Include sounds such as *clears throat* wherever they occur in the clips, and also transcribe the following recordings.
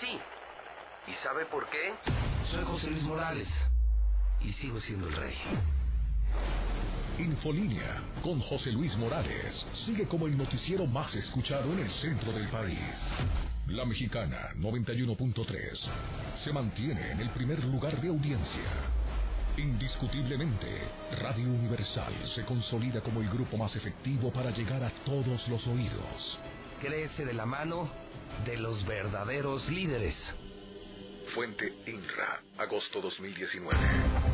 Sí. ¿Y sabe por qué? Soy José Luis Morales y sigo siendo el rey. Infolínea con José Luis Morales sigue como el noticiero más escuchado en el centro del país. La Mexicana 91.3 se mantiene en el primer lugar de audiencia. Indiscutiblemente, Radio Universal se consolida como el grupo más efectivo para llegar a todos los oídos. Crece de la mano de los verdaderos líderes. Fuente INRA, agosto 2019.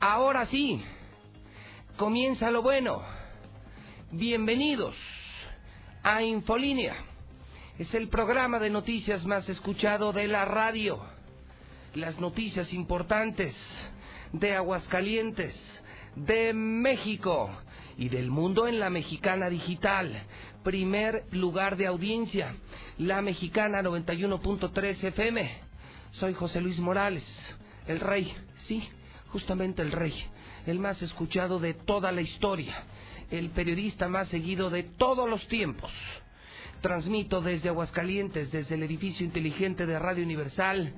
Ahora sí, comienza lo bueno. Bienvenidos a Infolínea. Es el programa de noticias más escuchado de la radio. Las noticias importantes de Aguascalientes, de México y del mundo en la Mexicana Digital. Primer lugar de audiencia, la Mexicana 91.3 FM. Soy José Luis Morales, el rey, sí, justamente el rey, el más escuchado de toda la historia, el periodista más seguido de todos los tiempos. Transmito desde Aguascalientes, desde el edificio inteligente de Radio Universal,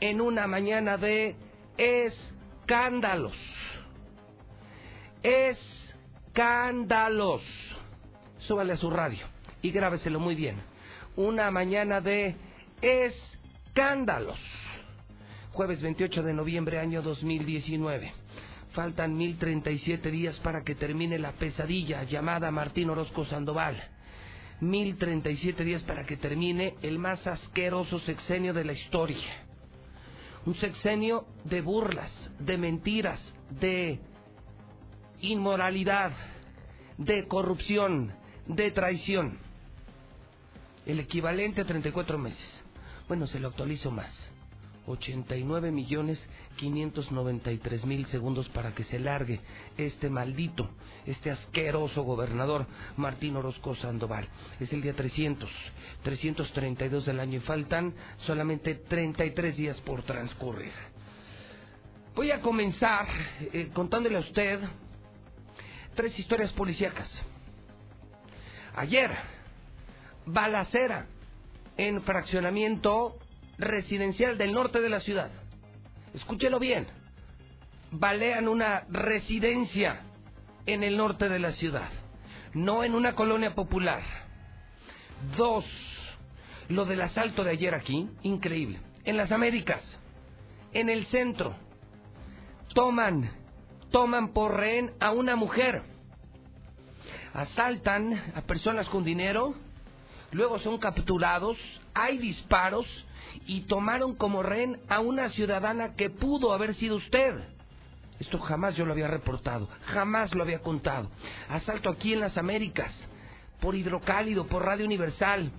en una mañana de escándalos. Escándalos. Súbale a su radio y grábeselo muy bien. Una mañana de escándalos jueves 28 de noviembre año 2019. Faltan 1037 días para que termine la pesadilla llamada Martín Orozco Sandoval. 1037 días para que termine el más asqueroso sexenio de la historia. Un sexenio de burlas, de mentiras, de inmoralidad, de corrupción, de traición. El equivalente a 34 meses. Bueno, se lo actualizo más. 89 millones 593 mil segundos para que se largue este maldito, este asqueroso gobernador Martín Orozco Sandoval. Es el día 300, 332 del año y faltan solamente 33 días por transcurrir. Voy a comenzar eh, contándole a usted tres historias policíacas. Ayer, balacera en fraccionamiento residencial del norte de la ciudad. Escúchelo bien. Balean una residencia en el norte de la ciudad, no en una colonia popular. Dos, lo del asalto de ayer aquí, increíble. En las Américas, en el centro, toman, toman por rehén a una mujer. Asaltan a personas con dinero, luego son capturados, hay disparos, y tomaron como rehén a una ciudadana que pudo haber sido usted. Esto jamás yo lo había reportado, jamás lo había contado. Asalto aquí en las Américas, por hidrocálido, por Radio Universal,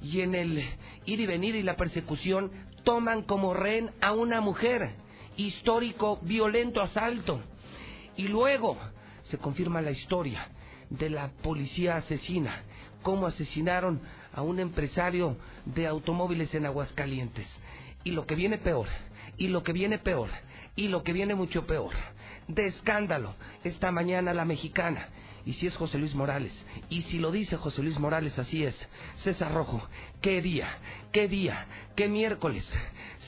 y en el ir y venir y la persecución toman como rehén a una mujer. Histórico, violento asalto. Y luego se confirma la historia de la policía asesina, cómo asesinaron a un empresario de automóviles en Aguascalientes. Y lo que viene peor, y lo que viene peor, y lo que viene mucho peor, de escándalo, esta mañana la mexicana. Y si es José Luis Morales, y si lo dice José Luis Morales, así es. César Rojo, qué día, qué día, qué miércoles.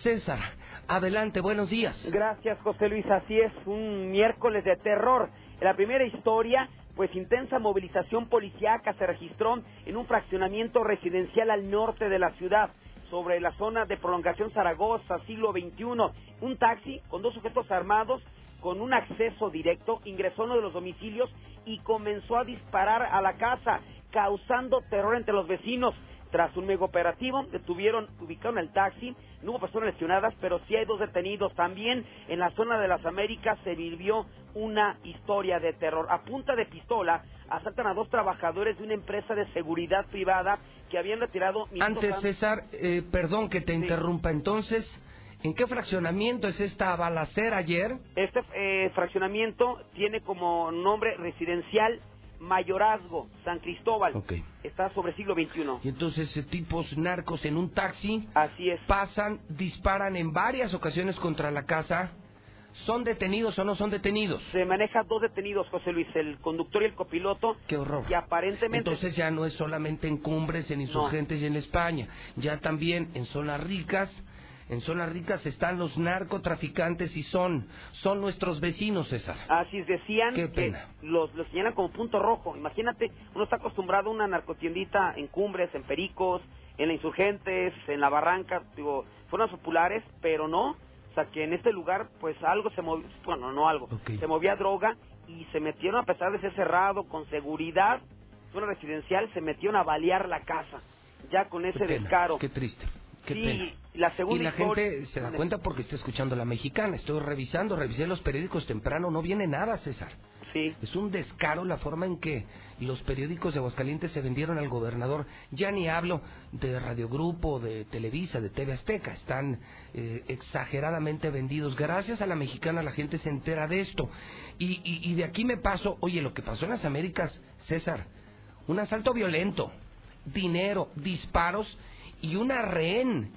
César, adelante, buenos días. Gracias, José Luis, así es, un miércoles de terror. La primera historia pues intensa movilización policíaca se registró en un fraccionamiento residencial al norte de la ciudad sobre la zona de prolongación Zaragoza, siglo XXI. Un taxi con dos sujetos armados con un acceso directo, ingresó a uno de los domicilios y comenzó a disparar a la casa, causando terror entre los vecinos. Tras un mega operativo, detuvieron, ubicaron el taxi, no hubo personas lesionadas, pero sí hay dos detenidos. También en la zona de las Américas se vivió una historia de terror. A punta de pistola, asaltan a dos trabajadores de una empresa de seguridad privada que habían retirado... Antes, César, eh, perdón que te interrumpa, entonces... ¿En qué fraccionamiento es esta balacera ayer? Este eh, fraccionamiento tiene como nombre residencial Mayorazgo, San Cristóbal. Está sobre siglo XXI. Y entonces eh, tipos narcos en un taxi Así es. pasan, disparan en varias ocasiones contra la casa. ¿Son detenidos o no son detenidos? Se maneja dos detenidos, José Luis, el conductor y el copiloto. Qué horror. Que aparentemente... Entonces ya no es solamente en cumbres, en insurgentes y en España. Ya también en zonas ricas en zonas ricas están los narcotraficantes y son, son nuestros vecinos, César. Así es, decían Qué que pena. los, los señalan como punto rojo. Imagínate, uno está acostumbrado a una narcotiendita en Cumbres, en Pericos, en la Insurgentes, en la Barranca, digo, fueron populares, pero no. O sea, que en este lugar, pues algo se movió, bueno, no algo, Ok. se movía droga y se metieron, a pesar de ser cerrado, con seguridad, zona residencial, se metieron a balear la casa, ya con ese Qué descaro. Qué triste. Qué sí, pena. la segunda y la historia- gente se da cuenta porque está escuchando la mexicana. Estoy revisando, revisé los periódicos temprano, no viene nada, César. Sí, Es un descaro la forma en que los periódicos de Aguascalientes se vendieron al gobernador. Ya ni hablo de Radiogrupo, de Televisa, de TV Azteca. Están eh, exageradamente vendidos. Gracias a la mexicana la gente se entera de esto. Y, y- y de aquí me paso, oye, lo que pasó en las Américas, César, un asalto violento, dinero, disparos y una rehén.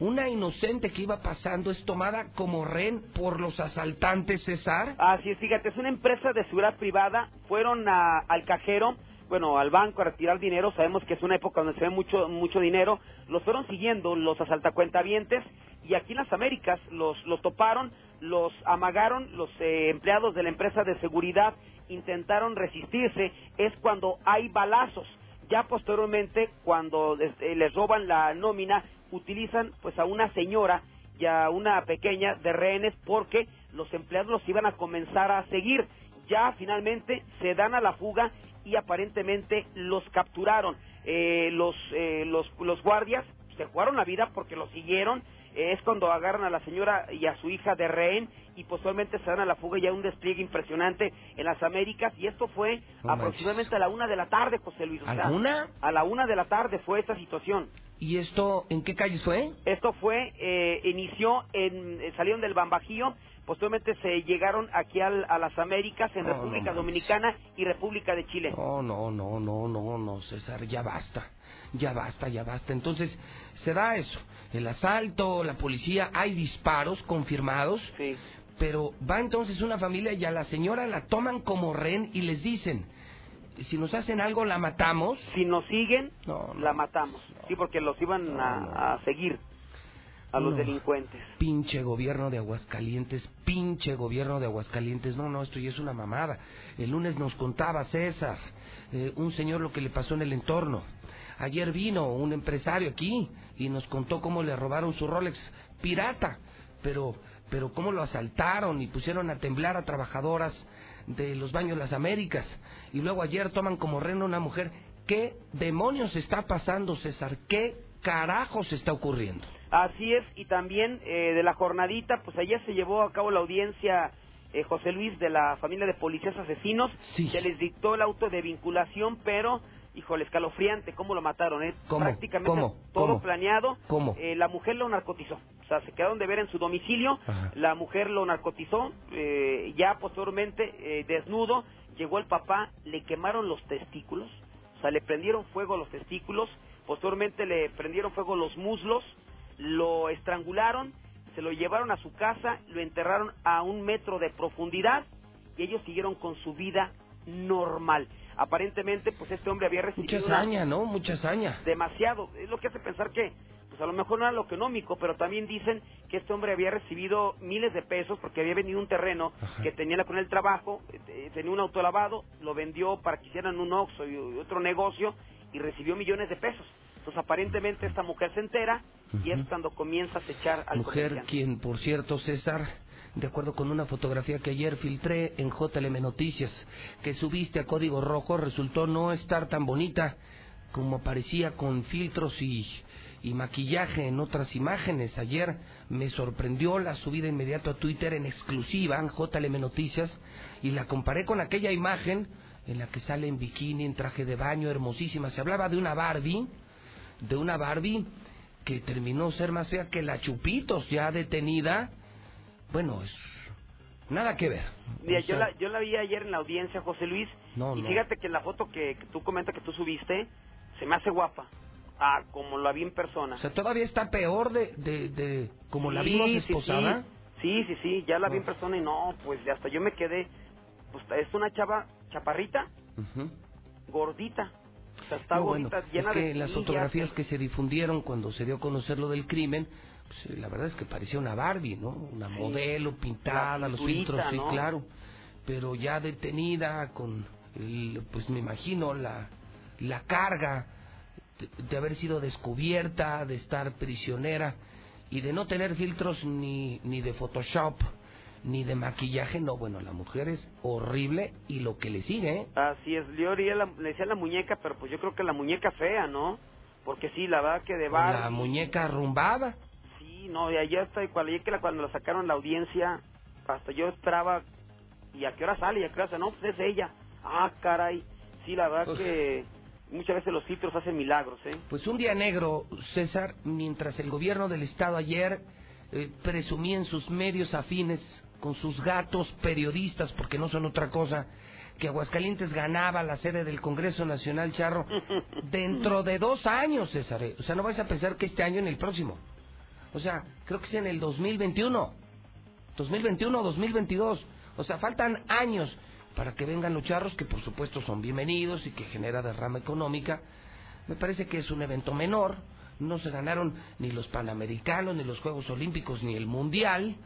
Una inocente que iba pasando es tomada como rehén por los asaltantes, César. Así es, fíjate, es una empresa de seguridad privada, fueron al cajero, bueno, al banco a retirar dinero, sabemos que es una época donde se ve mucho mucho dinero, los fueron siguiendo los asaltacuentavientes y aquí en las Américas los, los toparon, los amagaron, los eh, empleados de la empresa de seguridad intentaron resistirse, es cuando hay balazos. Ya posteriormente, cuando les, eh, les roban la nómina, utilizan pues a una señora y a una pequeña de rehenes porque los empleados los iban a comenzar a seguir. Ya finalmente se dan a la fuga y aparentemente los capturaron. Eh, los, eh, los, los guardias se jugaron la vida porque los siguieron. Es cuando agarran a la señora y a su hija de rehén y posteriormente se dan a la fuga y hay un despliegue impresionante en las Américas y esto fue No aproximadamente a la una de la tarde, José Luis. o ¿A la una? A la una de la tarde fue esta situación. ¿Y esto en qué calles fue? Esto fue, eh, inició, en, eh, salieron del Bambajío, posteriormente se llegaron aquí al- a las Américas, en No, República. Dominicana y República de Chile. No, no, no, no, no, no, César, ya basta, ya basta, ya basta. Entonces, se da eso, el asalto, la policía, hay disparos confirmados, Sí. pero va entonces una familia y a la señora la toman como rehén y les dicen, si nos hacen algo la matamos. Si nos siguen, No, no, la matamos. Sí, porque los iban a, a seguir a los delincuentes. Pinche gobierno de Aguascalientes, pinche gobierno de Aguascalientes. No, no, esto ya es una mamada. El lunes nos contaba César, eh, un señor lo que le pasó en el entorno. Ayer vino un empresario aquí y nos contó cómo le robaron su Rolex pirata, pero, pero cómo lo asaltaron y pusieron a temblar a trabajadoras de los baños de las Américas. Y luego ayer toman como reno una mujer. ¿Qué demonios está pasando, César? ¿Qué carajos está ocurriendo? Así es, y también eh, de la jornadita, pues ayer se llevó a cabo la audiencia eh, José Luis de la familia de policías asesinos. Sí. Se les dictó el auto de vinculación, pero, híjole, escalofriante, ¿cómo lo mataron? Eh? ¿Cómo? Prácticamente ¿Cómo? todo ¿Cómo? planeado. ¿Cómo? Eh, la mujer lo narcotizó. O sea, se quedaron de ver en su domicilio. Ajá. La mujer lo narcotizó. eh, ya posteriormente, eh, desnudo, llegó el papá, le quemaron los testículos. O sea, le prendieron fuego a los testículos. Posteriormente le prendieron fuego los muslos. Lo estrangularon. Se lo llevaron a su casa. Lo enterraron a un metro de profundidad. Y ellos siguieron con su vida normal. Aparentemente, pues este hombre había recibido Mucha una- hazaña, ¿no? Mucha hazaña. demasiado. Es lo que hace pensar que, pues a lo mejor no era lo económico, pero también dicen que este hombre había recibido miles de pesos porque había vendido un terreno Ajá. que tenía con el trabajo, eh, tenía un autolavado, lo vendió para que hicieran un Oxxo y otro negocio y recibió millones de pesos. Entonces aparentemente esta mujer se entera y es cuando comienza a acechar al Mujer comerciante. quien, por cierto, César, de acuerdo con una fotografía que ayer filtré en JLM Noticias, que subiste a Código Rojo, resultó no estar tan bonita como parecía con filtros y, y maquillaje en otras imágenes. Ayer me sorprendió la subida inmediata a Twitter en exclusiva en JLM Noticias y la comparé con aquella imagen en la que sale en bikini, en traje de baño, hermosísima. Se hablaba de una Barbie, de una Barbie que terminó ser más fea que la Chupitos, ya detenida. Bueno, es nada que ver. Mira, O yo, sea, la, yo la vi ayer en la audiencia, José Luis, No, y no. fíjate que la foto que, que tú comentas que tú subiste, se me hace guapa, ah, como la vi en persona. O sea, todavía está peor de, de, de como la Sí, vimos sí, esposada. Sí, sí, sí, ya la vi en No. persona y no, pues hasta yo me quedé, pues es una chava chaparrita, Ujú. gordita, o sea, está No, bueno, gordita, es llena que de las fotografías que se difundieron cuando se dio a conocer lo del crimen, pues, la verdad es que parecía una Barbie, ¿no? Una Sí. modelo pintada, La los filtros, sí, claro. Pero ya detenida con, el, pues me imagino, la, la carga de, de haber sido descubierta, de estar prisionera y de no tener filtros ni, ni de Photoshop, ni de maquillaje. No, bueno, la mujer es horrible y lo que le sigue, ¿eh? Así es, yo la- le decía la muñeca, pero pues yo creo que la muñeca fea, ¿no? Porque sí, la verdad que de Con la muñeca arrumbada. Sí, no, y ayer hasta cuando, ayer que la- cuando la sacaron la audiencia, hasta yo esperaba, ¿y a qué hora sale? ¿Y a qué hora sale? No, pues es ella. Ah, caray. Sí, la verdad Uf. que muchas veces los filtros hacen milagros, ¿eh? Pues un día negro, César, mientras el gobierno del estado ayer eh, presumía en sus medios afines, con sus gatos periodistas, porque no son otra cosa, que Aguascalientes ganaba la sede del Congreso Nacional Charro *laughs* dentro de dos años, César. eh. O sea, no vais a pensar que este año en el próximo. O sea, creo que es en el 2021. 2021 o 2022. O sea, faltan años para que vengan los charros, que por supuesto son bienvenidos y que genera derrama económica. Me parece que es un evento menor. No se ganaron ni los Panamericanos, ni los Juegos Olímpicos, ni el Mundial.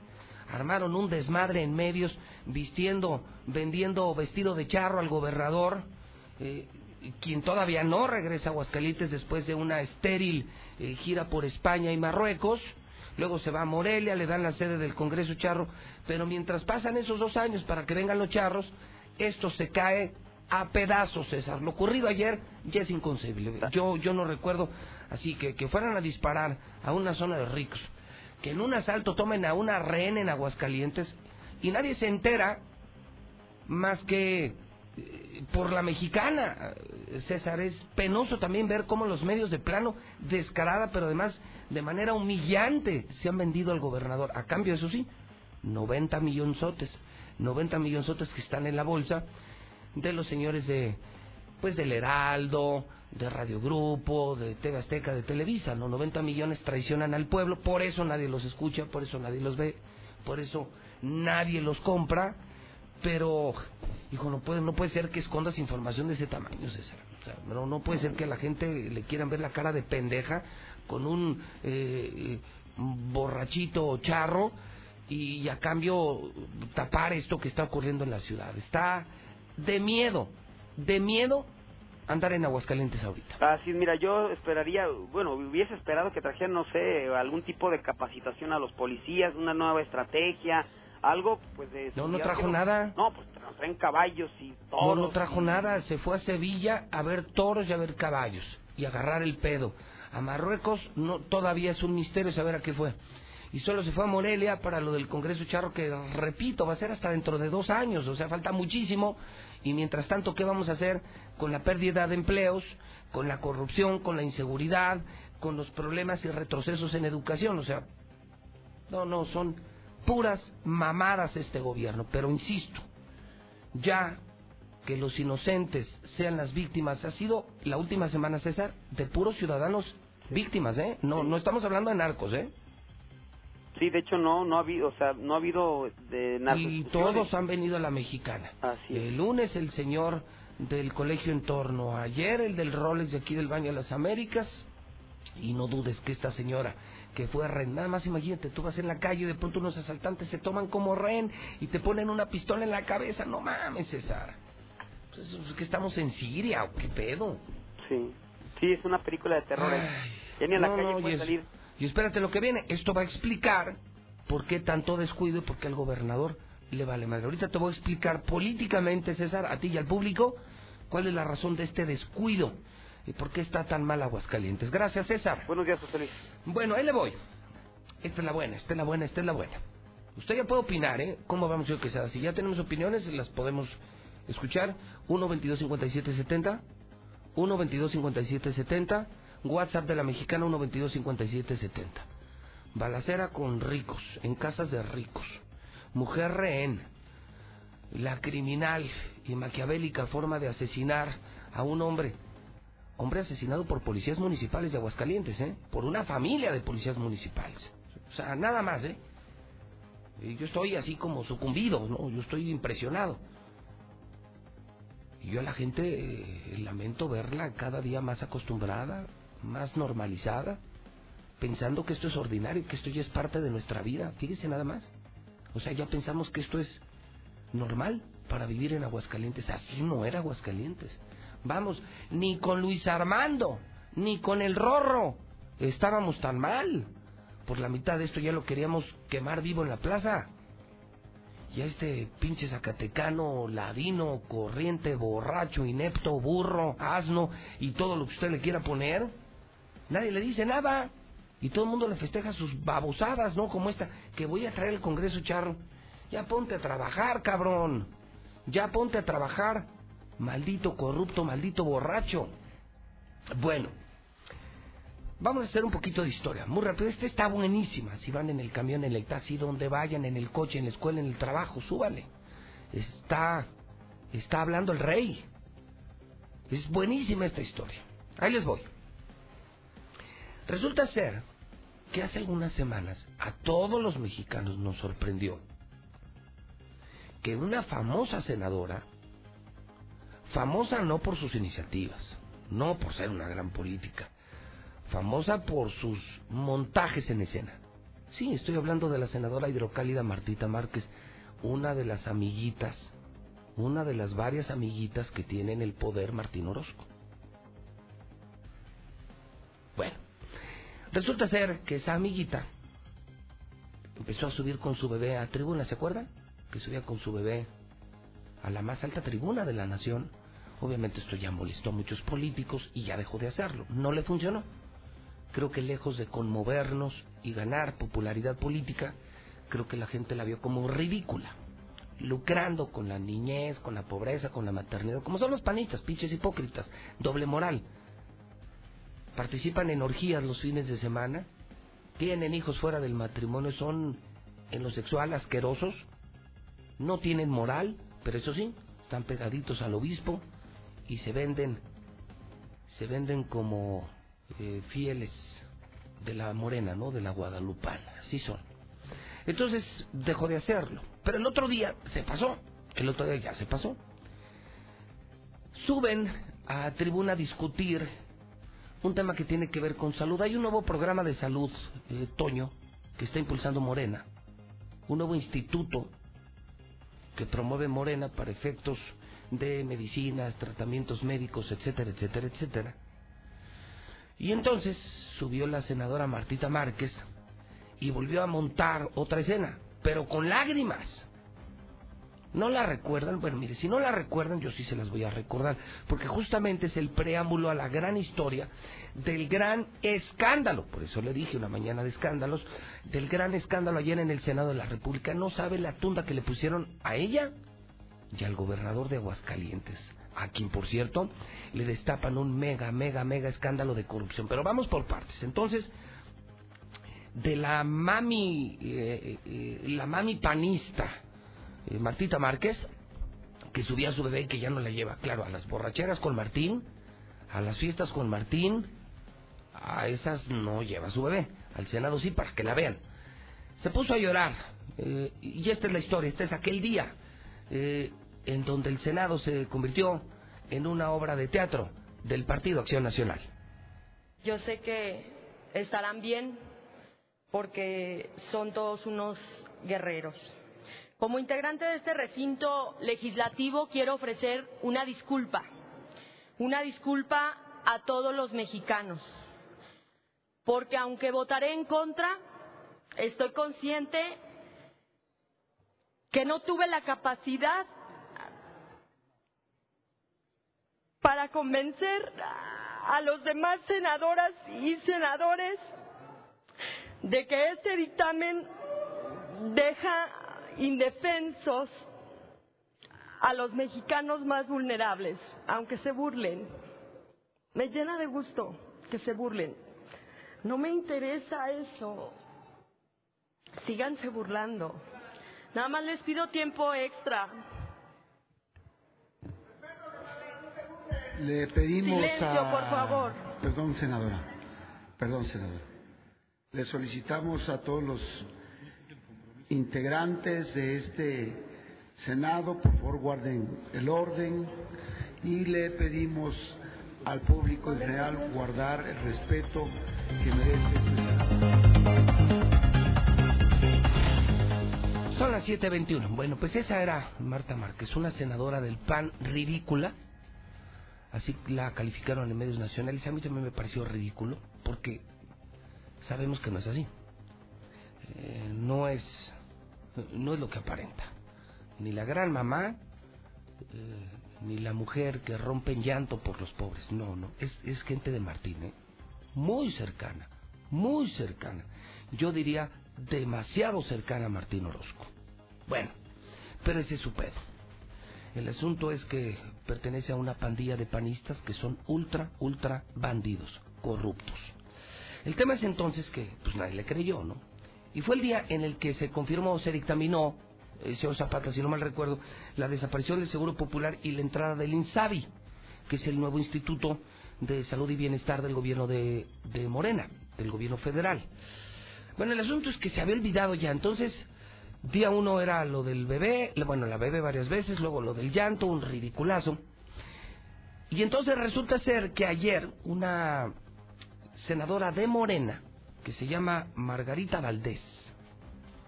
Armaron un desmadre en medios, vistiendo, vendiendo vestido de charro al gobernador, eh, quien todavía no regresa a Aguascalientes después de una estéril eh, gira por España y Marruecos. Luego se va a Morelia, le dan la sede del Congreso Charro, pero mientras pasan esos dos años para que vengan los charros, esto se cae a pedazos, César. Lo ocurrido ayer ya es inconcebible. Yo, yo no recuerdo así que, que fueran a disparar a una zona de ricos, que en un asalto tomen a una rehén en Aguascalientes y nadie se entera más que por la mexicana, César. Es penoso también ver cómo los medios de plano, descarada, pero además de manera humillante, se han vendido al gobernador. A cambio, eso sí, 90 millonzotes, 90 millonzotes que están en la bolsa de los señores de, pues del Heraldo, de Radio Grupo, de TV Azteca, de Televisa, ¿no? 90 millones traicionan al pueblo, por eso nadie los escucha, por eso nadie los ve, por eso nadie los compra, pero, hijo, no puede, no puede ser que escondas información de ese tamaño, César. O sea, no, no puede ser que a la gente le quieran ver la cara de pendeja con un eh, borrachito charro y, a cambio tapar esto que está ocurriendo en la ciudad. Está de miedo, de miedo andar en Aguascalientes ahorita. Así, mira, yo esperaría, bueno, hubiese esperado que trajeran, no sé, algún tipo de capacitación a los policías, una nueva estrategia, algo, pues de... No, no trajo nada. No, pues traen caballos y No, toros. no trajo y- nada, se fue a Sevilla a ver toros y a ver caballos y agarrar el pedo. A Marruecos no, todavía es un misterio saber a qué fue. Y solo se fue a Morelia para lo del Congreso Charro, que repito, va a ser hasta dentro de dos años, o sea, falta muchísimo. Y mientras tanto, ¿qué vamos a hacer con la pérdida de empleos, con la corrupción, con la inseguridad, con los problemas y retrocesos en educación? O sea, no, no, son puras mamadas este gobierno. Pero insisto, ya que los inocentes sean las víctimas, ha sido la última semana, César, de puros ciudadanos víctimas, ¿eh? No, no estamos hablando de narcos, ¿eh? Sí, de hecho no, no ha habido, o sea, no ha habido de Y narcoejecuciones. todos han venido a la mexicana. Así es. El lunes el señor del colegio en torno, ayer el del Rolex de aquí del Baño de las Américas, y no dudes que esta señora que fue rehén, nada más imagínate, tú vas en la calle y de pronto unos asaltantes se toman como rehén y te ponen una pistola en la cabeza, no mames César. Pues eso es que estamos en Siria o qué pedo. Sí, sí, es una película de terror. ¿eh? Ya ni a la no, calle no, y es- salir. Y espérate lo que viene. Esto va a explicar por qué tanto descuido y por qué al gobernador le vale madre. Ahorita te voy a explicar políticamente, César, a ti y al público, cuál es la razón de este descuido y por qué está tan mal Aguascalientes. Gracias, César. Buenos días, José Luis. Bueno, ahí le voy. Esta es la buena, esta es la buena, esta es la buena. Usted ya puede opinar, ¿eh? ¿Cómo vamos, señor Quesada? Si ya tenemos opiniones, las podemos escuchar. 1 22 57 70 1 22 57 70 WhatsApp de la mexicana 1 22 57 70 Balacera con ricos, en casas de ricos. Mujer rehén. La criminal y maquiavélica forma de asesinar a un hombre. Hombre asesinado por policías municipales de Aguascalientes, ¿eh? Por una familia de policías municipales. O sea, nada más, ¿eh? Y yo estoy así como sucumbido, ¿no? Yo estoy impresionado. Y yo a la gente eh, lamento verla cada día más acostumbrada, más normalizada, pensando que esto es ordinario, que esto ya es parte de nuestra vida. Fíjese nada más. O sea, ya pensamos que esto es normal para vivir en Aguascalientes. Así no era Aguascalientes. Vamos, ni con Luis Armando, ni con el Rorro estábamos tan mal. Por la mitad de esto ya lo queríamos quemar vivo en la plaza. Y a este pinche zacatecano, ladino, corriente, borracho, inepto, burro, asno y todo lo que usted le quiera poner, nadie le dice nada. Y todo el mundo le festeja sus babosadas, ¿no? Como esta, que voy a traer al Congreso, Charro. Ya ponte a trabajar, cabrón. Ya ponte a trabajar. Maldito corrupto, maldito borracho. Bueno, vamos a hacer un poquito de historia. Muy rápido, esta está buenísima. Si van en el camión, en el taxi, donde vayan, en el coche, en la escuela, en el trabajo, súbale. Está, está hablando el rey. Es buenísima esta historia. Ahí les voy. Resulta ser que hace algunas semanas a todos los mexicanos nos sorprendió que una famosa senadora, famosa no por sus iniciativas, no por ser una gran política, famosa por sus montajes en escena. Sí, estoy hablando de la senadora hidrocálida Martita Márquez, una de las amiguitas, una de las varias amiguitas que tiene en el poder Martín Orozco. Bueno, resulta ser que esa amiguita empezó a subir con su bebé a tribuna, ¿se acuerdan? Que subía con su bebé a la más alta tribuna de la nación. Obviamente esto ya molestó a muchos políticos y ya dejó de hacerlo. No le funcionó. Creo que lejos de conmovernos y ganar popularidad política, creo que la gente la vio como ridícula. Lucrando con la niñez, con la pobreza, con la maternidad, como son los panistas, pinches hipócritas, doble moral. Participan en orgías los fines de semana, tienen hijos fuera del matrimonio, son en lo sexual asquerosos, no tienen moral, pero eso sí, están pegaditos al obispo y se venden, se venden como eh, fieles de la morena, ¿no? De la guadalupana, así son. Entonces dejó de hacerlo, pero el otro día se pasó, el otro día ya se pasó. Suben a tribuna a discutir un tema que tiene que ver con salud. Hay un nuevo programa de salud, eh, Toño, que está impulsando Morena, un nuevo instituto que promueve Morena para efectos de medicinas, tratamientos médicos, etcétera, etcétera, etcétera. Y entonces subió la senadora Martita Márquez y volvió a montar otra escena, pero con lágrimas. ¿No la recuerdan? Bueno, mire, si no la recuerdan, yo sí se las voy a recordar, porque justamente es el preámbulo a la gran historia del gran escándalo, por eso le dije una mañana de escándalos, del gran escándalo ayer en el Senado de la República. No sabe la tunda que le pusieron a ella y al gobernador de Aguascalientes, a quien, por cierto, le destapan un mega, mega, mega escándalo de corrupción. Pero vamos por partes. Entonces, de la mami, eh, eh, la mami panista, eh, Martita Márquez, que subía a su bebé y que ya no la lleva, claro, a las borracheras con Martín, a las fiestas con Martín, a esas no lleva su bebé, al Senado sí, para que la vean. Se puso a llorar, eh, y esta es la historia, este es aquel día eh, en donde el Senado se convirtió en una obra de teatro del Partido Acción Nacional. Yo sé que estarán bien porque son todos unos guerreros. Como integrante de este recinto legislativo quiero ofrecer una disculpa, una disculpa a todos los mexicanos, porque aunque votaré en contra, estoy consciente que no tuve la capacidad para convencer a los demás senadoras y senadores de que este dictamen deja indefensos a los mexicanos más vulnerables, aunque se burlen. Me llena de gusto que se burlen. No me interesa eso. Síganse burlando. Nada más les pido tiempo extra. Le pedimos Silencio, a... por favor. Perdón, senadora. Perdón, senadora. Le solicitamos a todos los integrantes de este Senado, por favor, guarden el orden y le pedimos al público en general guardar el respeto que merece este. Son las 7.21. Bueno, pues esa era Marta Márquez, una senadora del PAN ridícula. Así la calificaron en medios nacionales. A mí también me pareció ridículo, porque sabemos que no es así. Eh, no es no es lo que aparenta. Ni la gran mamá, eh, ni la mujer que rompe en llanto por los pobres. No, no. Es, gente de Martín, ¿eh? Muy cercana, muy cercana. Yo diría demasiado cercana a Martín Orozco. Bueno, pero ese es su pedo. El asunto es que pertenece a una pandilla de panistas que son ultra, ultra bandidos, corruptos. El tema es entonces que pues nadie le creyó, ¿no? Y fue el día en el que se confirmó, se dictaminó, eh, señor Zapata, si no mal recuerdo, la desaparición del Seguro Popular y la entrada del INSABI, que es el nuevo Instituto de Salud y Bienestar del gobierno de, de Morena, del gobierno federal. Bueno, el asunto es que se había olvidado ya, entonces, día uno era lo del bebé, bueno, la bebé varias veces, luego lo del llanto, un ridiculazo. Y entonces resulta ser que ayer una senadora de Morena, que se llama Margarita Valdés,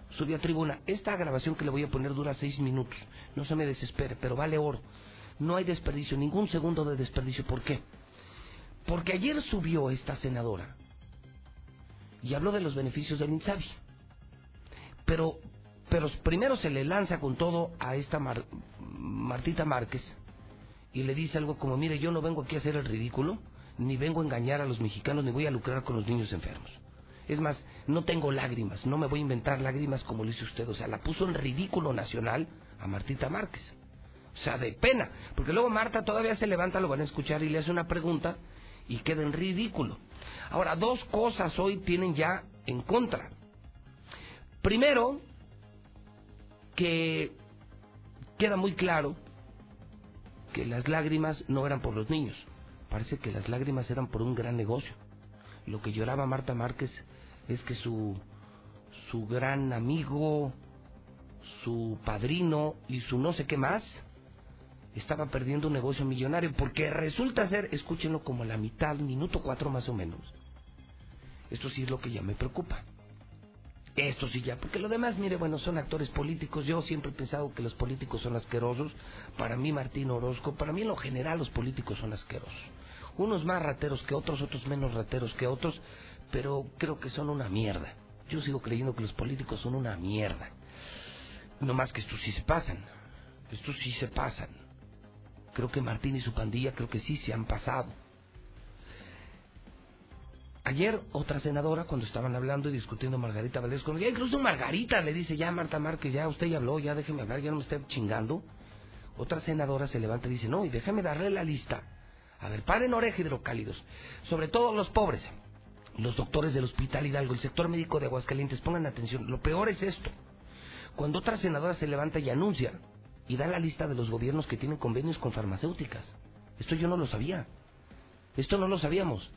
subió a tribuna. Esta grabación que le voy a poner dura seis minutos. No se me desespere, pero vale oro. No hay desperdicio, ningún segundo de desperdicio. ¿Por qué? Porque ayer subió esta senadora y habló de los beneficios del INSABI. Pero, pero primero se le lanza con todo a esta Mar- Martita Márquez y le dice algo como, mire, yo no vengo aquí a hacer el ridículo, ni vengo a engañar a los mexicanos, ni voy a lucrar con los niños enfermos. Es más, no tengo lágrimas, no me voy a inventar lágrimas como lo hizo usted. O sea, la puso en ridículo nacional a Martita Márquez. O sea, de pena. Porque luego Marta todavía se levanta, lo van a escuchar y le hace una pregunta y queda en ridículo. Ahora, dos cosas hoy tienen ya en contra. Primero, que queda muy claro que las lágrimas no eran por los niños. Parece que las lágrimas eran por un gran negocio. Lo que lloraba Marta Márquez es que su, su gran amigo, su padrino y su no sé qué más estaba perdiendo un negocio millonario porque resulta ser, escúchenlo como la mitad, minuto cuatro más o menos. Esto sí es lo que ya me preocupa. Esto sí ya, porque lo demás, mire, bueno, son actores políticos. Yo siempre he pensado que los políticos son asquerosos. Para mí, Martín Orozco, para mí en lo general los políticos son asquerosos. Unos más rateros que otros, otros menos rateros que otros, pero creo que son una mierda. Yo sigo creyendo que los políticos son una mierda. No más que estos sí se pasan. Estos sí se pasan. Creo que Martín y su pandilla creo que sí se han pasado. Ayer otra senadora, cuando estaban hablando y discutiendo Margarita Valdés, con ya incluso Margarita le dice, ya Marta Márquez, ya usted ya habló, ya déjeme hablar, ya no me esté chingando. Otra senadora se levanta y dice, no, y déjame darle la lista. A ver, paren oreja hidrocálidos, sobre todo los pobres, los doctores del Hospital Hidalgo, el sector médico de Aguascalientes, pongan atención, lo peor es esto. Cuando otra senadora se levanta y anuncia y da la lista de los gobiernos que tienen convenios con farmacéuticas. Esto yo no lo sabía. Esto no lo sabíamos.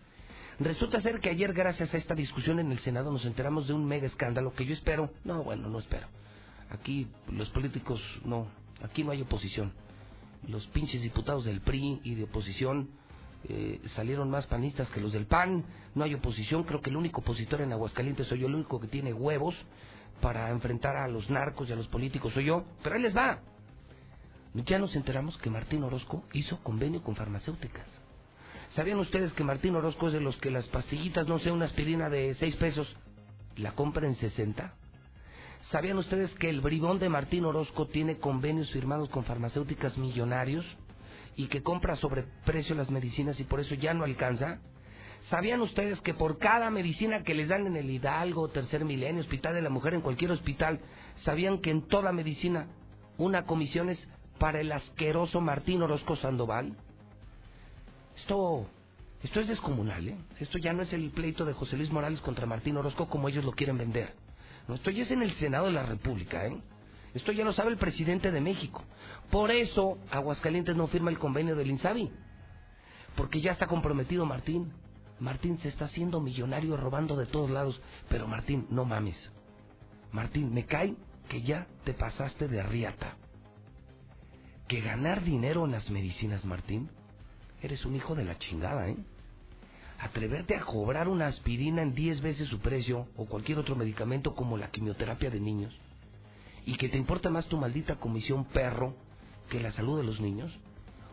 Resulta ser que ayer, gracias a esta discusión en el Senado, nos enteramos de un mega escándalo que yo espero. No, bueno, no espero. Aquí los políticos, no. Aquí no hay oposición. Los pinches diputados del PRI y de oposición eh, salieron más panistas que los del PAN. No hay oposición. Creo que el único opositor en Aguascalientes soy yo, el único que tiene huevos para enfrentar a los narcos y a los políticos soy yo. Pero ahí les va. Ya nos enteramos que Martín Orozco hizo convenio con farmacéuticas. ¿Sabían ustedes que Martín Orozco es de los que las pastillitas, no sé, una aspirina de seis pesos, la compra en 60? ¿Sabían ustedes que el bribón de Martín Orozco tiene convenios firmados con farmacéuticas millonarios y que compra sobre precio las medicinas y por eso ya no alcanza? ¿Sabían ustedes que por cada medicina que les dan en el Hidalgo, Tercer Milenio, Hospital de la Mujer, en cualquier hospital, sabían que en toda medicina una comisión es para el asqueroso Martín Orozco Sandoval? Esto, esto es descomunal, ¿eh? Esto ya no es el pleito de José Luis Morales contra Martín Orozco como ellos lo quieren vender. No, esto ya es en el Senado de la República, ¿eh? Esto ya lo sabe el presidente de México. Por eso Aguascalientes no firma el convenio del INSABI. Porque ya está comprometido Martín. Martín se está haciendo millonario robando de todos lados. Pero Martín, no mames. Martín, me cae que ya te pasaste de riata. Que ganar dinero en las medicinas, Martín, eres un hijo de la chingada, ¿eh? Atreverte a cobrar una aspirina en 10 veces su precio o cualquier otro medicamento como la quimioterapia de niños y que te importa más tu maldita comisión perro que la salud de los niños.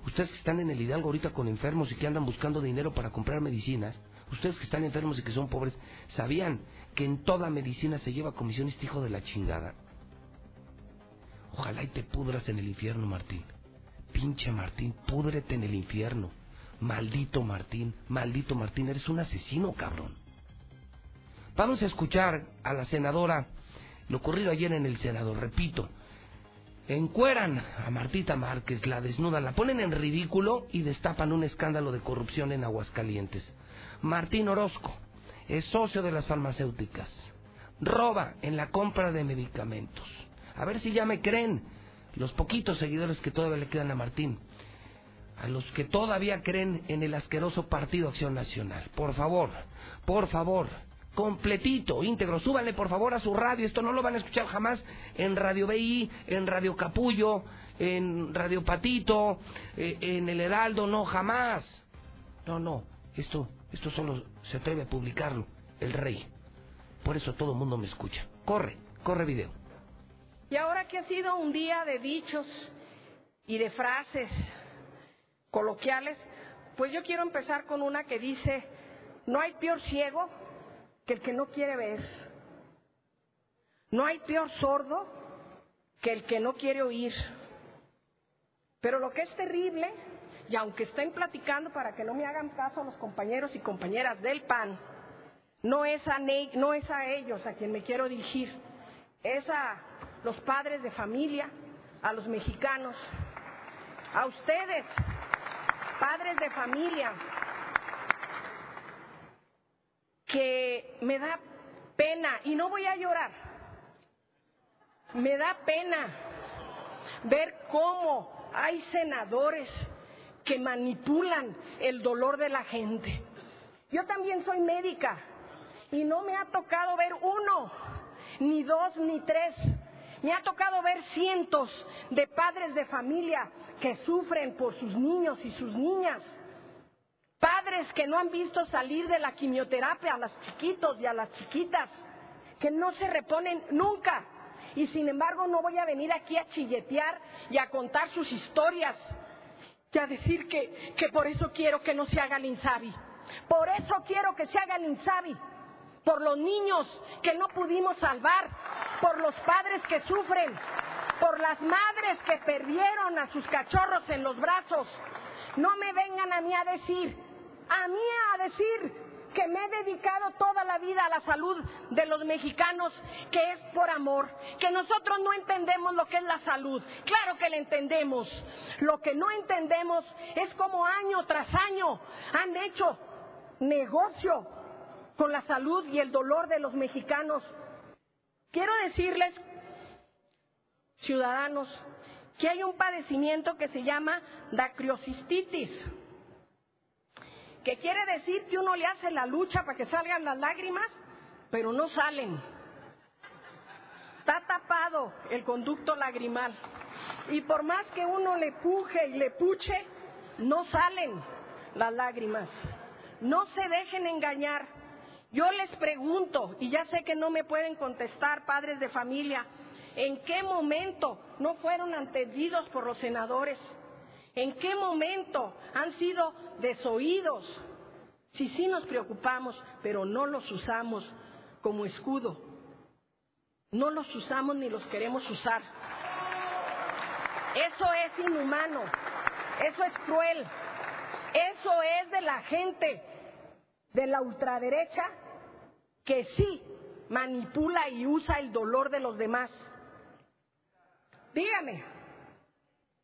Ustedes que están en el Hidalgo ahorita con enfermos y que andan buscando dinero para comprar medicinas, ustedes que están enfermos y que son pobres, ¿sabían que en toda medicina se lleva comisión este hijo de la chingada? Ojalá y te pudras en el infierno, Martín. Pinche Martín, púdrete en el infierno. Maldito Martín, maldito Martín, eres un asesino, cabrón. Vamos a escuchar a la senadora lo ocurrido ayer en el Senado, repito. Encueran a Martita Márquez, la desnudan, la ponen en ridículo y destapan un escándalo de corrupción en Aguascalientes. Martín Orozco es socio de las farmacéuticas. Roba en la compra de medicamentos. A ver si ya me creen los poquitos seguidores que todavía le quedan a Martín. A los que todavía creen en el asqueroso Partido Acción Nacional. Por favor, por favor, completito, íntegro. Súbanle por favor a su radio, esto no lo van a escuchar jamás en Radio BI, en Radio Capullo, en Radio Patito, eh, en El Heraldo, no, jamás. No, no, esto, esto solo se atreve a publicarlo el rey. Por eso todo el mundo me escucha. Corre, corre video. Y ahora que ha sido un día de dichos y de frases coloquiales, pues yo quiero empezar con una que dice, no hay peor ciego el que no quiere ver. No hay peor sordo que el que no quiere oír. Pero lo que es terrible, y aunque estén platicando para que no me hagan caso los compañeros y compañeras del PAN, no es a, no es a ellos a quien me quiero dirigir, es a los padres de familia, a los mexicanos, a ustedes, padres de familia, que me da pena, y no voy a llorar, me da pena ver cómo hay senadores que manipulan el dolor de la gente. Yo también soy médica y no me ha tocado ver uno, ni dos, ni tres. Me ha tocado ver cientos de padres de familia que sufren por sus niños y sus niñas Padres que no han visto salir de la quimioterapia a los chiquitos y a las chiquitas, que no se reponen nunca. Y sin embargo no voy a venir aquí a chilletear y a contar sus historias y a decir que, que por eso quiero que no se haga el Insabi. Por eso quiero que se haga el Insabi. Por los niños que no pudimos salvar, por los padres que sufren, por las madres que perdieron a sus cachorros en los brazos. No me vengan a mí a decir a mí a decir que me he dedicado toda la vida a la salud de los mexicanos, que es por amor, que nosotros no entendemos lo que es la salud. Claro que la entendemos. Lo que no entendemos es cómo año tras año han hecho negocio con la salud y el dolor de los mexicanos. Quiero decirles, ciudadanos, que hay un padecimiento que se llama dacriocistitis que quiere decir que uno le hace la lucha para que salgan las lágrimas, pero no salen. Está tapado el conducto lagrimal. Y por más que uno le puje y le puche, no salen las lágrimas. No se dejen engañar. Yo les pregunto, y ya sé que no me pueden contestar padres de familia, ¿en qué momento no fueron entendidos por los senadores? ¿En qué momento han sido desoídos? Si sí nos preocupamos, pero no los usamos como escudo. No los usamos ni los queremos usar. Eso es inhumano, eso es cruel, eso es de la gente de la ultraderecha que sí manipula y usa el dolor de los demás. Dígame,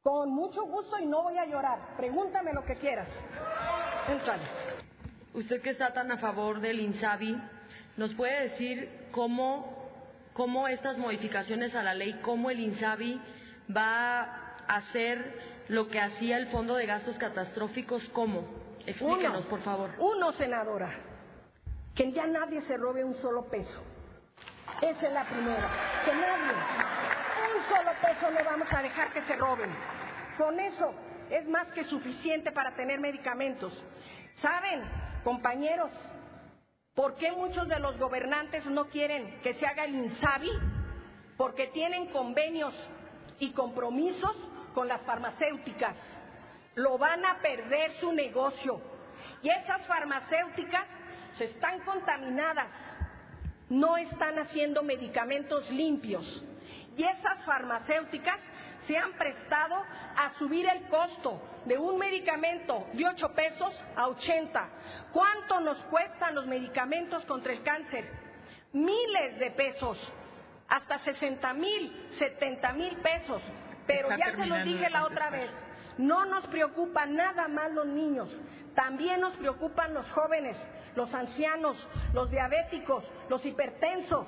con mucho gusto y no voy a llorar. Pregúntame lo que quieras. Entrale. Usted que está tan a favor del INSABI, ¿nos puede decir cómo, cómo estas modificaciones a la ley, cómo el INSABI va a hacer lo que hacía el Fondo de Gastos Catastróficos? ¿Cómo? Explíquenos, Uno, por favor. Uno, senadora, que ya nadie se robe un solo peso. Esa es la primera. Que nadie, un solo peso no vamos a dejar que se roben. Con eso es más que suficiente para tener medicamentos. ¿Saben, compañeros, por qué muchos de los gobernantes no quieren que se haga el INSABI? Porque tienen convenios y compromisos con las farmacéuticas. Lo van a perder su negocio. Y esas farmacéuticas se están contaminadas, no están haciendo medicamentos limpios. Y esas farmacéuticas se han prestado a subir el costo de un medicamento de 8 pesos a 80. ¿Cuánto nos cuestan los medicamentos contra el cáncer? Miles de pesos, hasta 60 mil, 70 mil pesos. Pero Está ya se los dije la otra vez, no nos preocupan nada más los niños, también nos preocupan los jóvenes, los ancianos, los diabéticos, los hipertensos,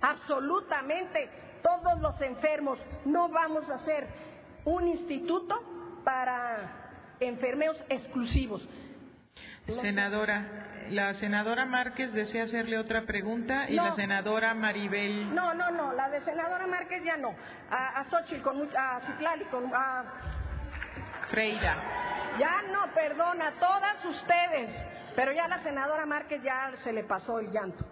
absolutamente todos los enfermos. No vamos a hacer un instituto para enfermeos exclusivos. Senadora, la senadora Márquez desea hacerle otra pregunta y No. la senadora Maribel. No, no, no, la de senadora Márquez ya no. A, a Xochitl, con, a Citlali, con, a, Freira. Ya no, perdona, a todas ustedes. Pero ya la senadora Márquez ya se le pasó el llanto.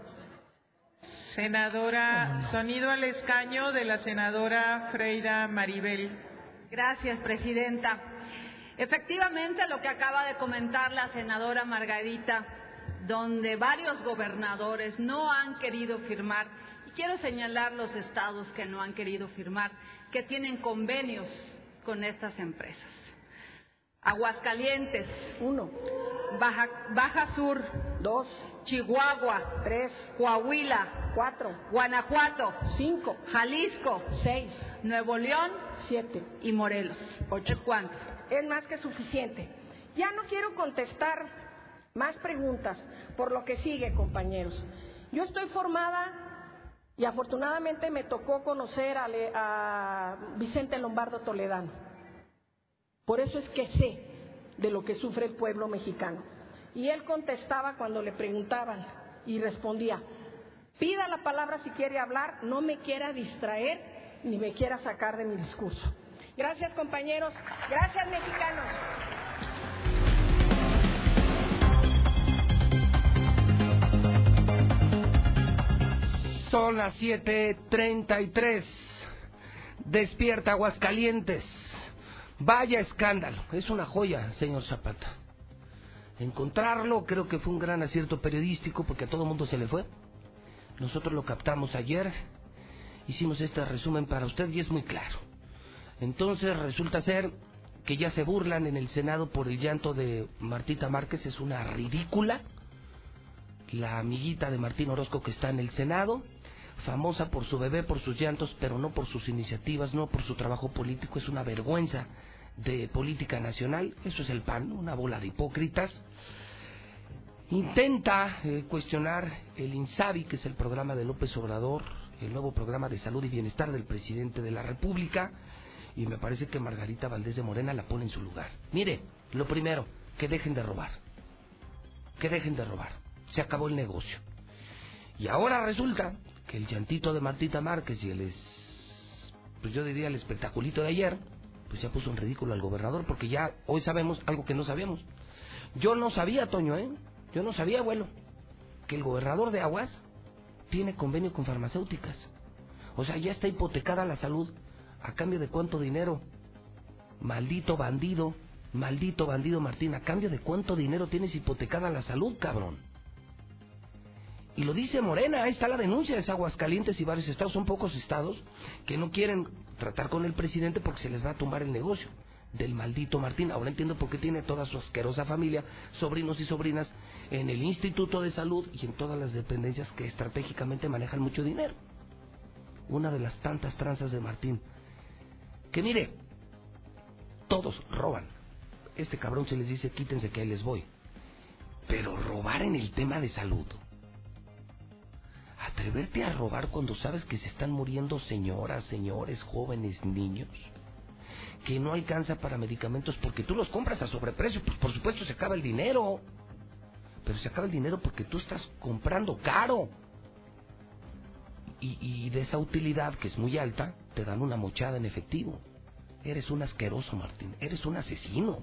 Senadora, sonido al escaño de la senadora Freira Maribel. Gracias, Presidenta. Efectivamente, lo que acaba de comentar la senadora Margarita, donde varios gobernadores no han querido firmar, y quiero señalar los estados que no han querido firmar, que tienen convenios con estas empresas. Aguascalientes, Uno, Baja, Baja Sur, dos, Chihuahua, tres, Coahuila, cuatro, Guanajuato, cinco, Jalisco, seis, Nuevo León siete. y Morelos. Ocho. ¿Es cuánto? Es más que suficiente. Ya no quiero contestar más preguntas por lo que sigue, compañeros. Yo estoy formada y afortunadamente me tocó conocer a, Le- a Vicente Lombardo Toledano. Por eso es que sé de lo que sufre el pueblo mexicano. Y él contestaba cuando le preguntaban y respondía, pida la palabra si quiere hablar, no me quiera distraer ni me quiera sacar de mi discurso. Gracias compañeros, gracias mexicanos. Son las 7:33. Despierta Aguascalientes. Vaya escándalo. Es una joya, señor Zapata. Encontrarlo creo que fue un gran acierto periodístico porque a todo mundo se le fue. Nosotros lo captamos ayer. Hicimos este resumen para usted y es muy claro. Entonces resulta ser que ya se burlan en el Senado por el llanto de Martita Márquez. Es una ridícula la amiguita de Martín Orozco que está en el Senado, famosa por su bebé, por sus llantos, pero no por sus iniciativas, no por su trabajo político, es una vergüenza de política nacional, eso es el PAN, una bola de hipócritas. Intenta eh, cuestionar el INSABI, que es el programa de López Obrador, el nuevo programa de salud y bienestar del presidente de la República, y me parece que Margarita Valdés de Morena la pone en su lugar. Mire, lo primero, que dejen de robar, que dejen de robar se acabó el negocio. Y ahora resulta que el llantito de Martita Márquez y el, es- pues yo diría el espectaculito de ayer, pues ya puso en ridículo al gobernador porque ya hoy sabemos algo que no sabíamos. Yo no sabía, Toño, ¿eh? Yo no sabía, abuelo, que el gobernador de Aguas tiene convenio con farmacéuticas. O sea, ya está hipotecada la salud. ¿A cambio de cuánto dinero? Maldito bandido, maldito bandido Martín, ¿a cambio de cuánto dinero tienes hipotecada la salud, cabrón? Y lo dice Morena, ahí está la denuncia, es Aguascalientes y varios estados, son pocos estados que no quieren tratar con el presidente porque se les va a tumbar el negocio del maldito Martín. Ahora entiendo por qué tiene toda su asquerosa familia, sobrinos y sobrinas, en el Instituto de Salud y en todas las dependencias que estratégicamente manejan mucho dinero. Una de las tantas tranzas de Martín. Que mire, todos roban. Este cabrón se les dice quítense que ahí les voy. Pero robar en el tema de salud. Atreverte a robar cuando sabes que se están muriendo señoras, señores, jóvenes, niños que no alcanza para medicamentos porque tú los compras a sobreprecio, pues por supuesto se acaba el dinero. Pero se acaba el dinero porque tú estás comprando caro. Y, y de esa utilidad que es muy alta, te dan una mochada en efectivo. Eres un asqueroso, Martín. Eres un asesino.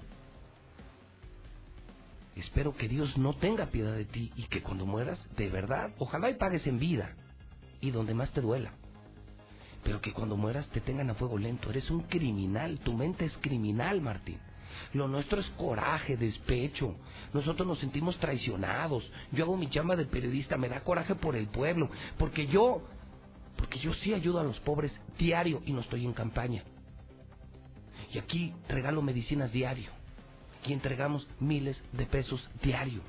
Espero que Dios no tenga piedad de ti y que cuando mueras, de verdad, ojalá y pagues en vida y donde más te duela pero que cuando mueras te tengan a fuego lento. Eres un criminal, tu mente es criminal, Martín. Lo nuestro es coraje, despecho. Nosotros nos sentimos traicionados. Yo hago mi chamba de periodista, me da coraje por el pueblo, porque yo, porque yo sí ayudo a los pobres diario y no estoy en campaña. Y aquí regalo medicinas diario. Aquí entregamos miles de pesos diario.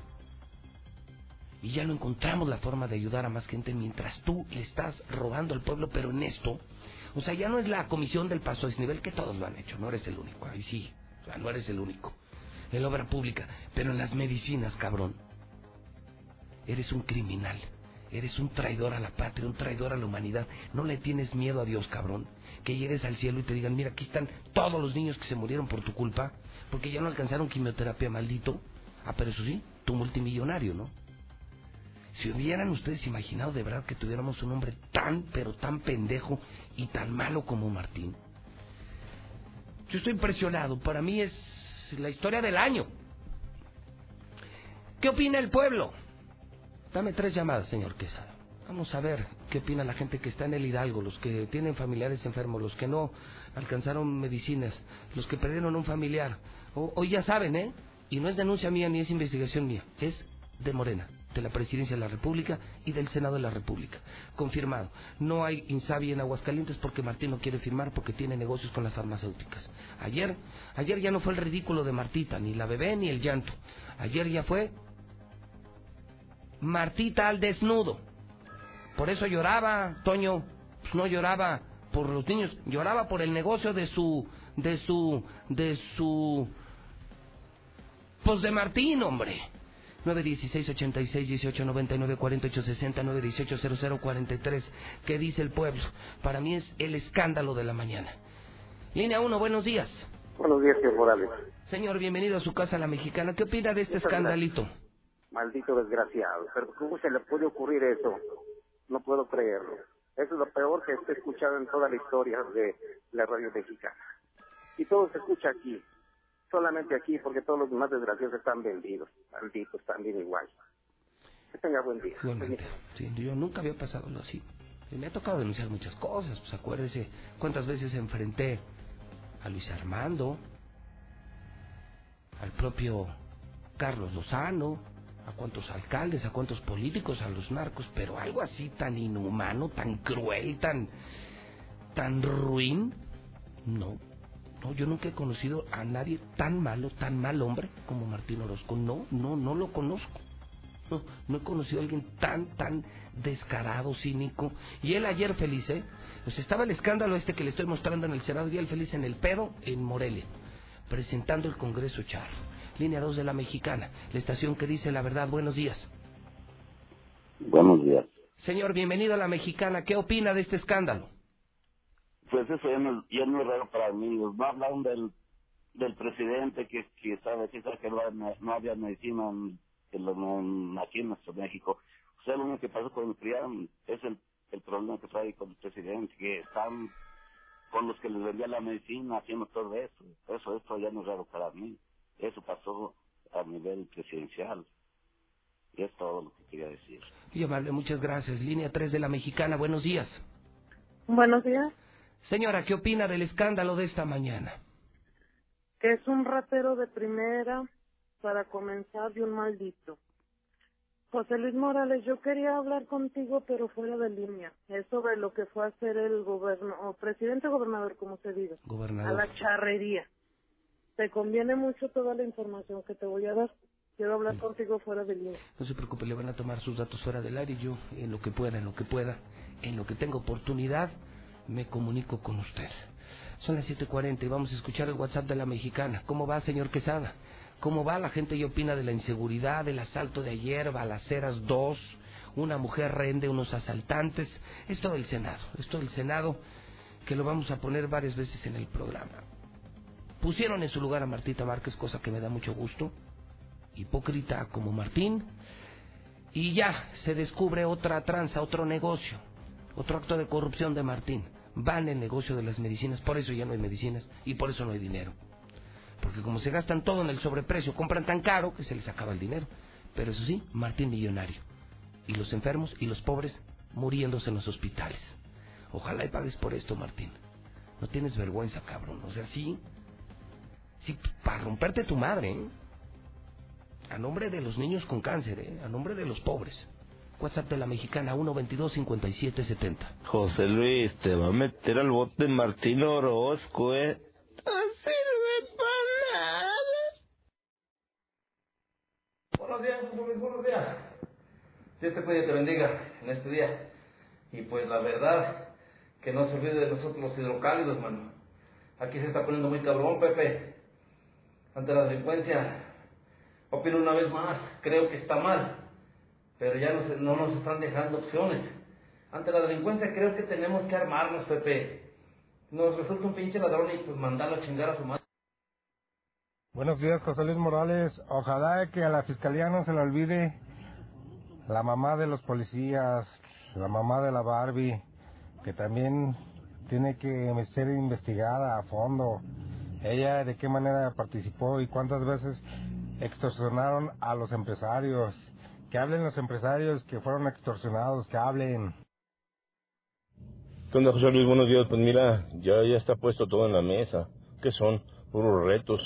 Y ya lo encontramos la forma de ayudar a más gente mientras tú le estás robando al pueblo, pero en esto, o sea, ya no es la comisión del paso a nivel que todos lo han hecho, no eres el único, ahí sí, o sea, no eres el único. En la obra pública, pero en las medicinas, cabrón, eres un criminal, eres un traidor a la patria, un traidor a la humanidad. No le tienes miedo a Dios, cabrón. Que llegues al cielo y te digan, mira, aquí están todos los niños que se murieron por tu culpa, porque ya no alcanzaron quimioterapia, maldito. Ah, pero eso sí, tu multimillonario, ¿no? Si hubieran ustedes imaginado de verdad que tuviéramos un hombre tan, pero tan pendejo y tan malo como Martín. Yo estoy impresionado. Para mí es la historia del año. ¿Qué opina el pueblo? Dame tres llamadas, señor Quesada. Vamos a ver qué opina la gente que está en el Hidalgo, los que tienen familiares enfermos, los que no alcanzaron medicinas, los que perdieron un familiar. Hoy ya saben, ¿eh? Y no es denuncia mía ni es investigación mía, es de Morena de la Presidencia de la República y del Senado de la República. Confirmado. No hay Insabi en Aguascalientes porque Martín no quiere firmar porque tiene negocios con las farmacéuticas. Ayer, ayer ya no fue el ridículo de Martita, ni la bebé ni el llanto. Ayer ya fue Martita al desnudo. Por eso lloraba, Toño, pues no lloraba por los niños, lloraba por el negocio de su, de su, de su, pues de Martín, hombre. 916 86 18 99 48 60 918 00 43 ¿Qué dice el pueblo? Para mí es el escándalo de la mañana. Línea 1, buenos días. Buenos días, señor Morales. Señor, bienvenido a su casa, la mexicana. ¿Qué opina de este escandalito? Maldito desgraciado. Pero ¿cómo se le puede ocurrir eso? No puedo creerlo. Eso es lo peor que he escuchado en toda la historia de la radio mexicana. Y todo se escucha aquí solamente aquí porque todos los demás desgraciados están vendidos, malditos también igual. Que tenga buen día. Sí, yo nunca había pasado así. Me ha tocado denunciar muchas cosas, pues acuérdese cuántas veces enfrenté a Luis Armando, al propio Carlos Lozano, a cuántos alcaldes, a cuántos políticos, a los narcos, pero algo así tan inhumano, tan cruel, tan tan ruin, no, no, yo nunca he conocido a nadie tan malo, tan mal hombre como Martín Orozco. No, no, no lo conozco. No, no he conocido a alguien tan, tan descarado, cínico. Y él ayer feliz, ¿eh? Pues estaba el escándalo este que le estoy mostrando en el Senado y él feliz en el pedo en Morelia, presentando el Congreso Char. Línea 2 de la Mexicana, la estación que dice la verdad. Buenos días. Buenos días. Señor, bienvenido a la Mexicana. ¿Qué opina de este escándalo? pues eso ya no, ya no es raro para mí. No hablaron del, del presidente que, que sabe, que, que no, había medicina en, aquí en nuestro México. O sea, lo único que pasó con el PRIAM es el, el problema que trae con el presidente, que están con los que les vendía la medicina haciendo todo eso. Eso, esto ya no es raro para mí. Eso pasó a nivel presidencial. Y es todo lo que quería decir. Y amable, muchas gracias. Línea 3 de la Mexicana, buenos días. Buenos días. Señora, ¿qué opina del escándalo de esta mañana? Que es un ratero de primera para comenzar de un maldito. José Luis Morales, yo quería hablar contigo, pero fuera de línea. Es sobre lo que fue a hacer el gobierno, o presidente gobernador, como se diga, a Gobernador. la charrería. Te conviene mucho toda la información que te voy a dar. Quiero hablar contigo fuera de línea. No se preocupe, le van a tomar sus datos fuera del área y yo, en lo que pueda, en lo que pueda, en lo que tenga oportunidad, me comunico con usted. Son las 7.40 y vamos a escuchar el WhatsApp de la mexicana. ¿Cómo va, señor Quesada? ¿Cómo va? La gente y opina de la inseguridad, del asalto de ayer, balaceras 2, una mujer rende unos asaltantes. Es todo el Senado, es todo el Senado que lo vamos a poner varias veces en el programa. Pusieron en su lugar a Martita Márquez, cosa que me da mucho gusto. Hipócrita como Martín. Y ya se descubre otra tranza, otro negocio, otro acto de corrupción de Martín. Van el negocio de las medicinas, por eso ya no hay medicinas y por eso no hay dinero. Porque como se gastan todo en el sobreprecio, compran tan caro que se les acaba el dinero. Pero eso sí, Martín millonario. Y los enfermos y los pobres muriéndose en los hospitales. Ojalá y pagues por esto, Martín. No tienes vergüenza, cabrón. O sea, sí. Sí, para romperte tu madre, ¿eh? A nombre de los niños con cáncer, ¿eh? A nombre de los pobres. WhatsApp de la mexicana 122-5770. José Luis, te va a meter al bote Martín Orozco, ¿eh? No sirve para nada. Buenos días, José Luis, buenos días. Dios te cuide y te bendiga en este día. Y pues la verdad, que no se olvide de nosotros los hidrocálidos, mano. Aquí se está poniendo muy cabrón, Pepe. Ante la delincuencia, opino una vez más, creo que está mal. Pero ya no, no nos están dejando opciones. Ante la delincuencia creo que tenemos que armarnos, Pepe. Nos resulta un pinche ladrón y pues mandarlo a chingar a su madre. Buenos días, José Luis Morales. Ojalá que a la fiscalía no se le olvide la mamá de los policías, la mamá de la Barbie, que también tiene que ser investigada a fondo. Ella de qué manera participó y cuántas veces extorsionaron a los empresarios. Que hablen los empresarios que fueron extorsionados, que hablen. ¿Qué onda, José Luis? Buenos días. Pues mira, ya, ya está puesto todo en la mesa. ¿Qué son? Puros retos.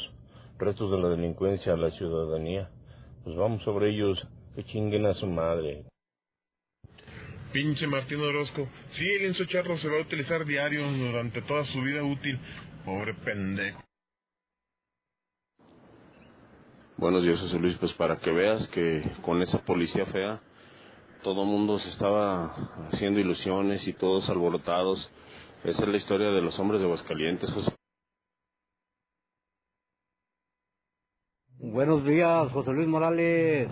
Retos de la delincuencia a la ciudadanía. Pues vamos sobre ellos. Que chinguen a su madre. Pinche Martín Orozco. Sí, el lienzo charro se va a utilizar diario durante toda su vida útil. Pobre pendejo. Buenos días, José Luis. Pues para que veas que con esa policía fea, todo el mundo se estaba haciendo ilusiones y todos alborotados. Esa es la historia de los hombres de Aguascalientes, José. Buenos días, José Luis Morales.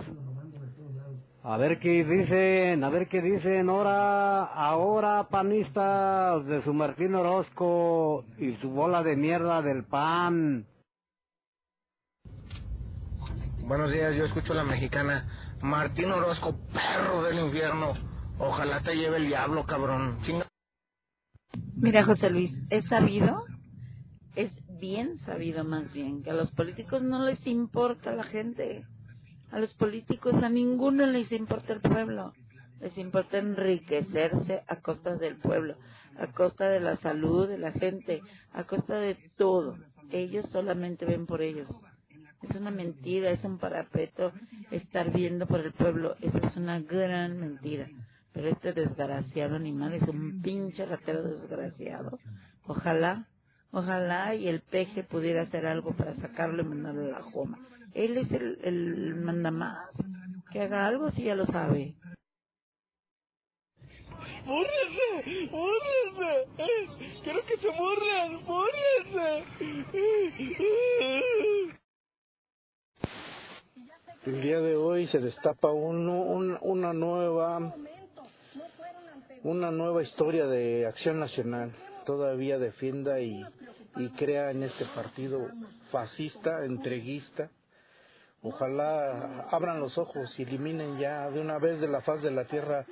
A ver qué dicen, a ver qué dicen ahora, ahora panistas de su Martín Orozco y su bola de mierda del pan. Buenos días, yo escucho a la mexicana. Martín Orozco, perro del infierno. Ojalá te lleve el diablo, cabrón. Chinga. Mira, José Luis, es sabido, es bien sabido más bien, que a los políticos no les importa la gente. A los políticos, a ninguno les importa el pueblo. Les importa enriquecerse a costa del pueblo, a costa de la salud de la gente, a costa de todo. Ellos solamente ven por ellos. Es una mentira, es un parapeto estar viendo por el pueblo. Esa es una gran mentira. Pero este desgraciado animal es un pinche ratero desgraciado. Ojalá, ojalá y el peje pudiera hacer algo para sacarlo y mandarlo a la joma. Él es el, el mandamás. Que haga algo si ya lo sabe. ¡Bórrese! ¡Bórrese! ¡Quiero que se borren! ¡Bórrese! El día de hoy se destapa uno- un- una nueva una nueva historia de Acción Nacional. Todavía defienda y, y crea en este partido fascista, entreguista. Ojalá abran los ojos y eliminen ya de una vez de la faz de la tierra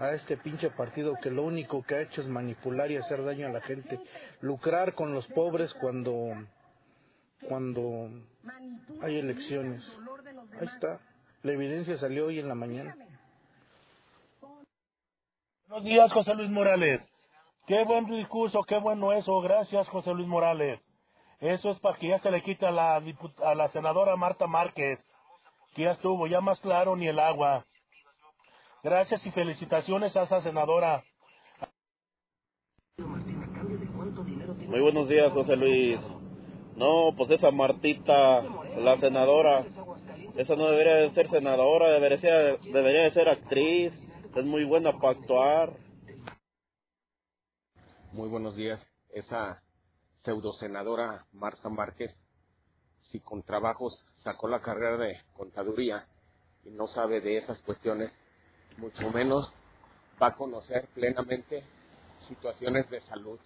a este pinche partido que lo único que ha hecho es manipular y hacer daño a la gente, lucrar con los pobres cuando cuando hay elecciones. Ahí está. La evidencia salió hoy en la mañana. Buenos días, José Luis Morales. Qué buen discurso, qué bueno eso. Gracias, José Luis Morales. Eso es para que ya se le quite a la, a la senadora Marta Márquez, que ya estuvo, ya más claro ni el agua. Gracias y felicitaciones a esa senadora. Muy buenos días, José Luis. No, pues esa Martita, la senadora, esa no debería de ser senadora, debería, ser, debería de ser actriz, es muy buena para actuar. Muy buenos días. Esa pseudo senadora Marta Márquez, si con trabajos sacó la carrera de contaduría y no sabe de esas cuestiones, mucho menos va a conocer plenamente situaciones de salud.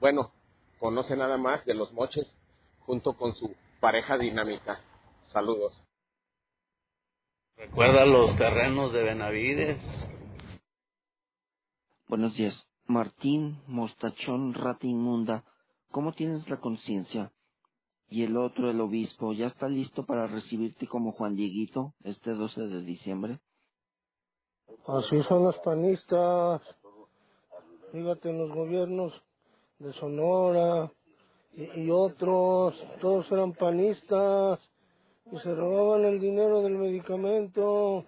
Bueno, conoce nada más de los moches junto con su pareja dinámica. Saludos. Recuerda los terrenos de Benavides. Buenos días. Martín Mostachón Rata Inmunda, ¿cómo tienes la conciencia? Y el otro, el obispo, ¿ya está listo para recibirte como Juan Dieguito este 12 de diciembre? Así son los panistas. Fíjate en los gobiernos de Sonora y, y otros, todos eran panistas y se robaban el dinero del medicamento.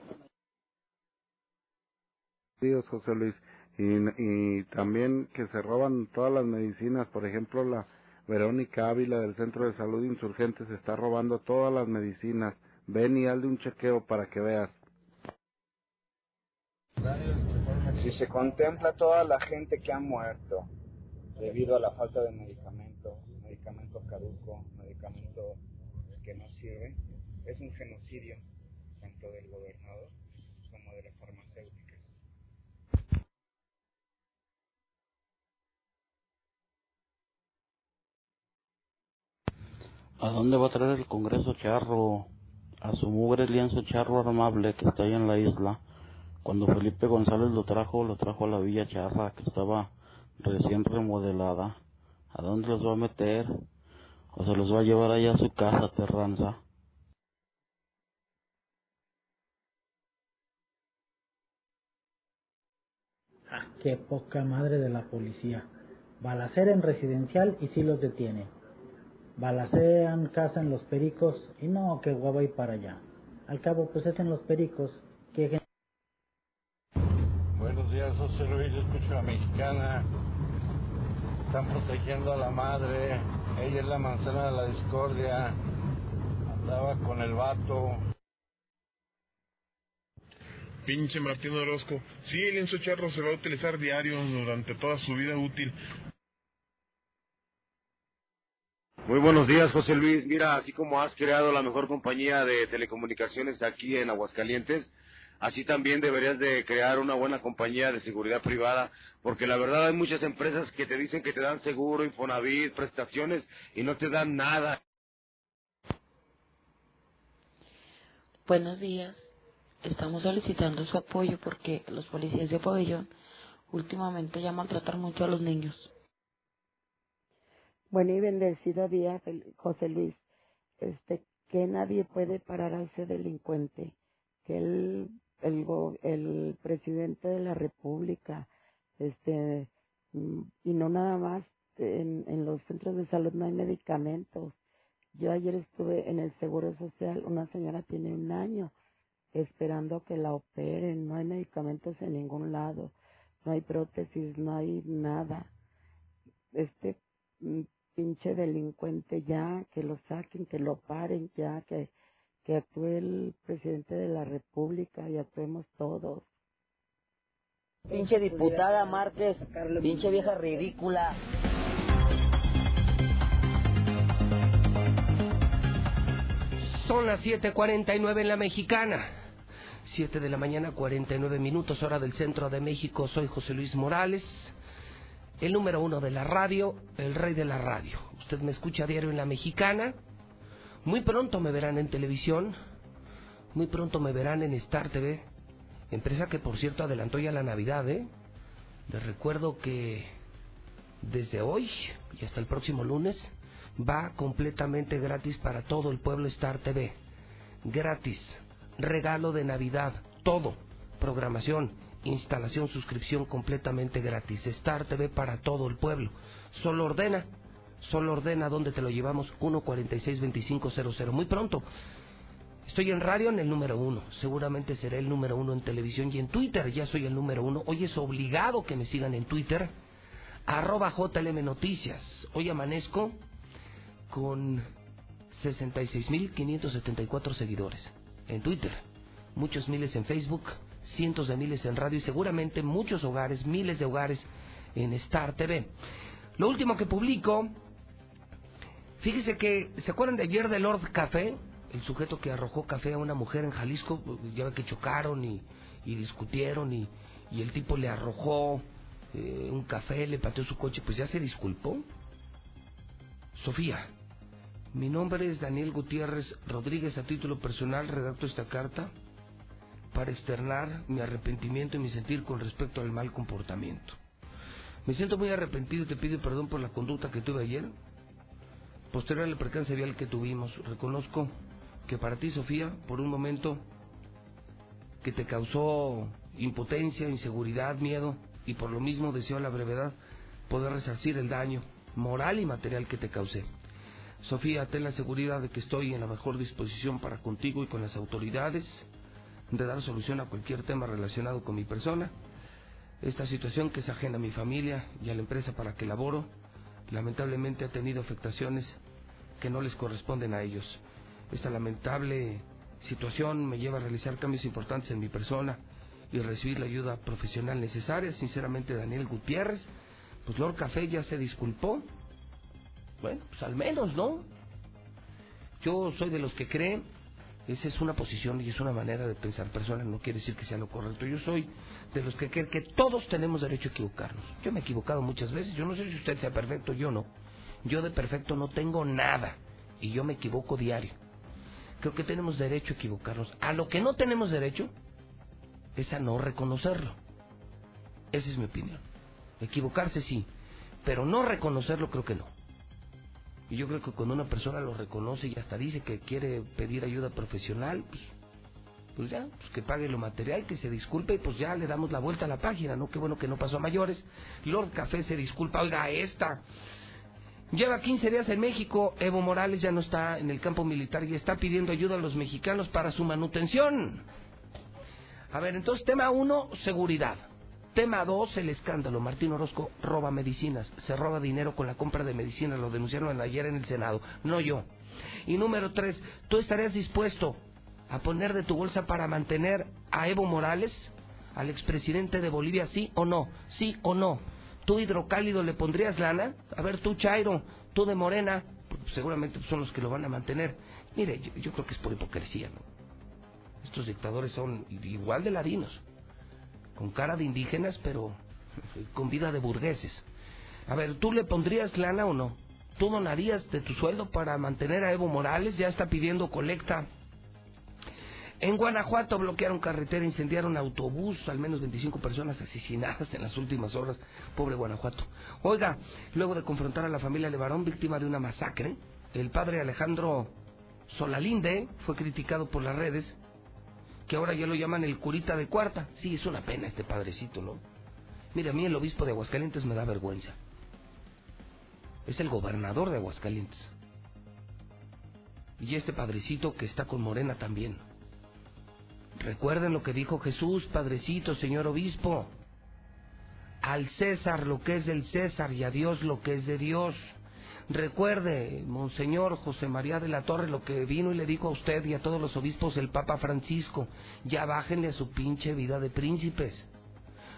Dios, José Luis. Y, y también que se roban todas las medicinas, por ejemplo, la Verónica Ávila del Centro de Salud Insurgentes está robando todas las medicinas. Ven y hazle un chequeo para que veas. Si se contempla toda la gente que ha muerto debido a la falta de medicamento, medicamento caduco, medicamento que no sirve, es un genocidio tanto del gobernador como de las farmacéuticas. ¿A dónde va a traer el Congreso Charro? A su mugre lienzo charro armable que está ahí en la isla. Cuando Felipe González lo trajo, lo trajo a la Villa Charra, que estaba recién remodelada. ¿A dónde los va a meter? ¿O se los va a llevar allá a su casa, Terranza? Ah, qué poca madre de la policía. Balacera en residencial y sí los detiene. Balacean casa en los pericos y no, que guava y para allá. Al cabo, pues es en los pericos. Que... Buenos días, José Luis. Yo escucho a la mexicana. Están protegiendo a la madre. Ella es la manzana de la discordia. Andaba con el vato. Pinche Martín Orozco. Sí, el lienzo charro se va a utilizar diario durante toda su vida útil. Muy buenos días, José Luis. Mira, así como has creado la mejor compañía de telecomunicaciones aquí en Aguascalientes, así también deberías de crear una buena compañía de seguridad privada, porque la verdad hay muchas empresas que te dicen que te dan seguro, Infonavit, prestaciones y no te dan nada. Buenos días. Estamos solicitando su apoyo porque los policías de pabellón últimamente ya maltratan mucho a los niños. Bueno y bendecido día, José Luis. Este, que nadie puede parar a ese delincuente, que el, el, el presidente de la República, este, y no nada más, en, en los centros de salud no hay medicamentos. Yo ayer estuve en el Seguro Social, una señora tiene un año esperando que la operen, no hay medicamentos en ningún lado, no hay prótesis, no hay nada. Este pinche delincuente ya, que lo saquen, que lo paren ya, que, que actúe el presidente de la República y actuemos todos. Pinche diputada Márquez, pinche vieja ridícula. Son las 7:49 en la mexicana. 7 de la mañana, 49 minutos, hora del centro de México. Soy José Luis Morales, el número uno de la radio, el rey de la radio. Usted me escucha diario en la mexicana. Muy pronto me verán en televisión. Muy pronto me verán en Star TV. Empresa que, por cierto, adelantó ya la Navidad, ¿eh? Les recuerdo que desde hoy y hasta el próximo lunes va completamente gratis para todo el pueblo Star TV. Gratis. Regalo de Navidad. Todo. Programación, instalación, suscripción completamente gratis. Star TV para todo el pueblo. Solo ordena. Solo ordena dónde te lo llevamos. 1462500. Muy pronto. Estoy en radio en el número uno. Seguramente seré el número uno en televisión y en Twitter. Ya soy el número uno. Hoy es obligado que me sigan en Twitter. Arroba JLM Noticias. Hoy amanezco con 66.574 seguidores en Twitter. Muchos miles en Facebook. Cientos de miles en radio y seguramente muchos hogares, miles de hogares en Star TV. Lo último que publico, fíjese que, ¿se acuerdan de ayer de Lord Café? El sujeto que arrojó café a una mujer en Jalisco, ya que chocaron y, discutieron y, el tipo le arrojó eh, un café, le pateó su coche, pues ya se disculpó. Sofía, mi nombre es Daniel Gutiérrez Rodríguez, a título personal redacto esta carta para externar mi arrepentimiento y mi sentir con respecto al mal comportamiento. Me siento muy arrepentido y te pido perdón por la conducta que tuve ayer. Posterior al percance vial que tuvimos, reconozco que para ti, Sofía, por un momento que te causó impotencia, inseguridad, miedo, y por lo mismo deseo la brevedad poder resarcir el daño moral y material que te causé. Sofía, ten la seguridad de que estoy en la mejor disposición para contigo y con las autoridades de dar solución a cualquier tema relacionado con mi persona esta situación que es ajena a mi familia y a la empresa para que laboro, lamentablemente ha tenido afectaciones que no les corresponden a ellos. Esta lamentable situación me lleva a realizar cambios importantes en mi persona y recibir la ayuda profesional necesaria. Sinceramente, Daniel Gutiérrez, pues Lord Café ya se disculpó. Bueno, pues al menos, ¿no? Yo soy de los que creen esa es una posición y es una manera de pensar personas, no quiere decir que sea lo correcto. Yo soy de los que creen que todos tenemos derecho a equivocarnos. Yo me he equivocado muchas veces, yo no sé si usted sea perfecto, yo no. Yo de perfecto no tengo nada y yo me equivoco diario. Creo que tenemos derecho a equivocarnos. A lo que no tenemos derecho es a no reconocerlo. Esa es mi opinión. Equivocarse sí, pero no reconocerlo creo que no. Y yo creo que cuando una persona lo reconoce y hasta dice que quiere pedir ayuda profesional, pues, pues ya, pues que pague lo material, que se disculpe y pues ya le damos la vuelta a la página, ¿no? Qué bueno que no pasó a mayores. Lord Café se disculpa, oiga, esta. Lleva 15 días en México, Evo Morales ya no está en el campo militar y está pidiendo ayuda a los mexicanos para su manutención. A ver, entonces tema uno, seguridad. Tema 2, el escándalo. Martín Orozco roba medicinas. Se roba dinero con la compra de medicinas. Lo denunciaron ayer en el Senado. No yo. Y número 3, ¿tú estarías dispuesto a poner de tu bolsa para mantener a Evo Morales, al expresidente de Bolivia, sí o no? Sí o no. ¿Tú hidrocálido le pondrías lana? A ver, tú Chairo, tú de Morena, seguramente son los que lo van a mantener. Mire, yo, creo que es por hipocresía, ¿no? Estos dictadores son igual de ladinos con cara de indígenas, pero con vida de burgueses. A ver, ¿tú le pondrías lana o no? ¿Tú donarías de tu sueldo para mantener a Evo Morales? Ya está pidiendo colecta. En Guanajuato bloquearon carretera, incendiaron autobús, al menos 25 personas asesinadas en las últimas horas. Pobre Guanajuato. Oiga, luego de confrontar a la familia Levarón, víctima de una masacre, el padre Alejandro Solalinde fue criticado por las redes que ahora ya lo llaman el curita de cuarta. Sí, es una pena este padrecito, ¿no? Mira, a mí el obispo de Aguascalientes me da vergüenza. Es el gobernador de Aguascalientes. Y este padrecito que está con Morena también. Recuerden lo que dijo Jesús, padrecito, señor obispo. Al César lo que es del César y a Dios lo que es de Dios. Recuerde, Monseñor José María de la Torre, lo que vino y le dijo a usted y a todos los obispos el Papa Francisco, ya bájenle a su pinche vida de príncipes.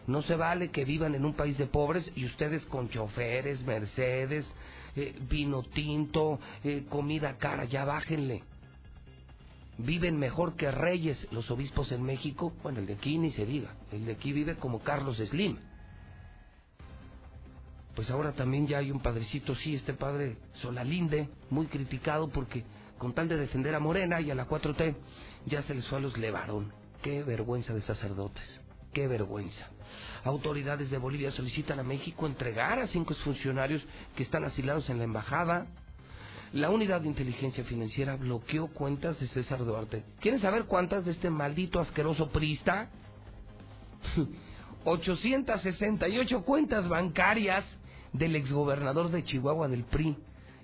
No se vale que vivan en un país de pobres y ustedes con choferes, Mercedes, eh, vino tinto, eh, comida cara, ya bájenle. Viven mejor que reyes los obispos en México, bueno, el de aquí ni se diga, el de aquí vive como Carlos Slim pues ahora también ya hay un padrecito, sí, este padre Solalinde, muy criticado porque con tal de defender a Morena y a la 4T, ya se les fue a los levaron. Qué vergüenza de sacerdotes, qué vergüenza. Autoridades de Bolivia solicitan a México entregar a cinco funcionarios que están asilados en la embajada. La unidad de inteligencia financiera bloqueó cuentas de César Duarte. ¿Quieren saber cuántas de este maldito asqueroso prista? 868 *laughs* cuentas bancarias del exgobernador de Chihuahua del PRI.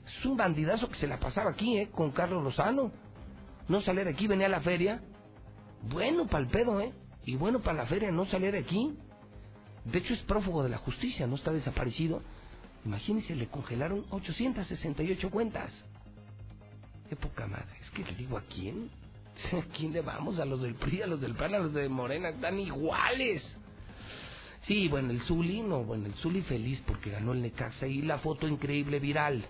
Es un bandidazo que se la pasaba aquí, ¿eh? Con Carlos Lozano. no salir aquí, venía a la feria. Bueno para el pedo, ¿eh? Y bueno para la feria no salir aquí. De hecho es prófugo de la justicia, no está desaparecido. Imagínense, le congelaron 868 cuentas. Qué poca madre. Es que le digo a quién. *laughs* ¿A quién le vamos? A los del PRI, a los del PAN, a los de Morena, están iguales. Sí, bueno, el Zuli, no, bueno, el Zuli feliz porque ganó el Necaxa y la foto increíble viral.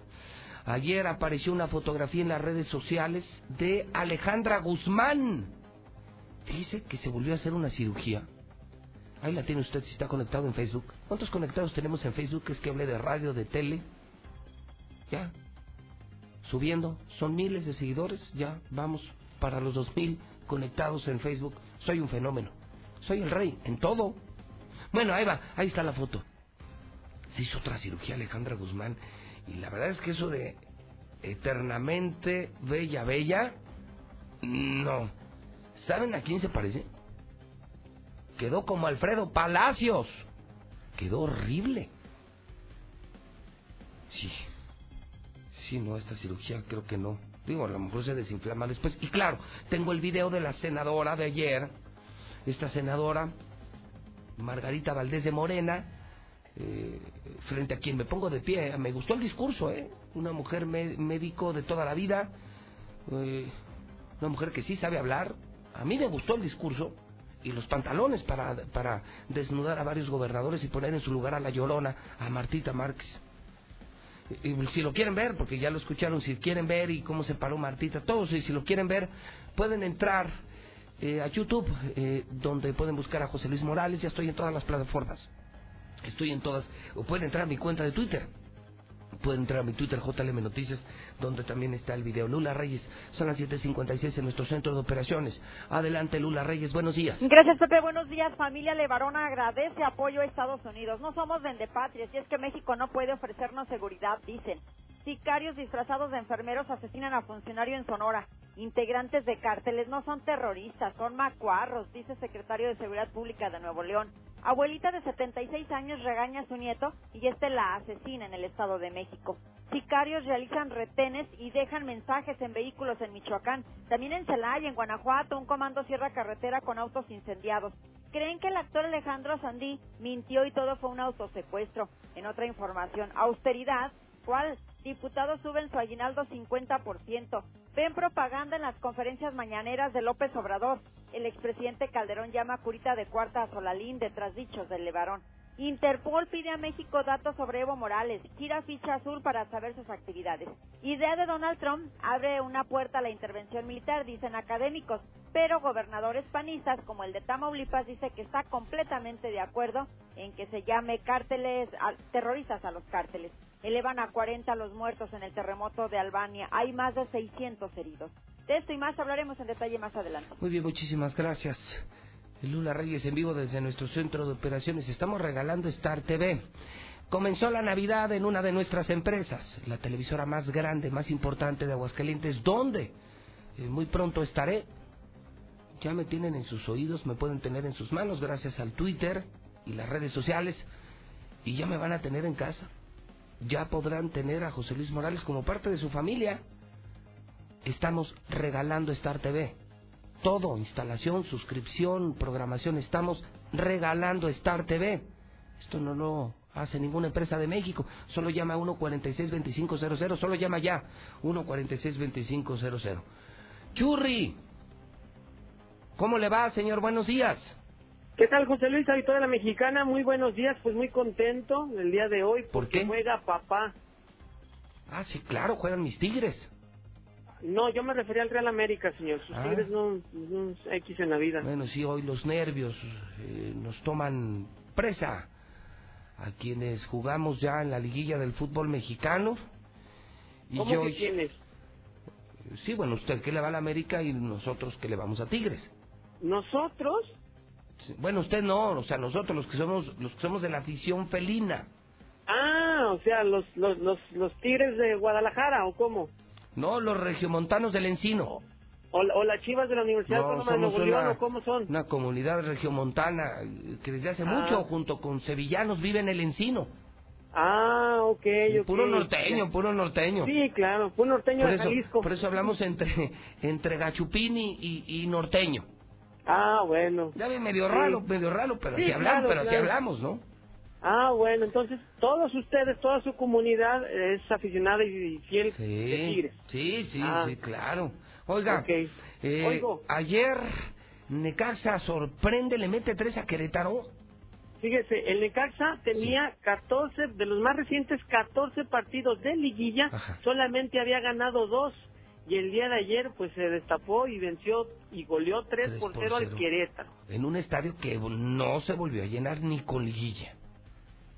Ayer apareció una fotografía en las redes sociales de Alejandra Guzmán. Dice que se volvió a hacer una cirugía. Ahí la tiene usted si está conectado en Facebook. ¿Cuántos conectados tenemos en Facebook? Es que hable de radio, de tele. Ya. Subiendo. Son miles de seguidores. Ya. Vamos para los dos mil conectados en Facebook. Soy un fenómeno. Soy el rey en todo. Bueno, ahí va. Ahí está la foto. Se hizo otra cirugía Alejandra Guzmán. Y la verdad es que eso de eternamente bella, bella. No. ¿Saben a quién se parece? Quedó como Alfredo Palacios. Quedó horrible. Sí. Sí, no, esta cirugía creo que no. Digo, a lo mejor se desinflama después. Y claro, tengo el video de la senadora de ayer. Esta senadora, Margarita Valdés de Morena, eh, frente a quien me pongo de pie. Me gustó el discurso, ¿eh? Una mujer médico de toda la vida. Eh, una mujer que sí sabe hablar. A mí me gustó el discurso y los pantalones para, para desnudar a varios gobernadores y poner en su lugar a la llorona, a Martita Márquez. Y, si lo quieren ver, porque ya lo escucharon, si quieren ver y cómo se paró Martita, todos, y si lo quieren ver, pueden entrar eh, a YouTube, eh, donde pueden buscar a José Luis Morales, ya estoy en todas las plataformas. Estoy en todas, o pueden entrar a mi cuenta de Twitter, pueden entrar a mi Twitter JLM Noticias, donde también está el video. Lula Reyes, son las 7.56 en nuestro centro de operaciones. Adelante, Lula Reyes, buenos días. Gracias, Pepe, buenos días. Familia Levarona agradece apoyo a Estados Unidos. No somos vendepatrias y es que México no puede ofrecernos seguridad, dicen. Sicarios disfrazados de enfermeros asesinan a funcionario en Sonora. Integrantes de cárteles no son terroristas, son macuarros, dice secretario de Seguridad Pública de Nuevo León. Abuelita de 76 años regaña a su nieto y este la asesina en el Estado de México. Sicarios realizan retenes y dejan mensajes en vehículos en Michoacán. También en Celaya, en Guanajuato, un comando cierra carretera con autos incendiados. Creen que el actor Alejandro Sandí mintió y todo fue un autosecuestro. En otra información, austeridad ¿Cuál? Diputados suben su aguinaldo 50%. Ven propaganda en las conferencias mañaneras de López Obrador. El expresidente Calderón llama a Curita de Cuarta a Solalín detrás dichos del Levarón. Interpol pide a México datos sobre Evo Morales, gira ficha azul para saber sus actividades. Idea de Donald Trump abre una puerta a la intervención militar, dicen académicos, pero gobernadores panistas como el de Tamaulipas dice que está completamente de acuerdo en que se llame cárteles, terroristas a los cárteles. Elevan a 40 los muertos en el terremoto de Albania. Hay más de 600 heridos. De esto y más hablaremos en detalle más adelante. Muy bien, muchísimas gracias. Lula Reyes en vivo desde nuestro centro de operaciones. Estamos regalando Star TV. Comenzó la Navidad en una de nuestras empresas, la televisora más grande, más importante de Aguascalientes. ¿Dónde? Eh, muy pronto estaré. Ya me tienen en sus oídos, me pueden tener en sus manos gracias al Twitter y las redes sociales. Y ya me van a tener en casa. Ya podrán tener a José Luis Morales como parte de su familia. Estamos regalando Star TV todo, instalación, suscripción, programación, estamos regalando Star TV. Esto no lo hace ninguna empresa de México. Solo llama a 146-2500, solo llama ya 146-2500. Churri, ¿cómo le va, señor? Buenos días. ¿Qué tal, José Luis, de la mexicana? Muy buenos días, pues muy contento el día de hoy porque juega papá. Ah, sí, claro, juegan mis tigres. No, yo me refería al Real América, señor. Sus ah. tigres no, no X en la vida. Bueno, sí, hoy los nervios eh, nos toman presa a quienes jugamos ya en la liguilla del fútbol mexicano. Y ¿Cómo yo, que quiénes? Sí, bueno, usted que le va a la América y nosotros que le vamos a Tigres. ¿Nosotros? Bueno, usted no, o sea, nosotros los que somos los que somos de la afición felina. Ah, o sea, los los los, los Tigres de Guadalajara o cómo? No, los regiomontanos del Encino. O, las chivas de la Universidad Autónoma de Nuevo León, ¿cómo son? Una comunidad regiomontana que desde hace mucho, ah. junto con sevillanos, vive en el Encino. Ah, ok, ok. Puro norteño, puro norteño. Sí, claro, puro norteño por de eso, Jalisco. Por eso hablamos entre, *laughs* entre y, y norteño. Ah, bueno. Ya ven, medio raro, medio raro, pero Sí, así hablamos, claro, pero claro. hablamos, ¿no? Ah, bueno, entonces todos ustedes, toda su comunidad es aficionada y fiel de Sí, Tigres. sí, sí, Ah. sí, claro. Oiga, eh, Oigo. ayer Necaxa sorprende, le mete tres a Querétaro. Fíjese, el Necaxa tenía 14, de los más recientes 14 partidos de liguilla, solamente había ganado dos. Y el día de ayer, pues se destapó y venció y goleó 3 Tres por por 0 al. Querétaro. En un estadio que no se volvió a llenar ni con liguilla.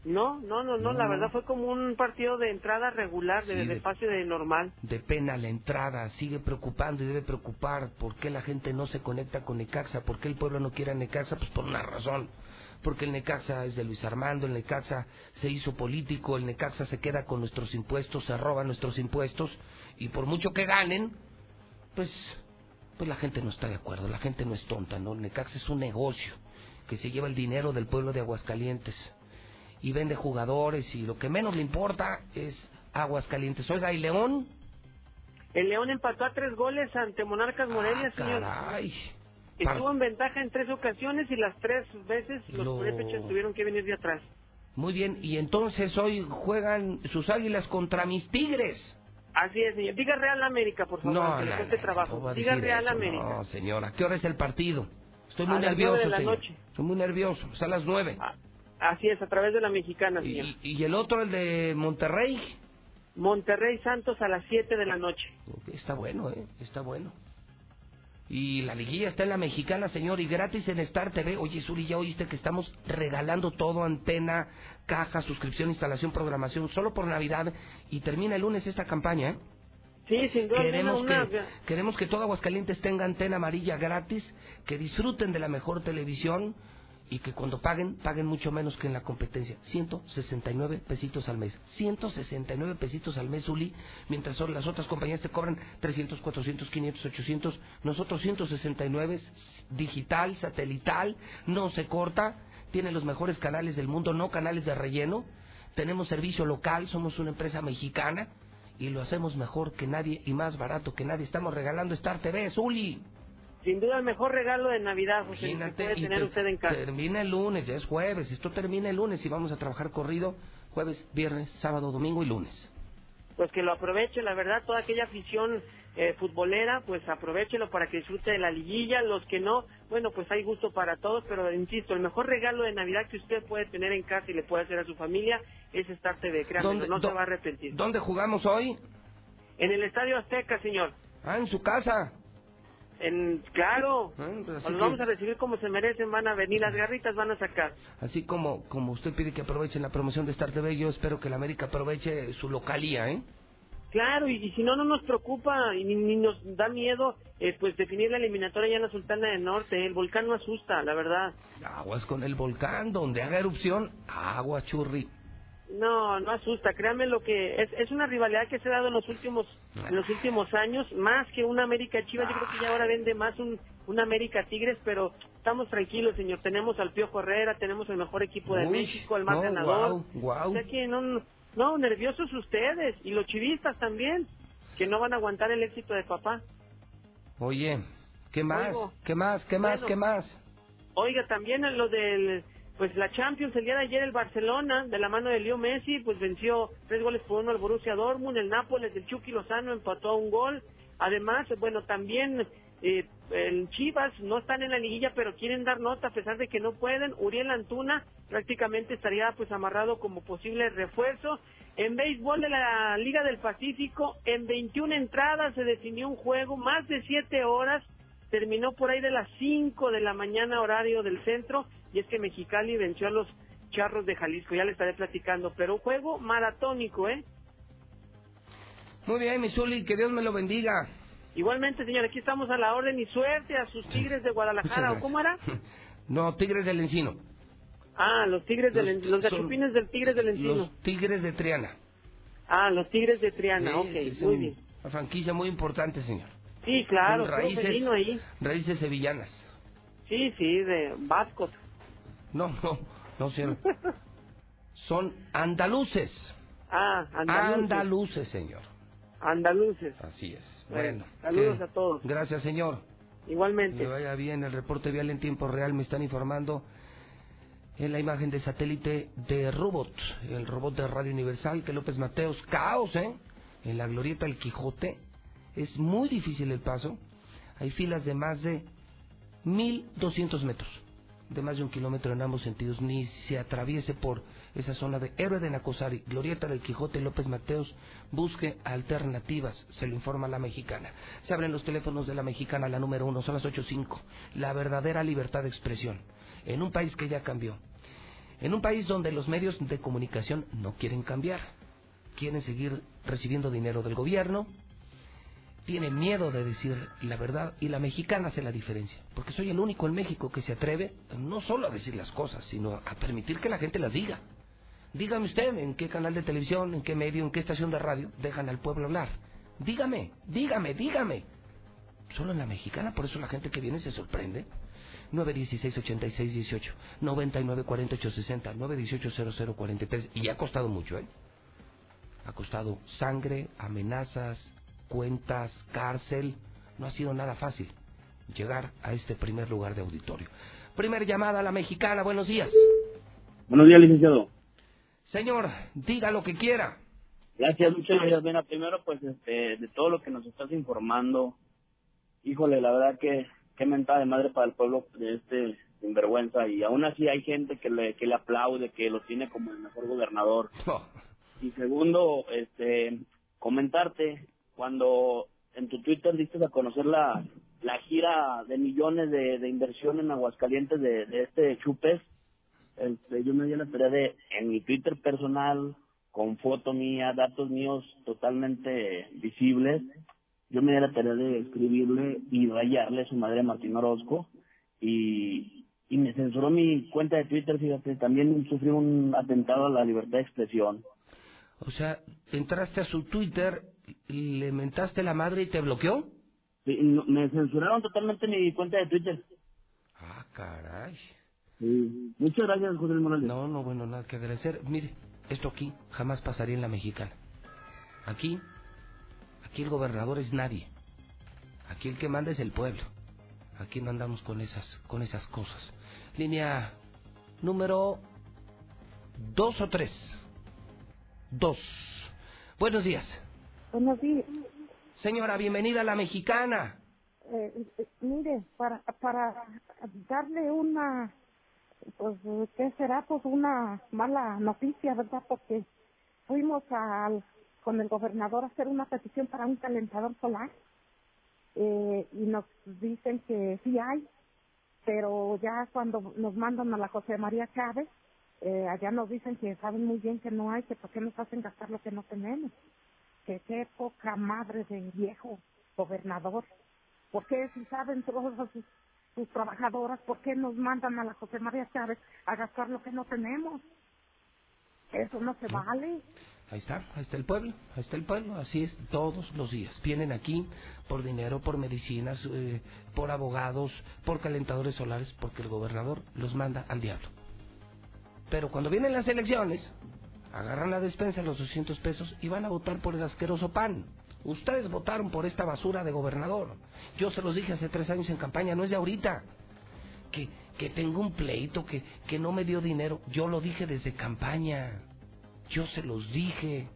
No, no, no, no, la No. verdad fue como un partido de entrada regular, de, Sí, de de- espacio de normal. De pena la entrada, sigue preocupando y debe preocupar. ¿Por qué la gente no se conecta con Necaxa? ¿Por qué el pueblo no quiere a Necaxa? Pues por una razón. Porque el Necaxa es de Luis Armando, el Necaxa se hizo político, el Necaxa se queda con nuestros impuestos, se roba nuestros impuestos y por mucho que ganen, pues, pues la gente no está de acuerdo, la gente no es tonta, ¿no? Necaxa es un negocio que se lleva el dinero del pueblo de Aguascalientes y vende jugadores y lo que menos le importa es Aguascalientes. Oiga, ¿y León? El León empató a tres goles ante Monarcas Morelia, señor. Ah, Caray. Estuvo en ventaja en tres ocasiones y las tres veces los Lo- tuvieron que venir de atrás. Muy bien, y entonces hoy juegan sus águilas contra mis tigres. Así es, señor. Diga Real América, por favor, No, no, no, trabajo. ¿cómo va a Diga Real eso? América. No, señora, ¿qué hora es el partido? Estoy muy A las nervioso, nueve de la señor. noche. Estoy muy nervioso, es a las nueve. Así es, a través de la mexicana, señor. ¿Y, y el otro, el de Monterrey? Monterrey Santos a las 7 de la noche. Está bueno, ¿eh? Está bueno. Y la liguilla está en la mexicana, señor, y gratis en Star TV. Oye, Suri, ya oíste que estamos regalando todo, antena, caja, suscripción, instalación, programación, solo por Navidad. Y termina el lunes esta campaña, ¿eh? Sí, sin duda Queremos que, una- queremos que todo Aguascalientes tenga antena amarilla gratis, que disfruten de la mejor televisión y que cuando paguen, paguen mucho menos que en la competencia. 169 pesitos al mes. 169 pesitos al mes, Uli, mientras las otras compañías te cobran 300, 400, 500, 800. Nosotros 169, digital, satelital, no se corta, tiene los mejores canales del mundo, no canales de relleno. Tenemos servicio local, somos una empresa mexicana y lo hacemos mejor que nadie y más barato que nadie. Estamos regalando Star TV, Zuli. Sin duda el mejor regalo de Navidad, José, que Imagínate, puede y tener te- usted en casa. termina el lunes, ya es jueves. Esto termina el lunes y vamos a trabajar corrido jueves, viernes, sábado, domingo y lunes. Pues que lo aproveche, la verdad, toda aquella afición eh, futbolera, pues aprovechelo para que disfrute de la liguilla. Los que no, bueno, pues hay gusto para todos, pero insisto, el mejor regalo de Navidad que usted puede tener en casa y le puede hacer a su familia es Star TV, créanme, ¿Dónde- no se va a arrepentir. ¿Dónde jugamos hoy? En el Estadio Azteca, señor. Ah, en su casa. En, claro, pues los que- vamos a recibir como se merecen, van a venir, las garritas van a sacar. Así como, como usted pide que aprovechen la promoción de Star TV, yo espero que la América aproveche su localía, ¿eh? Claro, y, y si no, no nos preocupa y ni, ni nos da miedo eh, pues definir la eliminatoria ya en la Sultana del Norte. El volcán no asusta, la verdad. Aguas con el volcán, donde haga erupción, agua churri. No, no asusta. Créanme lo que es, es una rivalidad que se ha dado en los últimos en los últimos años, más que una América Chivas. Yo creo que ya ahora vende más un, un América Tigres, pero estamos tranquilos, señor. Tenemos al Piojo Herrera, tenemos el mejor equipo de Uy, México, el más no, ganador. O sea que no, no, no, nerviosos ustedes y los chivistas también, que no van a aguantar el éxito de papá. Oye, ¿qué más? Oigo. ¿Qué más? ¿Qué más? Bueno. ¿Qué más? Oiga, también en lo del, pues la Champions, el día de ayer el Barcelona, de la mano de Leo Messi, pues venció tres goles por uno al Borussia Dortmund, el Nápoles del Chucky Lozano empató a un gol. Además, bueno, también eh, el Chivas no están en la liguilla, pero quieren dar nota a pesar de que no pueden. Uriel Antuna prácticamente estaría pues amarrado como posible refuerzo. En béisbol de la Liga del Pacífico, en 21 entradas se definió un juego, más de 7 horas, terminó por ahí de las 5 de la mañana horario del centro, y es que Mexicali venció a los Charros de Jalisco, ya le estaré platicando, pero un juego maratónico, ¿eh? Muy bien, mi Zuli, que Dios me lo bendiga. Igualmente, señor, aquí estamos a la orden y suerte a sus Tigres de Guadalajara, ¿o cómo era? *laughs* No, Tigres del Encino. Ah, los Tigres del Los- En- los gachupines del Tigres del Encino. Los Tigres de Triana. Ah, los Tigres de Triana, Sí, ok, es muy un- bien. Una franquicia muy importante, señor. Sí, claro, ahí. raíces sevillanas. Sí, sí, de Vascos. No, no, no, señor. Son andaluces. Ah, andaluces. Andaluces, señor. Andaluces. Así es. Bueno, Bueno. saludos a todos. Gracias, señor. Igualmente. Le vaya bien el reporte vial en tiempo real. Me están informando en la imagen de satélite de Robot, el robot de Radio Universal, que López Mateos, caos, ¿eh? En la glorieta del Quijote. Es muy difícil el paso. Hay filas de más de 1.200 metros, de más de un kilómetro en ambos sentidos. Ni se atraviese por esa zona de Héroe de Nacosari, Glorieta del Quijote, López Mateos. Busque alternativas, se lo informa la mexicana. Se abren los teléfonos de la mexicana, la número uno, son las 8.05. La verdadera libertad de expresión. En un país que ya cambió. En un país donde los medios de comunicación no quieren cambiar. Quieren seguir recibiendo dinero del gobierno, tiene miedo de decir la verdad y la mexicana hace la diferencia. Porque soy el único en México que se atreve no solo a decir las cosas, sino a permitir que la gente las diga. Dígame usted en qué canal de televisión, en qué medio, en qué estación de radio dejan al pueblo hablar. Dígame, dígame, dígame. Solo en la mexicana, por eso la gente que viene se sorprende. 916-8618, 994860, 918-0043. Y ha costado mucho, ¿eh? Ha costado sangre, amenazas, cuentas, cárcel. No ha sido nada fácil llegar a este primer lugar de auditorio. Primer llamada a la mexicana, buenos días. Buenos días, licenciado. Señor, diga lo que quiera. Gracias, muchas gracias. Mira, primero, pues, este, de todo lo que nos estás informando, híjole, la verdad que qué mentada de madre para el pueblo de este sinvergüenza. Y aún así hay gente que le, que le aplaude, que lo tiene como el mejor gobernador. *laughs* Y segundo, este, comentarte, cuando en tu Twitter diste a conocer la, la gira de millones de, de inversión en Aguascalientes de, este Chupes, este, yo me di la tarea de, en mi Twitter personal, con foto mía, datos míos totalmente visibles, yo me di la tarea de escribirle y rayarle a su madre Martín Orozco y, y me censuró mi cuenta de Twitter, fíjate, también sufrí un atentado a la libertad de expresión. O sea, entraste a su Twitter, le mentaste la madre y te bloqueó. Sí, no- me censuraron totalmente mi cuenta de Twitter. Ah, caray. Sí. Muchas gracias, José Morales. No, no, bueno, nada que agradecer. Mire, esto aquí jamás pasaría en la mexicana. Aquí, aquí el gobernador es nadie. Aquí el que manda es el pueblo. Aquí no andamos con esas, con esas cosas. Línea número dos o tres. Dos. Buenos días. Buenos días. Señora, bienvenida a la mexicana. Eh, eh, mire, para, para darle una, pues, ¿qué será? Pues una mala noticia, ¿verdad? Porque fuimos al, con el gobernador a hacer una petición para un calentador solar eh, y nos dicen que sí hay, pero ya cuando nos mandan a la José María Chávez, eh, allá nos dicen que saben muy bien que no hay, que por qué nos hacen gastar lo que no tenemos. Que qué poca madre de viejo gobernador. ¿Por qué si saben todas sus, sus trabajadoras, por qué nos mandan a la José María Chávez a gastar lo que no tenemos? Eso no se vale. Ahí está, ahí está el pueblo, ahí está el pueblo, así es todos los días. Vienen aquí por dinero, por medicinas, eh, por abogados, por calentadores solares, porque el gobernador los manda al diablo. Pero cuando vienen las elecciones, agarran la despensa, los 200 pesos, y van a votar por el asqueroso PAN. Ustedes votaron por esta basura de gobernador. Yo se los dije hace tres años en campaña, no es de ahorita. Que, que tengo un pleito, que, que no me dio dinero. Yo lo dije desde campaña. Yo se los dije.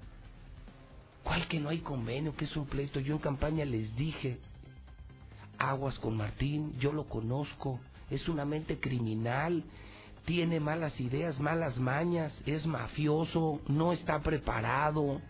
¿Cuál que no hay convenio? que es un pleito? Yo en campaña les dije. Aguas con Martín, yo lo conozco. Es una mente criminal. Tiene malas ideas, malas mañas. Es mafioso. No está preparado.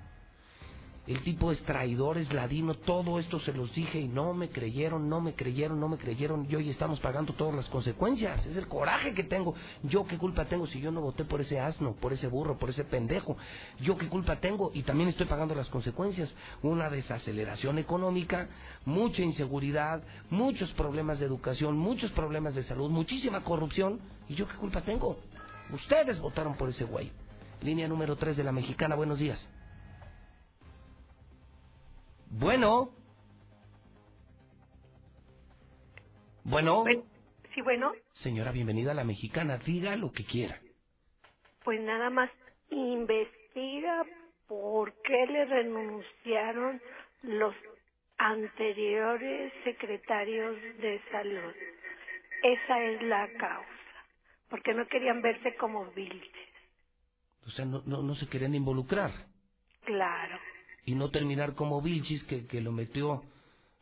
El tipo es traidor, es ladino, todo esto se los dije y no me creyeron, no me creyeron, no me creyeron. Y hoy estamos pagando todas las consecuencias. Es el coraje que tengo. Yo qué culpa tengo si yo no voté por ese asno, por ese burro, por ese pendejo. Yo qué culpa tengo y también estoy pagando las consecuencias. Una desaceleración económica, mucha inseguridad, muchos problemas de educación, muchos problemas de salud, muchísima corrupción. ¿Y yo qué culpa tengo? Ustedes votaron por ese güey. Línea número 3 de la mexicana, buenos días. Bueno. Bueno. Sí, bueno, Señora, bienvenida a la mexicana. Diga lo que quiera. pues nada más investiga por qué le renunciaron los anteriores secretarios de salud. Esa es la causa, porque no querían verse como vilches. O sea, no, no, no se querían involucrar. Claro. Y no terminar como Vilchis, que, que lo metió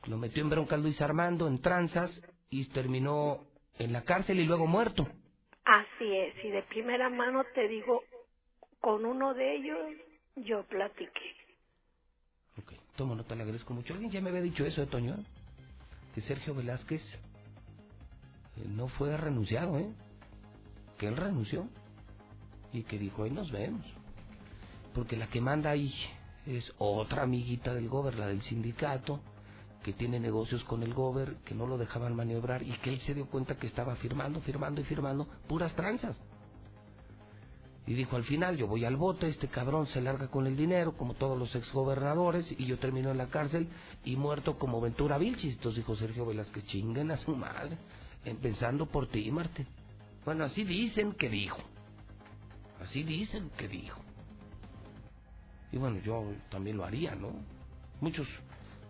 lo metió en bronca Luis Armando, en tranzas, y terminó en la cárcel y luego muerto. Así es, y de primera mano te digo, con uno de ellos yo platiqué. Ok, tomo nota, le agradezco mucho. Alguien ya me había dicho eso, ¿eh, Toño? Que Sergio Velázquez eh, no fue renunciado, ¿eh? Que él renunció y que dijo, ahí nos vemos. Porque la que manda ahí es otra amiguita del gober, la del sindicato, que tiene negocios con el gober, que no lo dejaban maniobrar y que él se dio cuenta que estaba firmando, firmando y firmando puras tranzas. Y dijo al final, yo voy al bote, este cabrón se larga con el dinero, como todos los exgobernadores, y yo termino en la cárcel y muerto como Ventura Vilchis. Entonces dijo Sergio Velázquez, chinguen a su madre, empezando por ti, Martín. Bueno, así dicen que dijo. Así dicen que dijo. Y bueno, yo también lo haría, ¿no? Muchos,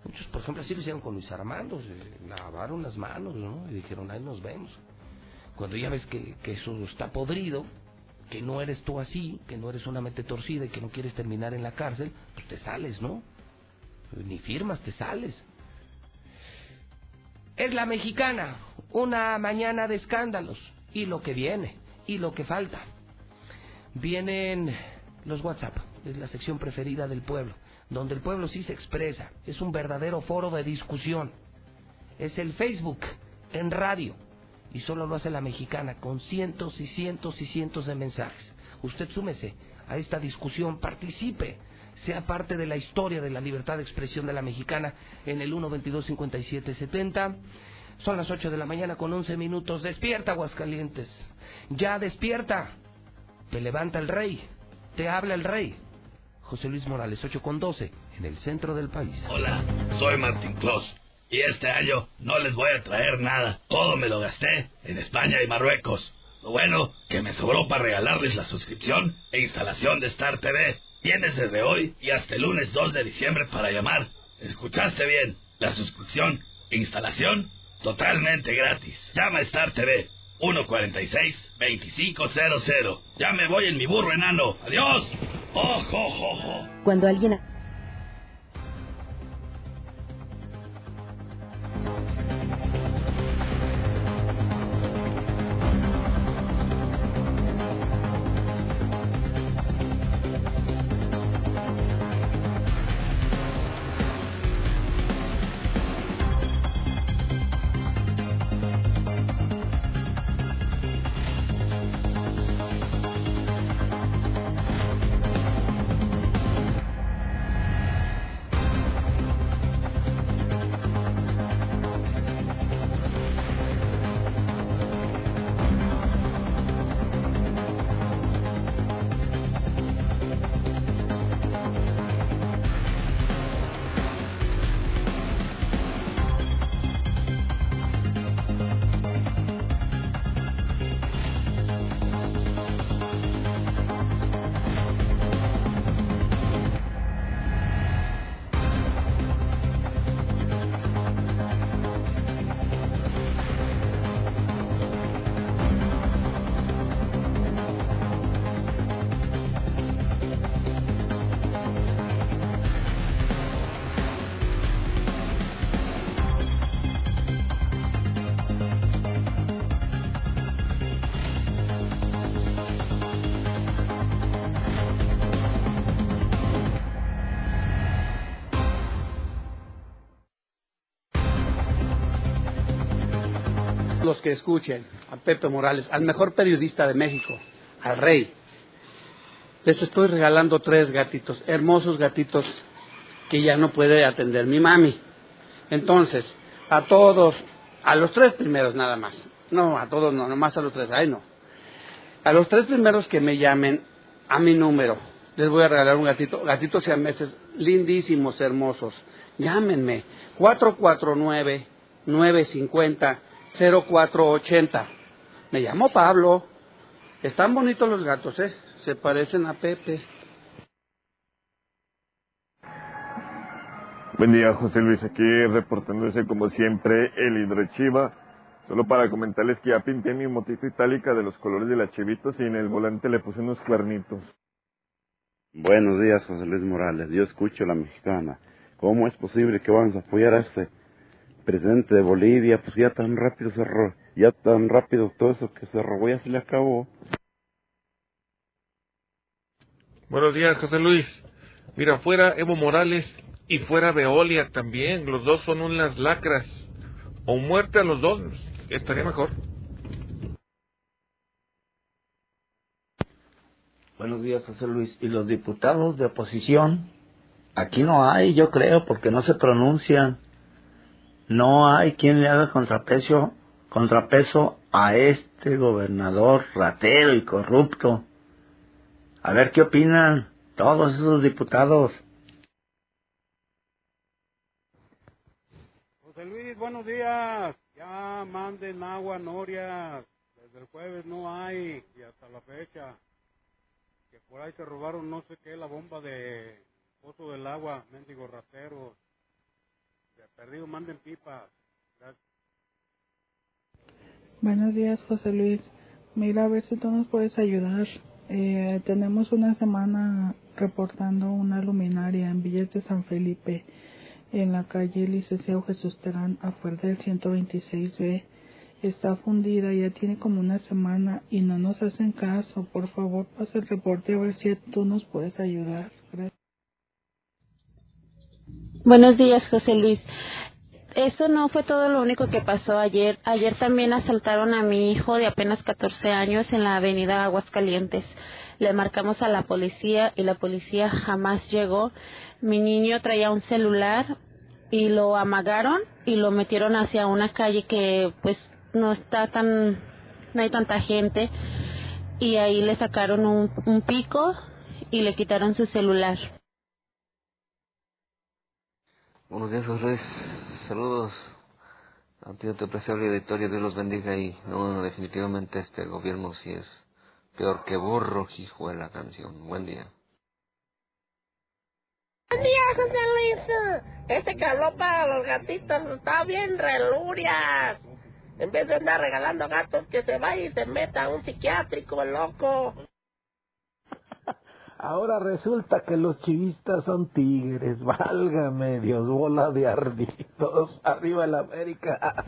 muchos, por ejemplo, así lo hicieron con Luis Armando, se lavaron las manos, ¿no? Y dijeron, ahí nos vemos. Cuando ya ves que, que eso está podrido, que no eres tú así, que no eres una mente torcida y que no quieres terminar en la cárcel, pues te sales, ¿no? Ni firmas, te sales. Es la mexicana, una mañana de escándalos, y lo que viene, y lo que falta. Vienen los WhatsApp, es la sección preferida del pueblo, donde el pueblo sí se expresa, es un verdadero foro de discusión. Es el Facebook en radio, y solo lo hace la mexicana con cientos y cientos y cientos de mensajes. Usted súmese a esta discusión, participe, sea parte de la historia de la libertad de expresión de la mexicana en el 122-5770. Son las 8 de la mañana con 11 minutos. Despierta, Aguascalientes. Ya despierta. Te levanta el rey. Te habla el rey. José Luis Morales, 8 con 12, en el centro del país. Hola, soy Martín Clos. Y este año no les voy a traer nada. Todo me lo gasté en España y Marruecos. Lo bueno, que me sobró para regalarles la suscripción e instalación de Star TV. Tienes desde hoy y hasta el lunes 2 de diciembre para llamar. ¿Escuchaste bien? La suscripción e instalación totalmente gratis. Llama a Star TV 146-2500. Ya me voy en mi burro enano. Adiós. ¡Ojo, ojo, ojo! Cuando alguien que escuchen a Pepe Morales, al mejor periodista de México, al rey, les estoy regalando tres gatitos, hermosos gatitos que ya no puede atender mi mami. Entonces, a todos, a los tres primeros nada más, no, a todos no, nomás a los tres, ay no. A los tres primeros que me llamen a mi número, les voy a regalar un gatito, gatitos meses lindísimos, hermosos. Llámenme, 449 950 0480. Me llamo Pablo. Están bonitos los gatos, ¿eh? Se parecen a Pepe. Buen día, José Luis, aquí reportándose como siempre el hidrochiva. Solo para comentarles que ya pinté mi motito itálica de los colores de la Chevitos y en el volante le puse unos cuernitos. Buenos días, José Luis Morales. Yo escucho a la mexicana. ¿Cómo es posible que vamos a apoyar a este presidente de Bolivia? Pues ya tan rápido se robó, ya tan rápido todo eso que se robó ya se le acabó. Buenos días, José Luis. Mira, fuera Evo Morales y fuera Veolia también. Los dos son unas lacras. O muerte a los dos. Estaría mejor. Buenos días, José Luis. ¿Y los diputados de oposición? Aquí no hay, yo creo, porque no se pronuncian. No hay quien le haga contrapeso, contrapeso a este gobernador ratero y corrupto. A ver qué opinan todos esos diputados. José Luis, buenos días. Ya manden agua Norias. Desde el jueves no hay y hasta la fecha. Que por ahí se robaron no sé qué, la bomba de Pozo del Agua, mendigos rateros. Perdido manden pipas. Gracias. Buenos días, José Luis. Mira, a ver si tú nos puedes ayudar. Eh, tenemos una semana reportando una luminaria en Villas de San Felipe, en la calle Licenciado Jesús Terán, afuera del 126B. Está fundida, ya tiene como una semana y no nos hacen caso. Por favor, pasa el reporte a ver si tú nos puedes ayudar. Buenos días, José Luis. Eso no fue todo lo único que pasó ayer. Ayer también asaltaron a mi hijo de apenas 14 años en la avenida Aguascalientes. Le marcamos a la policía y la policía jamás llegó. Mi niño traía un celular y lo amagaron y lo metieron hacia una calle que pues no está tan, no hay tanta gente y ahí le sacaron un, un pico y le quitaron su celular. Buenos días, José Luis. Saludos. A ti, a tu apreciable auditorio, Dios los bendiga y no, definitivamente este gobierno sí es peor que burro, hijo de la canción. Buen día. Buen día, José Luis. Este habló para los gatitos está bien relurias. En vez de andar regalando gatos, que se vaya y se meta a un psiquiátrico, loco. Ahora resulta que los chivistas son tigres. *laughs* Válgame Dios, bola de ardidos. *laughs* Arriba el América.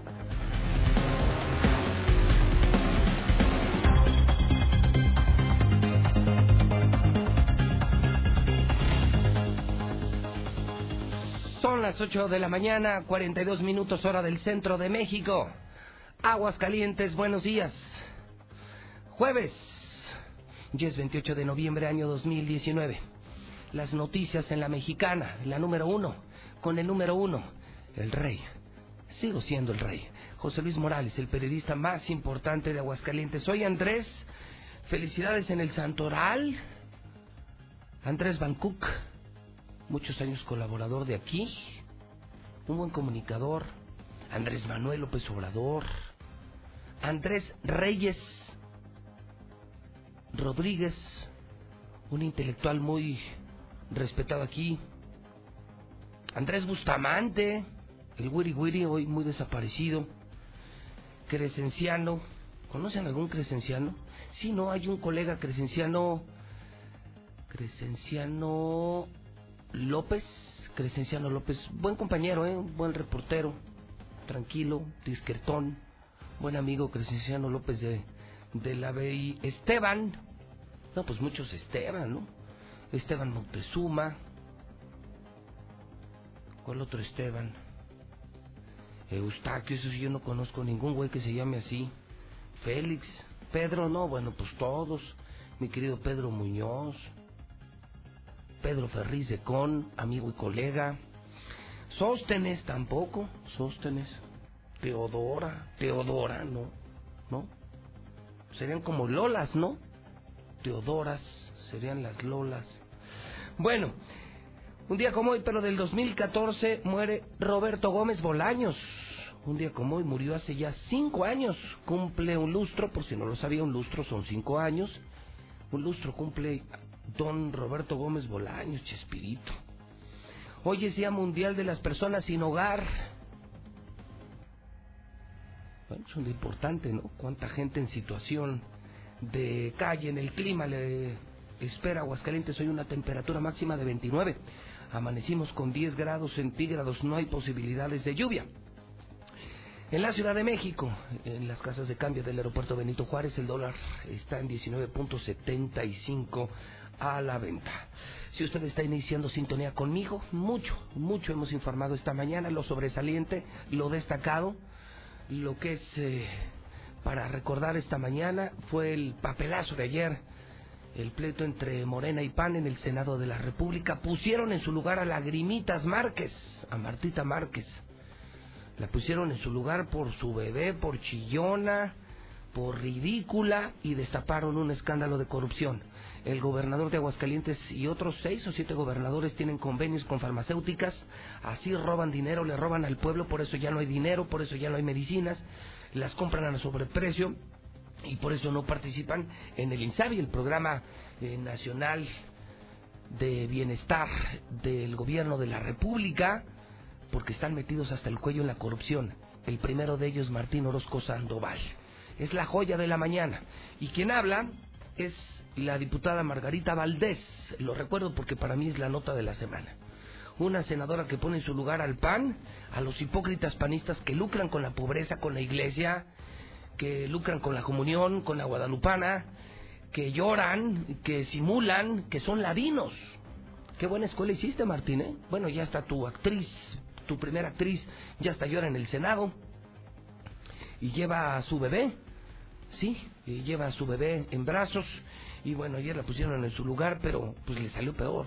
Son las 8 de la mañana, 42 minutos hora del centro de México. Aguas Calientes, buenos días. Jueves, ya es 28 de noviembre, año 2019. Las noticias en la mexicana, la número uno, con el número uno, el rey. Sigo siendo el rey. José Luis Morales, el periodista más importante de Aguascalientes. Soy Andrés. Felicidades en el Santoral. Andrés Bancuc, muchos años colaborador de aquí. Un buen comunicador. Andrés Manuel López Obrador. Andrés Reyes Rodríguez, un intelectual muy respetado aquí. Andrés Bustamante, el Wiri Wiri, hoy muy desaparecido. Crescenciano, ¿conocen algún crescenciano? Sí, no, hay un colega crescenciano, Crescenciano López, Crescenciano López, buen compañero, ¿eh? buen reportero, tranquilo, discretón, buen amigo Crescenciano López de, de la BI. Esteban, no, pues muchos Esteban, ¿no? Esteban Montezuma. ¿Cuál otro Esteban? Eustaquio, eso sí yo no conozco ningún güey que se llame así. Félix, Pedro, no, bueno, pues todos. Mi querido Pedro Muñoz. Pedro Ferriz de Con, amigo y colega. Sóstenes tampoco, Sóstenes. Teodora, Teodora, no, no. Serían como Lolas, ¿no? Teodoras, serían las Lolas. Bueno, un día como hoy, pero del 2014, muere Roberto Gómez Bolaños. Un día como hoy murió hace ya cinco años. Cumple un lustro, por si no lo sabía, un lustro son cinco años. Un lustro cumple don Roberto Gómez Bolaños, Chespirito. Hoy es Día Mundial de las Personas sin Hogar. Bueno, es un importante, ¿no? Cuánta gente en situación de calle, en el clima, le espera Aguascalientes hoy una temperatura máxima de 29. Amanecimos con 10 grados centígrados, no hay posibilidades de lluvia. En la Ciudad de México, en las casas de cambio del aeropuerto Benito Juárez, el dólar está en 19.75 a la venta. Si usted está iniciando sintonía conmigo, mucho, mucho hemos informado esta mañana, lo sobresaliente, lo destacado, lo que es eh, para recordar esta mañana fue el papelazo de ayer, el pleito entre Morena y PAN en el Senado de la República. Pusieron en su lugar a Lagrimitas Márquez, a Martita Márquez la pusieron en su lugar por su bebé, por chillona, por ridícula y destaparon un escándalo de corrupción. El gobernador de Aguascalientes y otros seis o siete gobernadores tienen convenios con farmacéuticas, así roban dinero, le roban al pueblo, por eso ya no hay dinero, por eso ya no hay medicinas, las compran a sobreprecio y por eso no participan en el INSABI, el programa eh, nacional de bienestar del gobierno de la República, porque están metidos hasta el cuello en la corrupción. El primero de ellos, Martín Orozco Sandoval. Es la joya de la mañana. Y quien habla es la diputada Margarita Valdés. Lo recuerdo porque para mí es la nota de la semana. Una senadora que pone en su lugar al PAN, a los hipócritas panistas que lucran con la pobreza, con la iglesia, que lucran con la comunión, con la guadalupana, que lloran, que simulan, que son ladinos. Qué buena escuela hiciste, Martín, ¿eh? Bueno, ya está tu actriz tu primera actriz ya está llora en el Senado y lleva a su bebé, sí, y lleva a su bebé en brazos y bueno, ayer la pusieron en su lugar, pero pues le salió peor.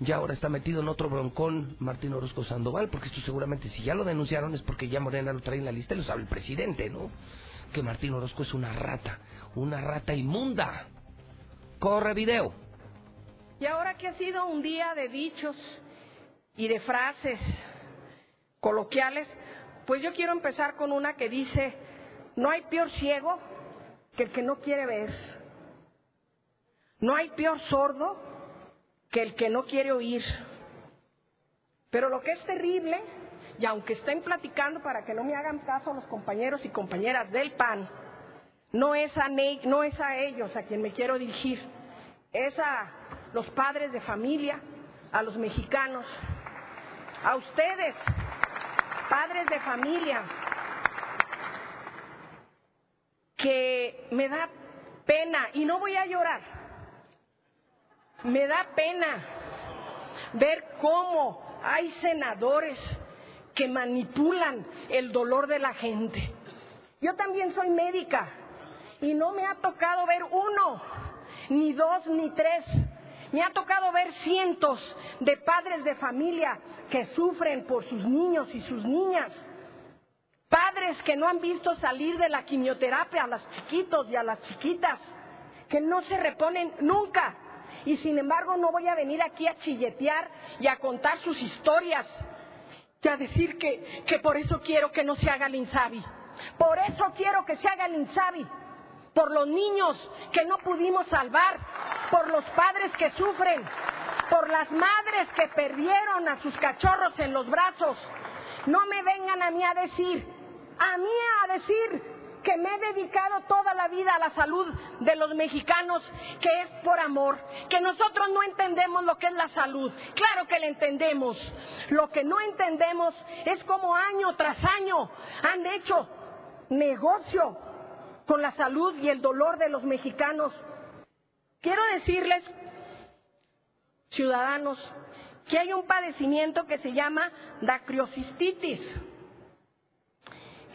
Ya ahora está metido en otro broncón Martín Orozco Sandoval, porque esto seguramente si ya lo denunciaron es porque ya Morena lo trae en la lista y lo sabe el presidente, ¿no? Que Martín Orozco es una rata, una rata inmunda. Corre video. Y ahora que ha sido un día de dichos y de frases coloquiales, pues yo quiero empezar con una que dice, no hay peor ciego que el que no quiere ver. No hay peor sordo que el que no quiere oír. Pero lo que es terrible, y aunque estén platicando para que no me hagan caso los compañeros y compañeras del PAN, no es a, no es a ellos a quien me quiero dirigir, es a los padres de familia, a los mexicanos, a ustedes, padres de familia, que me da pena, y no voy a llorar, me da pena ver cómo hay senadores que manipulan el dolor de la gente. Yo también soy médica y no me ha tocado ver uno, ni dos, ni tres. Me ha tocado ver cientos de padres de familia que sufren por sus niños y sus niñas. Padres que no han visto salir de la quimioterapia a los chiquitos y a las chiquitas, que no se reponen nunca. Y sin embargo no voy a venir aquí a chilletear y a contar sus historias y a decir que, que por eso quiero que no se haga el Insabi. Por eso quiero que se haga el Insabi. Por los niños que no pudimos salvar, por los padres que sufren, por las madres que perdieron a sus cachorros en los brazos. No me vengan a mí a decir, a mí a decir que me he dedicado toda la vida a la salud de los mexicanos, que es por amor, que nosotros no entendemos lo que es la salud. Claro que la entendemos. Lo que no entendemos es cómo año tras año han hecho negocio con la salud y el dolor de los mexicanos. Quiero decirles ciudadanos que hay un padecimiento que se llama dacriocistitis,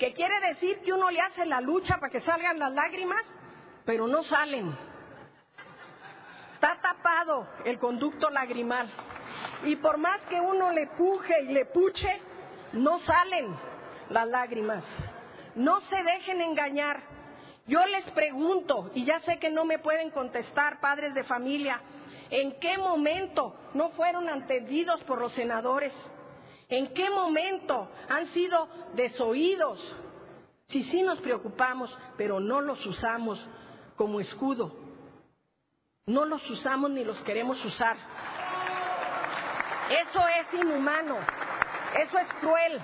que quiere decir que uno le hace la lucha para que salgan las lágrimas, pero no salen. Está tapado el conducto lagrimal. Y por más que uno le puje y le puche, no salen las lágrimas. No se dejen engañar. Yo les pregunto, y ya sé que no me pueden contestar padres de familia, ¿En qué momento no fueron entendidos por los senadores? ¿En qué momento han sido desoídos? Si sí nos preocupamos, pero no los usamos como escudo. No los usamos ni los queremos usar. Eso es inhumano, eso es cruel,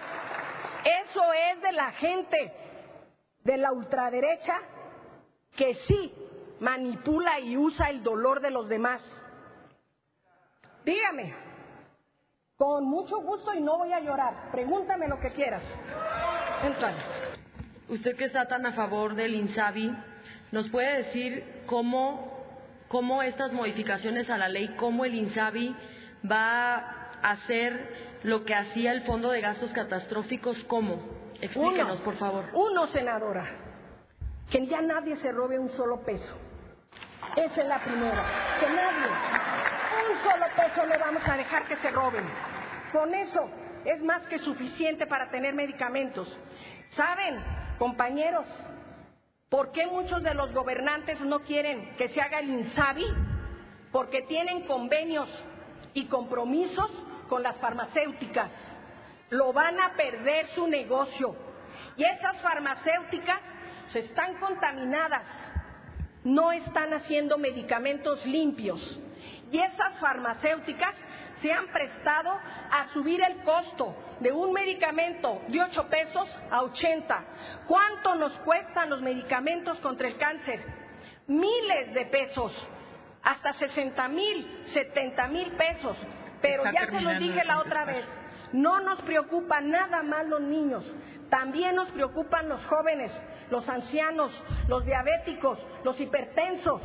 eso es de la gente de la ultraderecha que sí manipula y usa el dolor de los demás. Dígame, con mucho gusto y no voy a llorar, pregúntame lo que quieras. Entra. Usted que está tan a favor del INSABI, ¿nos puede decir cómo, cómo estas modificaciones a la ley, cómo el INSABI va a hacer lo que hacía el Fondo de Gastos Catastróficos? ¿Cómo? Explíquenos, Uno. por favor. Uno, senadora, que ya nadie se robe un solo peso. Esa es la primera, que nadie, un solo peso le vamos a dejar que se roben. Con eso es más que suficiente para tener medicamentos. ¿Saben, compañeros, por qué muchos de los gobernantes no quieren que se haga el INSABI? Porque tienen convenios y compromisos con las farmacéuticas. Lo van a perder su negocio. Y esas farmacéuticas están contaminadas, no están haciendo medicamentos limpios. Y esas farmacéuticas se han prestado a subir el costo de un medicamento de 8 pesos a 80. ¿Cuánto nos cuestan los medicamentos contra el cáncer? Miles de pesos, hasta 60 mil, 70 mil pesos. Pero Está ya se los dije la otra vez, no nos preocupan nada más los niños, también nos preocupan los jóvenes, los ancianos, los diabéticos, los hipertensos,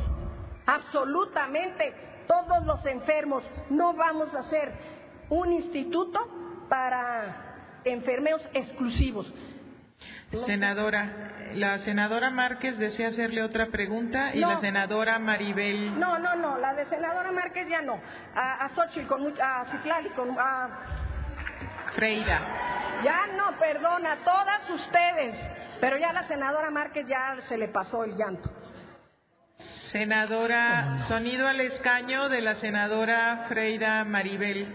absolutamente todos los enfermos. No vamos a hacer un instituto para enfermeos exclusivos. Senadora, la senadora Márquez desea hacerle otra pregunta y No. la senadora Maribel. No, no, no, la de senadora Márquez ya no. A, a Xochitl con a Citlali con a Freira. Ya no, perdona, todas ustedes. Pero ya la senadora Márquez ya se le pasó el llanto. Senadora, sonido al escaño de la senadora Freira Maribel.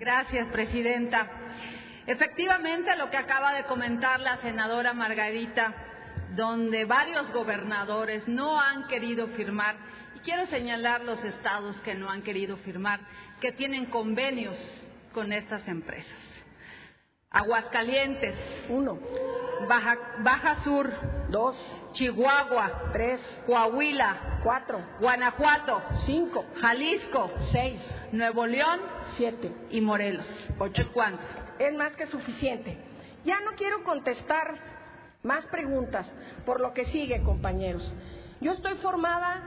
Gracias, Presidenta. Efectivamente, lo que acaba de comentar la senadora Margarita, donde varios gobernadores no han querido firmar, y quiero señalar los estados que no han querido firmar, que tienen convenios con estas empresas. Aguascalientes. Uno. Baja, Baja Sur. Dos. Chihuahua. Tres. Coahuila. Cuatro. Guanajuato. Cinco. Jalisco. Seis. Nuevo León. Siete. Y Morelos. Ocho. ¿Es cuánto? Es más que suficiente. Ya no quiero contestar más preguntas por lo que sigue, compañeros. Yo estoy formada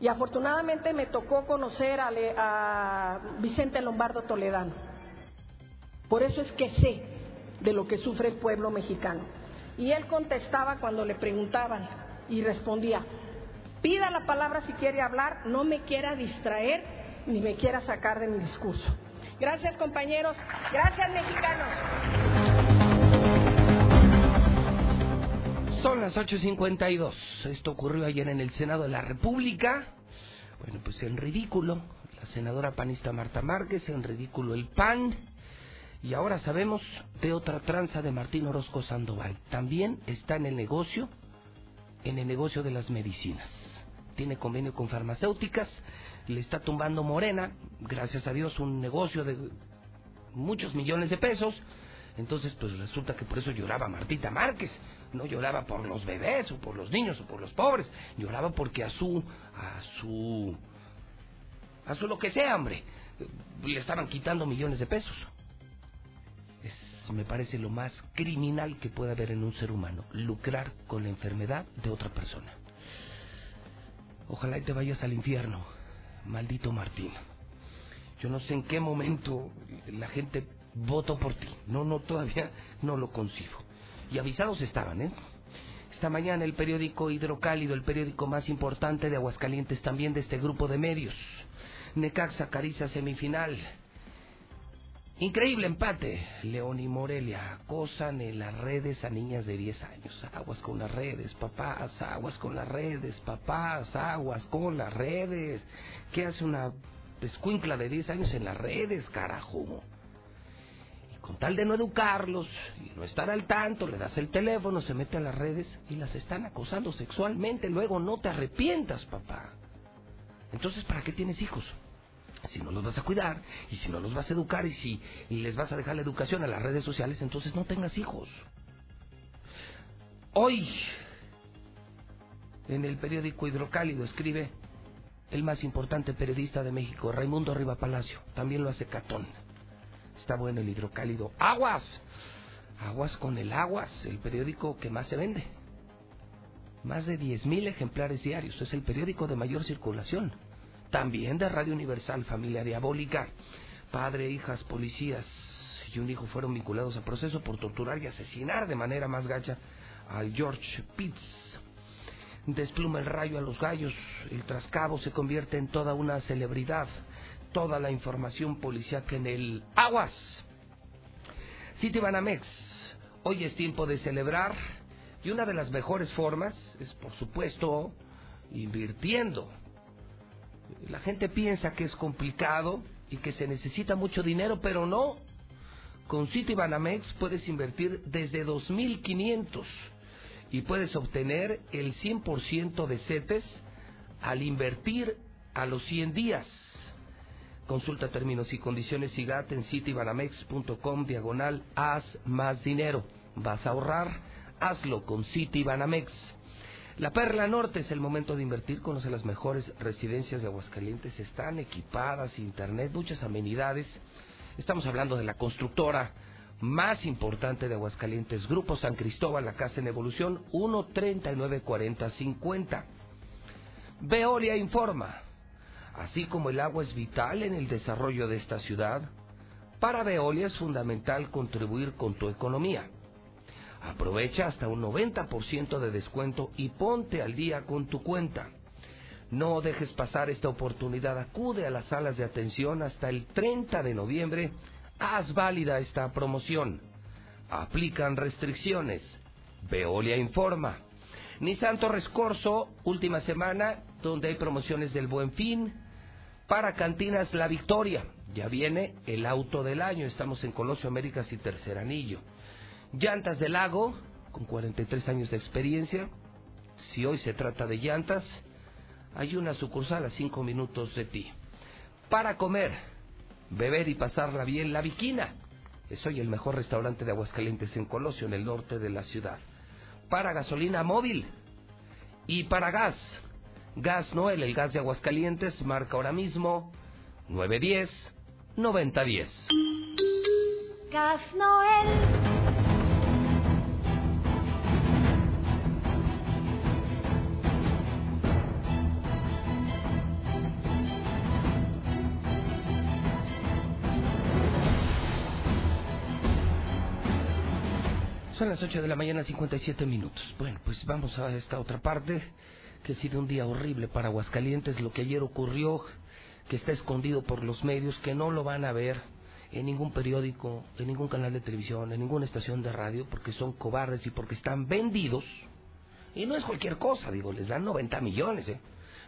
y afortunadamente me tocó conocer a, Le- a Vicente Lombardo Toledano. Por eso es que sé de lo que sufre el pueblo mexicano. Y él contestaba cuando le preguntaban y respondía, pida la palabra si quiere hablar, no me quiera distraer ni me quiera sacar de mi discurso. Gracias compañeros, gracias mexicanos. Son las 8.52. Esto ocurrió ayer en el Senado de la República. Bueno, pues en ridículo la senadora panista Marta Márquez, en ridículo el PAN. Y ahora sabemos de otra tranza de Martín Orozco Sandoval. También está en el negocio, en el negocio de las medicinas. Tiene convenio con farmacéuticas, le está tumbando Morena, gracias a Dios, un negocio de muchos millones de pesos. Entonces, pues resulta que por eso lloraba Martita Márquez. No lloraba por los bebés o por los niños o por los pobres. Lloraba porque a su, a su, a su lo que sea, hombre, le estaban quitando millones de pesos. Me parece lo más criminal que puede haber en un ser humano, lucrar con la enfermedad de otra persona. Ojalá y te vayas al infierno, maldito Martín. Yo no sé en qué momento la gente votó por ti. No, no, todavía no lo concibo. Y avisados estaban, ¿eh? Esta mañana el periódico Hidrocálido, el periódico más importante de Aguascalientes, también de este grupo de medios. Necaxa Cariza semifinal. Increíble empate. León y Morelia acosan en las redes a niñas de 10 años. Aguas con las redes, papás. Aguas con las redes, papás. Aguas con las redes. ¿Qué hace una escuincla de 10 años en las redes, carajo? Y con tal de no educarlos y no estar al tanto, le das el teléfono, se mete a las redes y las están acosando sexualmente. Luego no te arrepientas, papá. Entonces, ¿para qué tienes hijos? Si no los vas a cuidar y si no los vas a educar y si les vas a dejar la educación a las redes sociales, entonces no tengas hijos. Hoy, en el periódico Hidrocálido, escribe el más importante periodista de México, Raimundo Riva Palacio. También lo hace Catón. Está bueno el Hidrocálido. ¡Aguas! Aguas con el Aguas, el periódico que más se vende. Más de 10.000 ejemplares diarios. Es el periódico de mayor circulación. También de Radio Universal, Familia Diabólica. Padre, hijas, policías y un hijo fueron vinculados a proceso por torturar y asesinar de manera más gacha al George Pitts. Despluma el rayo a los gallos, el trascabo se convierte en toda una celebridad, toda la información policíaca en el Aguas. City Banamex, hoy es tiempo de celebrar y una de las mejores formas es, por supuesto, invirtiendo. La gente piensa que es complicado y que se necesita mucho dinero, pero no. Con City Banamex puedes invertir desde 2.500 y puedes obtener el 100% de CETES al invertir a los 100 días. Consulta términos y condiciones SIGAT en citibanamex.com diagonal haz más dinero. ¿Vas a ahorrar? Hazlo con Citibanamex. La Perla Norte es el momento de invertir. Conoce las mejores residencias de Aguascalientes. Están equipadas, internet, muchas amenidades. Estamos hablando de la constructora más importante de Aguascalientes, Grupo San Cristóbal, la casa en evolución, 1394050. Veolia informa, así como el agua es vital en el desarrollo de esta ciudad, para Veolia es fundamental contribuir con tu economía. Aprovecha hasta un 90% de descuento y ponte al día con tu cuenta. No dejes pasar esta oportunidad, acude a las salas de atención hasta el 30 de noviembre Haz válida esta promoción. Aplican restricciones. Veolia informa. Nissan Torres Corso, última semana, donde hay promociones del Buen Fin. Para Cantinas La Victoria. Ya viene el auto del año. Estamos en Colosio Américas y Tercer Anillo. Llantas del Lago, con 43 años de experiencia. Si hoy se trata de llantas, hay una sucursal a 5 minutos de ti. Para comer, beber y pasarla bien la Viquina. Es hoy el mejor restaurante de Aguascalientes en Colosio, en el norte de la ciudad. Para gasolina móvil y para gas. Gas Noel, el gas de Aguascalientes, marca ahora mismo 910 9010. Gas Noel. Son las 8 de la mañana, 57 minutos. Bueno, pues vamos a esta otra parte, que ha sido un día horrible para Aguascalientes, lo que ayer ocurrió, que está escondido por los medios, que no lo van a ver en ningún periódico, en ningún canal de televisión, en ninguna estación de radio, porque son cobardes y porque están vendidos. Y no es cualquier cosa, digo, les dan 90 millones, ¿eh?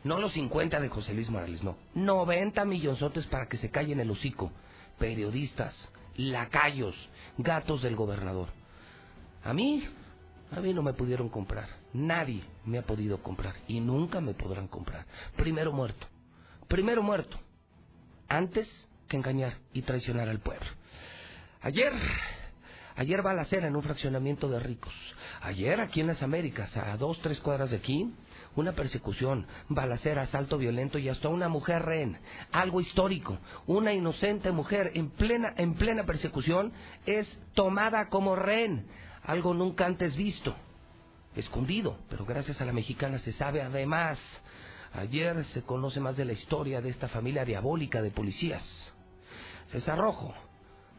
No los 50 de José Luis Morales, no. 90 millonzotes para que se callen el hocico. Periodistas, lacayos, gatos del gobernador. A mí, a mí no me pudieron comprar. Nadie me ha podido comprar y nunca me podrán comprar. Primero muerto. Primero muerto. Antes que engañar y traicionar al pueblo. Ayer, ayer va la en un fraccionamiento de ricos. Ayer aquí en las Américas, a dos, tres cuadras de aquí, una persecución, balacera, asalto violento y hasta una mujer rehén. Algo histórico. Una inocente mujer en plena, en plena persecución es tomada como rehén algo nunca antes visto, escondido, pero gracias a la mexicana se sabe además. Ayer se conoce más de la historia de esta familia diabólica de policías. César Rojo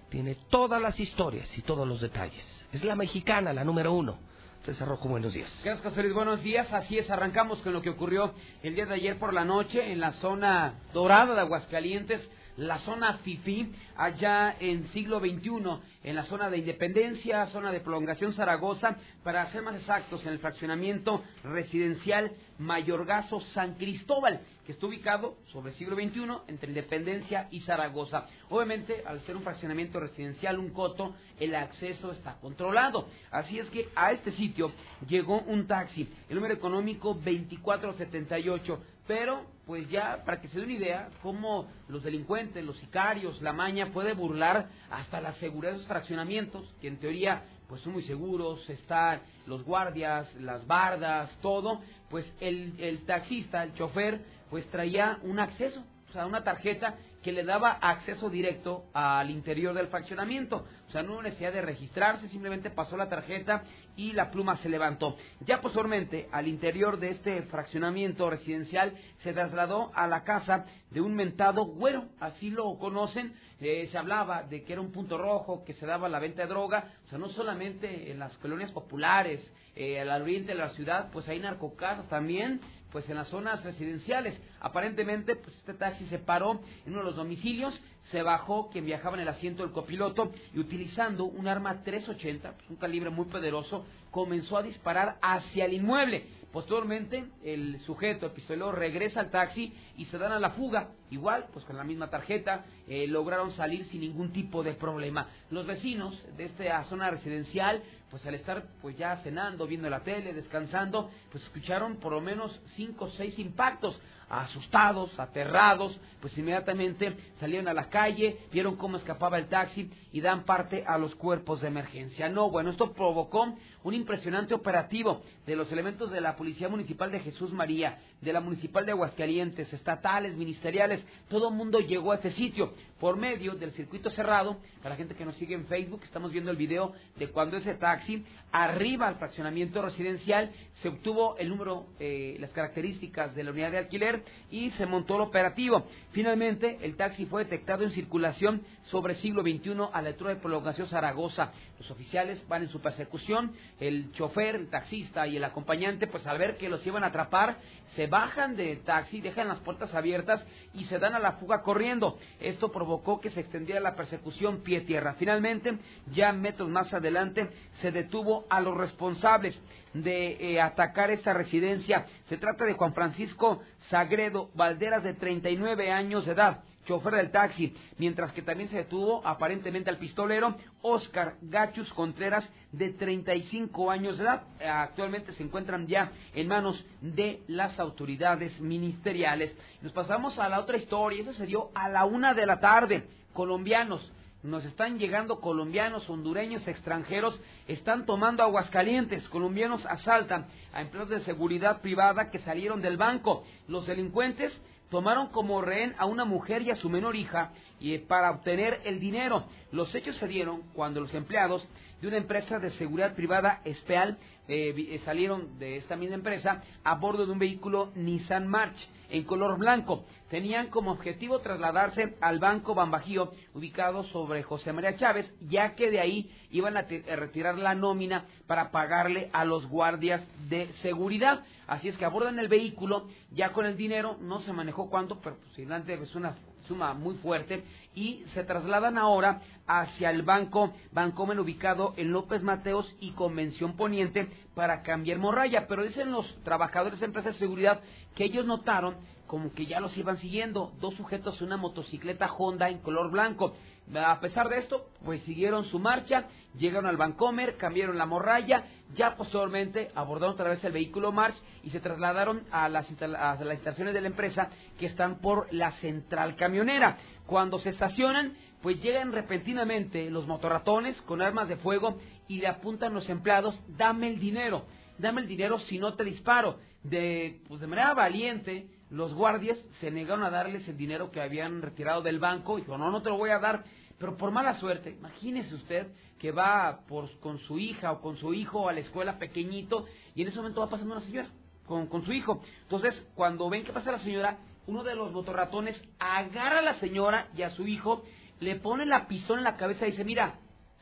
tiene todas las historias y todos los detalles. Es la mexicana, la número uno. César Rojo, buenos días. Gracias. Buenos días. Así es, arrancamos con lo que ocurrió el día de ayer por la noche en la zona dorada de Aguascalientes la zona FIFI, allá en siglo XXI, en la zona de Independencia, zona de prolongación Zaragoza, para ser más exactos, en el fraccionamiento residencial Mayorgazo San Cristóbal, que está ubicado sobre el siglo XXI entre Independencia y Zaragoza. Obviamente, al ser un fraccionamiento residencial, un coto, el acceso está controlado. Así es que a este sitio llegó un taxi, el número económico 2478 pero pues ya para que se dé una idea cómo los delincuentes, los sicarios, la maña puede burlar hasta la seguridad de esos fraccionamientos, que en teoría pues son muy seguros, están los guardias, las bardas, todo, pues el, el taxista, el chofer, pues traía un acceso, o sea, una tarjeta que le daba acceso directo al interior del fraccionamiento. O sea, no hubo necesidad de registrarse, simplemente pasó la tarjeta y la pluma se levantó. Ya posteriormente, al interior de este fraccionamiento residencial, se trasladó a la casa de un mentado güero, así lo conocen. Eh, se hablaba de que era un punto rojo, que se daba la venta de droga, o sea, no solamente en las colonias populares, eh, al oriente de la ciudad, pues hay narcocasas también, pues en las zonas residenciales. Aparentemente, pues este taxi se paró en uno de los domicilios, se bajó quien viajaba en el asiento del copiloto y utilizando un arma 380, pues un calibre muy poderoso, comenzó a disparar hacia el inmueble. Posteriormente, el sujeto, el pistolero, regresa al taxi y se dan a la fuga. Igual, pues con la misma tarjeta, eh, lograron salir sin ningún tipo de problema. Los vecinos de esta zona residencial, pues al estar pues ya cenando, viendo la tele, descansando, pues escucharon por lo menos cinco o seis impactos asustados, aterrados, pues inmediatamente salieron a la calle, vieron cómo escapaba el taxi y dan parte a los cuerpos de emergencia. No, bueno, esto provocó un impresionante operativo de los elementos de la Policía Municipal de Jesús María, de la Municipal de Aguascalientes, estatales, ministeriales, todo el mundo llegó a este sitio por medio del circuito cerrado. Para la gente que nos sigue en Facebook, estamos viendo el video de cuando ese taxi arriba al fraccionamiento residencial, se obtuvo el número, eh, las características de la unidad de alquiler y se montó el operativo. Finalmente, el taxi fue detectado en circulación sobre siglo XXI a la altura de Prolongación Zaragoza. Los oficiales van en su persecución, el chofer, el taxista y el acompañante, pues al ver que los iban a atrapar, se bajan del taxi, dejan las puertas abiertas y se dan a la fuga corriendo. Esto provocó que se extendiera la persecución pie-tierra. Finalmente, ya metros más adelante, se detuvo a los responsables de eh, atacar esta residencia. Se trata de Juan Francisco Sagredo Valderas, de 39 años de edad chofer del taxi, mientras que también se detuvo aparentemente al pistolero Oscar Gachus Contreras de 35 años de edad. Actualmente se encuentran ya en manos de las autoridades ministeriales. Nos pasamos a la otra historia, esa se dio a la una de la tarde. Colombianos, nos están llegando colombianos, hondureños, extranjeros, están tomando aguascalientes, colombianos asaltan a empleados de seguridad privada que salieron del banco. Los delincuentes tomaron como rehén a una mujer y a su menor hija y para obtener el dinero. Los hechos se dieron cuando los empleados de una empresa de seguridad privada, Espeal, eh, eh, salieron de esta misma empresa a bordo de un vehículo Nissan March en color blanco. Tenían como objetivo trasladarse al Banco Bambajío, ubicado sobre José María Chávez, ya que de ahí iban a, retirar la nómina para pagarle a los guardias de seguridad. Así es que abordan el vehículo, ya con el dinero, no se manejó cuánto, pero posiblemente es una suma muy fuerte, y se trasladan ahora hacia el banco Bancomen ubicado en López Mateos y Convención Poniente para cambiar morralla. Pero dicen los trabajadores de empresas de seguridad que ellos notaron como que ya los iban siguiendo, dos sujetos en una motocicleta Honda en color blanco. A pesar de esto, pues siguieron su marcha, llegaron al Bancomer, cambiaron la morralla, ya posteriormente abordaron otra vez el vehículo March y se trasladaron a las, a las estaciones de la empresa que están por la central camionera. Cuando se estacionan, pues llegan repentinamente los motorratones con armas de fuego y le apuntan los empleados, dame el dinero, dame el dinero si no te disparo. De, pues de manera valiente, los guardias se negaron a darles el dinero que habían retirado del banco y dijo, no, no te lo voy a dar. Pero por mala suerte, imagínese usted que va por, con su hija o con su hijo a la escuela pequeñito y en ese momento va pasando una señora con, con su hijo. Entonces, cuando ven que pasa la señora, uno de los motorratones agarra a la señora y a su hijo, le pone la pistola en la cabeza y dice, mira,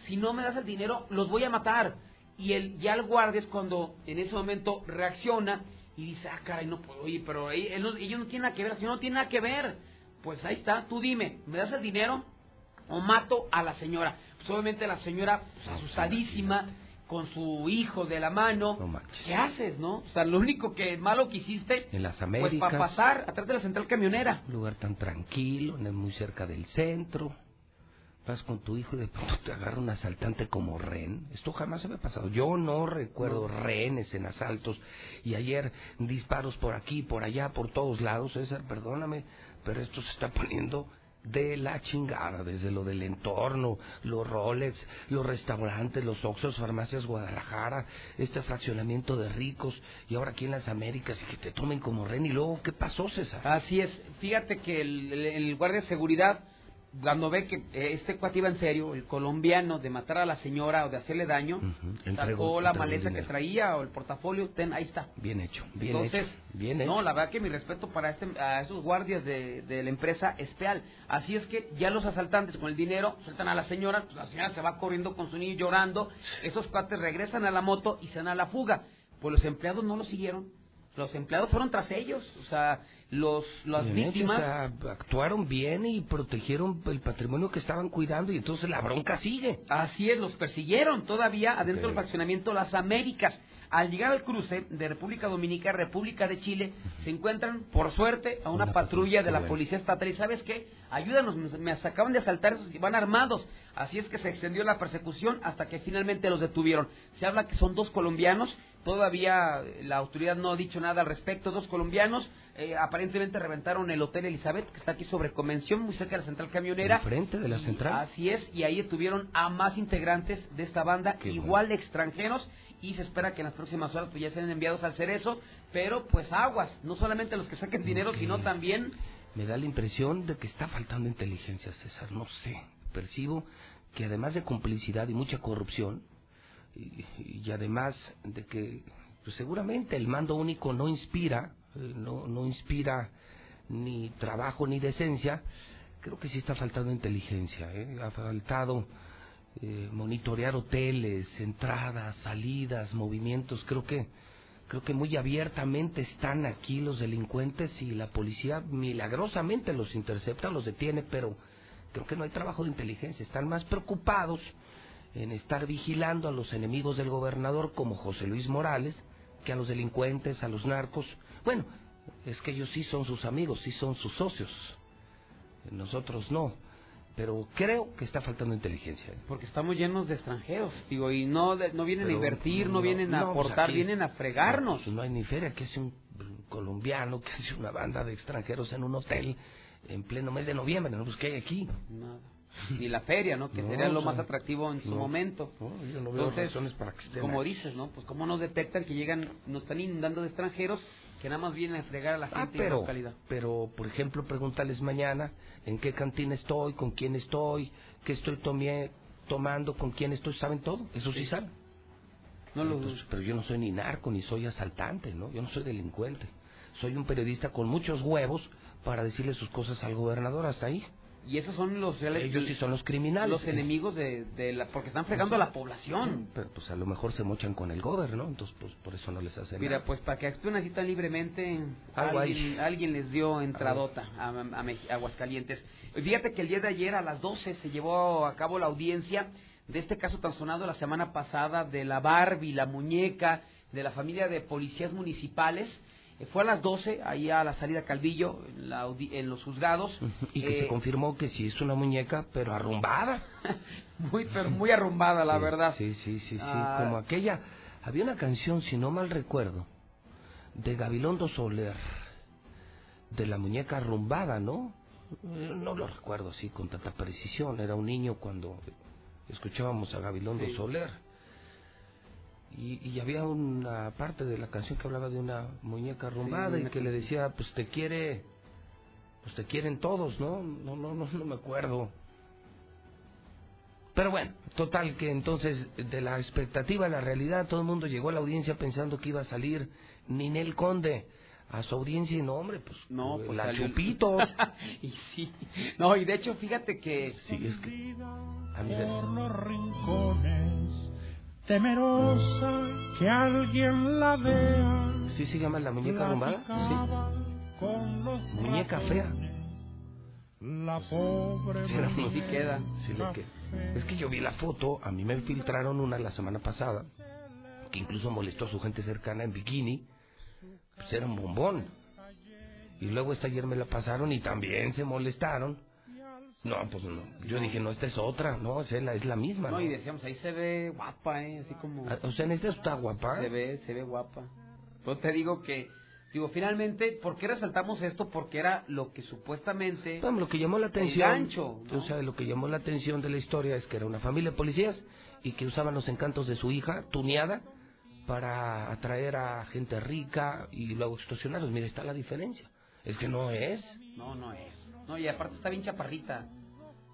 si no me das el dinero, los voy a matar. Y el, ya el guardia es cuando en ese momento reacciona y dice, ah, caray, no puedo, oye, pero ellos no tienen nada que ver, señora no tiene nada que ver. Pues ahí está, tú dime, ¿me das el dinero o mato a la señora? Pues obviamente la señora, pues, asustadísima, con su hijo de la mano. ¿Qué haces, no? O sea, lo único que malo que hiciste, en las pues Américas, para pasar atrás de la central camionera. Un lugar tan tranquilo, muy cerca del centro con tu hijo y de pronto te agarra un asaltante como rehén. Esto jamás se me ha pasado. Yo no recuerdo rehenes en asaltos y ayer disparos por aquí, por allá, por todos lados. César, perdóname, pero esto se está poniendo de la chingada, desde lo del entorno, los Rolex, los restaurantes, los Oxxos, farmacias Guadalajara, este fraccionamiento de ricos y ahora aquí en las Américas y que te tomen como rehén y luego, ¿qué pasó César? Así es, fíjate que el, el- el guardia de seguridad, cuando ve que eh, este cuate iba en serio, el colombiano, de matar a la señora o de hacerle daño, Entregó- sacó la maleta que traía o el portafolio, ten, ahí está. Bien hecho, bien Entonces, hecho, bien hecho. no, la verdad que mi respeto para este, a esos guardias de, de la empresa Espeal. Así es que ya los asaltantes con el dinero sueltan a la señora, pues la señora se va corriendo con su niño llorando, esos cuates regresan a la moto y se dan a la fuga. Pues los empleados no lo siguieron, los empleados fueron tras ellos, o sea, los las víctimas... o sea, actuaron bien y protegieron el patrimonio que estaban cuidando y entonces la bronca sigue. Así es, los persiguieron todavía adentro del fraccionamiento Las Américas. Al llegar al cruce de República Dominicana, República de Chile, se encuentran, por suerte, a una, patrulla de la. Policía Estatal. ¿Y sabes qué? Ayúdanos, me, me acaban de asaltar, esos que van armados. Así es que se extendió la persecución hasta que finalmente los detuvieron. Se habla que son dos colombianos, todavía eh, la autoridad no ha dicho nada al respecto, dos colombianos. eh, aparentemente reventaron el Hotel Elizabeth, que está aquí sobre Convención, muy cerca de la central camionera. Enfrente de la Y central. Así es, y ahí detuvieron a más integrantes de esta banda, Qué igual extranjeros, y se espera que en las próximas horas pues ya sean enviados al cerezo, pero pues aguas, no solamente los que saquen dinero, sino también... Me da la impresión de que está faltando inteligencia, César. No sé. Percibo que además de complicidad y mucha corrupción, y, además de que pues, seguramente el mando único no inspira, eh, no, no inspira ni trabajo ni decencia, creo que sí está faltando inteligencia. ¿eh? Ha faltado eh, monitorear hoteles, entradas, salidas, movimientos. Creo que creo que muy abiertamente están aquí los delincuentes y la policía milagrosamente los intercepta, los detiene, pero creo que no hay trabajo de inteligencia. Están más preocupados en estar vigilando a los enemigos del gobernador como José Luis Morales que a los delincuentes, a los narcos. Bueno, es que ellos sí son sus amigos, sí son sus socios. Nosotros no. Pero creo que está faltando inteligencia. ¿eh? Porque estamos llenos de extranjeros, digo, y no, de- no vienen Pero, a invertir, no, vienen a no, pues aportar, aquí- vienen a fregarnos. No, no hay ni feria, que hace un colombiano, que hace una banda de extranjeros en un hotel en pleno mes de noviembre, ¿no? Pues ¿qué hay aquí? Nada. Ni la feria, ¿no? Que No, sería lo o sea, más atractivo en su no, momento. no, yo no veo razones para que estén como aquí. dices, ¿no? Pues cómo nos detectan que llegan, nos están inundando de extranjeros que nada más vienen a fregar a la Ah, gente de la pero, localidad. pero, por ejemplo, pregúntales mañana en qué cantina estoy, con quién estoy, qué estoy tomie- tomando, con quién estoy, saben todo, eso sí, saben. No lo Entonces, pero yo no soy ni narco, ni soy asaltante, ¿no? Yo no soy delincuente. Soy un periodista con muchos huevos para decirle sus cosas al gobernador hasta ahí. Y esos son los reales- Ellos sí son los criminales. Los enemigos de, de la, porque están fregando a la población. Pero pues a lo mejor se mochan con el gobierno, ¿no? Entonces pues por eso no les hacen Mira, nada. pues para que actúen así tan libremente, Algo hay. alguien, alguien les dio entradota a, a a Aguascalientes. Fíjate que el día de ayer a las 12 se llevó a cabo la audiencia de este caso tan sonado la semana pasada de la Barbie, la muñeca, de la familia de policías municipales. Eh, Fue a las 12, ahí a la salida Calvillo, en, la en los juzgados. Y que Eh, se confirmó que sí es una muñeca, pero arrumbada. *laughs* muy, pero muy arrumbada, la Sí, verdad. Sí, sí, sí, sí. Ah. Como aquella. Había una canción, si no mal recuerdo, de Gabilondo Soler, de la muñeca arrumbada, ¿no? Eh, No lo recuerdo así con tanta precisión. Era un niño cuando escuchábamos a Gabilondo Sí. Soler. Y, y había una parte de la canción que hablaba de una muñeca arrumbada y que le decía, pues te quiere, pues te quieren todos, ¿no? No, no, no, no me acuerdo. Pero bueno, total que entonces de la expectativa a la realidad todo el mundo llegó a la audiencia pensando que iba a salir Ninel Conde a su audiencia y no, hombre, pues, No, pues la salió- Chupitos. *laughs* y sí. No, y de hecho, fíjate que... Sí, es que... a mí por los rincones, temerosa que alguien la vea. ¿Sí se llama la muñeca arrumbada? los Muñeca fea. La pobre Sí, mujer Sí queda. Sí, le que- Es que yo vi la foto, a mí me filtraron una la semana pasada, que incluso molestó a su gente cercana en bikini, pues era un bombón. Y luego esta ayer me la pasaron y también se molestaron, No, pues no. Yo dije, no, esta es otra, no, es la, es la misma. No, ¿no? y decíamos, ahí se ve guapa, ¿eh? Así como... Ah, O sea, en esta está guapa. Se ve, se ve guapa. Yo te digo que, digo, finalmente, ¿por qué resaltamos esto? Porque era lo que supuestamente... Bueno, lo que llamó la atención, El gancho, ¿no? o sea, lo que llamó la atención de la historia es que era una familia de policías y que usaban los encantos de su hija, tuneada, para atraer a gente rica y luego extorsionarlos. Mira, está la diferencia. Es que no es. No, no es. No, y aparte está bien chaparrita.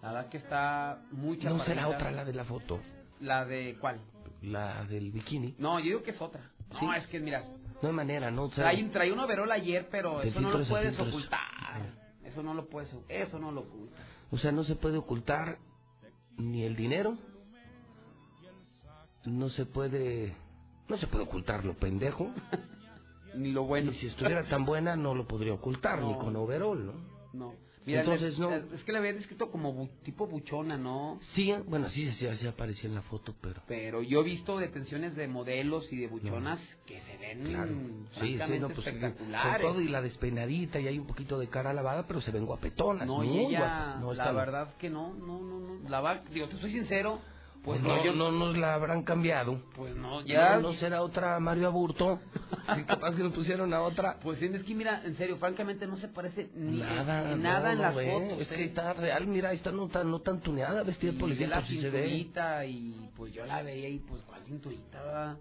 La verdad que está muy chaparrita. No será otra la de la foto, ¿La de cuál? la del bikini. No, yo digo que es otra. No, es que mira, No hay manera, ¿no? O sea, trae, trae un overol ayer, pero eso no lo puedes ocultar. Eso no lo puedes, eso no lo ocultas. O sea, no se puede ocultar ni el dinero, no se puede, no se puede ocultar lo pendejo. *laughs* ni lo bueno. Y si estuviera tan buena, no lo podría ocultar, ni con overol, ¿no? No. Mira, Entonces, le- no. Es que la había descrito como bu- tipo buchona, ¿no? Sí, bueno, sí, sí, sí aparecía en la foto, pero... Pero yo he visto detenciones de modelos y de buchonas que se ven Claro. Sí, sí, no, pues con espectaculares. todo y la despeinadita y hay un poquito de cara lavada, pero se ven guapetonas, No, y ella, guapas. No, la verdad que no, no, no, no. La va, digo, te soy sincero, pues no, no, yo no nos la habrán cambiado. Pues no, Ya no, será otra Mario Aburto. *laughs* Sí, capaz que nos pusieron a otra. Pues sí, es que mira, en serio, francamente no se parece ni Nada, en, nada en las ve. fotos. Es ¿eh? que está real, mira, ahí está no tan, no tan tuneada, vestida de policía, la se ve. cinturita y pues yo la veía y pues cuál cinturita?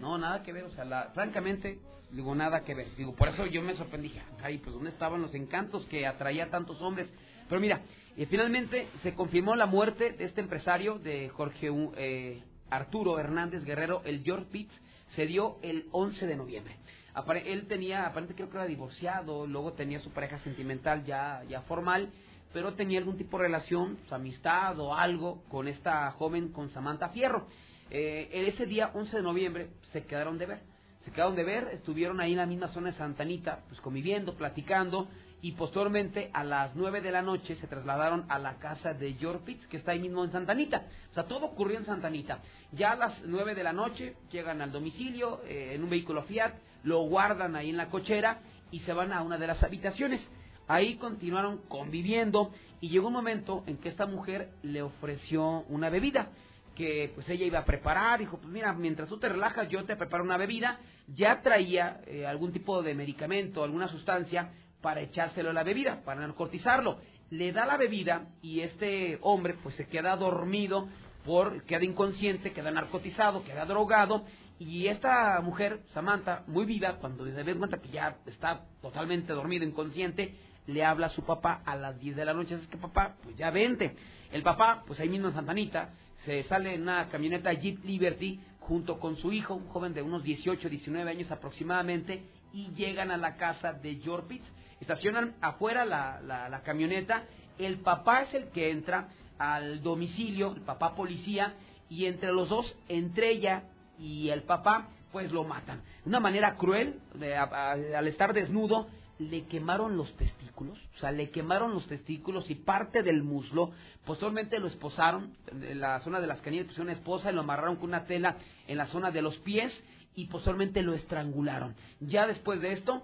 No, nada que ver, o sea, la, francamente, digo, nada que ver. Digo, por eso yo me sorprendí, dije, ah, caray, pues ¿dónde estaban los encantos que atraía a tantos hombres? Pero mira, eh, finalmente se confirmó la muerte de este empresario, de Jorge eh, Arturo Hernández Guerrero, el George Pitts, se dio el 11 de noviembre. Apare- él tenía, aparentemente creo que era divorciado, luego tenía su pareja sentimental ya, ya formal, pero tenía algún tipo de relación, su amistad o algo con esta joven, con Samantha Fierro. Eh, ese día, 11 de noviembre, se quedaron de ver. Se quedaron de ver, estuvieron ahí en la misma zona de Santa Anita, pues conviviendo, platicando, y posteriormente a las 9 de la noche se trasladaron a la casa de Pitts, que está ahí mismo en Santa Anita. O sea, todo ocurrió en Santa Anita. Ya a las 9 de la noche llegan al domicilio eh, en un vehículo Fiat, lo guardan ahí en la cochera y se van a una de las habitaciones. Ahí continuaron conviviendo y llegó un momento en que esta mujer le ofreció una bebida que pues ella iba a preparar, dijo, pues mira, mientras tú te relajas, yo te preparo una bebida, ya traía eh, algún tipo de medicamento, alguna sustancia para echárselo a la bebida, para narcotizarlo. Le da la bebida y este hombre pues se queda dormido, por, queda inconsciente, queda narcotizado, queda drogado, y esta mujer, Samantha, muy viva, cuando se da cuenta que ya está totalmente dormido, inconsciente, le habla a su papá a las 10 de la noche, es que papá, pues ya vente. El papá, pues ahí mismo en Santanita, se sale en una camioneta Jeep Liberty junto con su hijo, un joven de unos 18, 19 años aproximadamente, y llegan a la casa de George Pitts. Estacionan afuera la, la, la camioneta, el papá es el que entra al domicilio, el papá policía, y entre los dos, entre ella y el papá, pues lo matan. De una manera cruel, de- a- al estar desnudo, le quemaron los testículos, o sea, le quemaron los testículos y parte del muslo. Posteriormente lo esposaron, en la zona de las canillas pusieron esposa y lo amarraron con una tela en la zona de los pies y posteriormente lo estrangularon. Ya después de esto,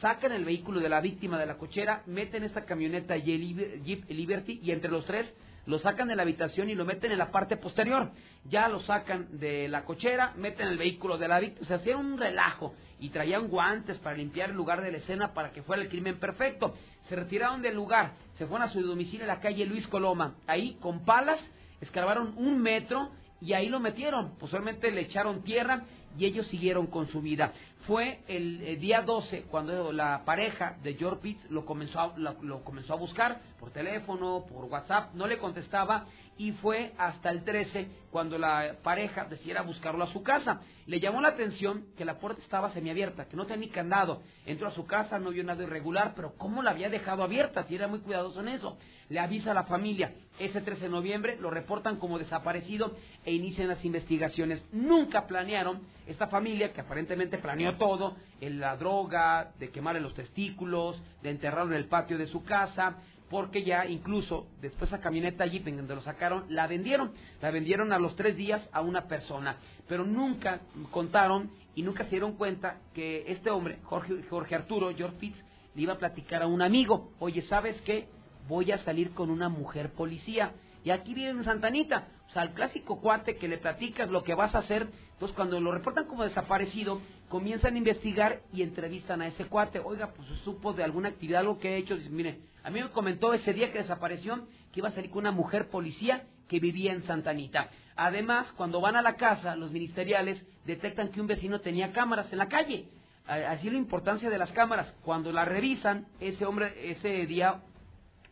sacan el vehículo de la víctima de la cochera, meten esta camioneta Jeep Liber- Jeep Liberty y entre los tres lo sacan de la habitación y lo meten en la parte posterior. Ya lo sacan de la cochera, meten el vehículo de la víctima. Se hacía un relajo y traían guantes para limpiar el lugar de la escena para que fuera el crimen perfecto. Se retiraron del lugar, se fueron a su domicilio en la calle Luis Coloma. Ahí, con palas, escarbaron un metro y ahí lo metieron. Posteriormente le echaron tierra y ellos siguieron con su vida. Fue el, eh, día 12 cuando la pareja de George Pitts lo comenzó, a, lo, lo comenzó a buscar por teléfono, por WhatsApp, no le contestaba y fue hasta el 13 cuando la pareja decidiera buscarlo a su casa. Le llamó la atención que la puerta estaba semiabierta, que no tenía ni candado. Entró a su casa, no vio nada irregular, pero ¿cómo la había dejado abierta? Si era muy cuidadoso en eso. Le avisa a la familia. Ese 13 de noviembre lo reportan como desaparecido e inician las investigaciones. Nunca planearon, esta familia que aparentemente planeó todo, en la droga, de quemarle los testículos, de enterrarlo en el patio de su casa, porque ya incluso después esa camioneta Jeep en donde lo sacaron, la vendieron, la vendieron a los tres días a una persona, pero nunca contaron y nunca se dieron cuenta que este hombre, Jorge, Jorge Arturo, George Pitts, le iba a platicar a un amigo, oye, ¿sabes qué? voy a salir con una mujer policía. Y aquí vive en Santanita. O sea, el clásico cuate que le platicas lo que vas a hacer. Entonces, cuando lo reportan como desaparecido, comienzan a investigar y entrevistan a ese cuate. Oiga, pues supo de alguna actividad, algo que he hecho. Dice, mire, a mí me comentó ese día que desapareció que iba a salir con una mujer policía que vivía en Santanita. Además, cuando van a la casa, los ministeriales detectan que un vecino tenía cámaras en la calle. Así la importancia de las cámaras. Cuando la revisan, ese hombre, ese día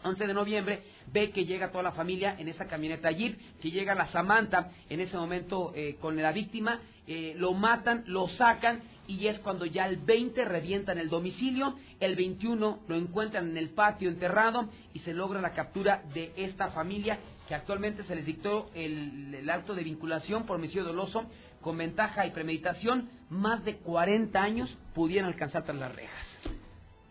11 de noviembre, ve que llega toda la familia en esa camioneta Jeep, que llega la Samantha en ese momento eh, con la víctima, eh, lo matan, lo sacan y es cuando ya el 20 revientan el domicilio, el 21 lo encuentran en el patio enterrado y se logra la captura de esta familia que actualmente se les dictó el, el acto de vinculación por homicidio doloso con ventaja y premeditación, más de 40 años pudieron alcanzar tras las rejas.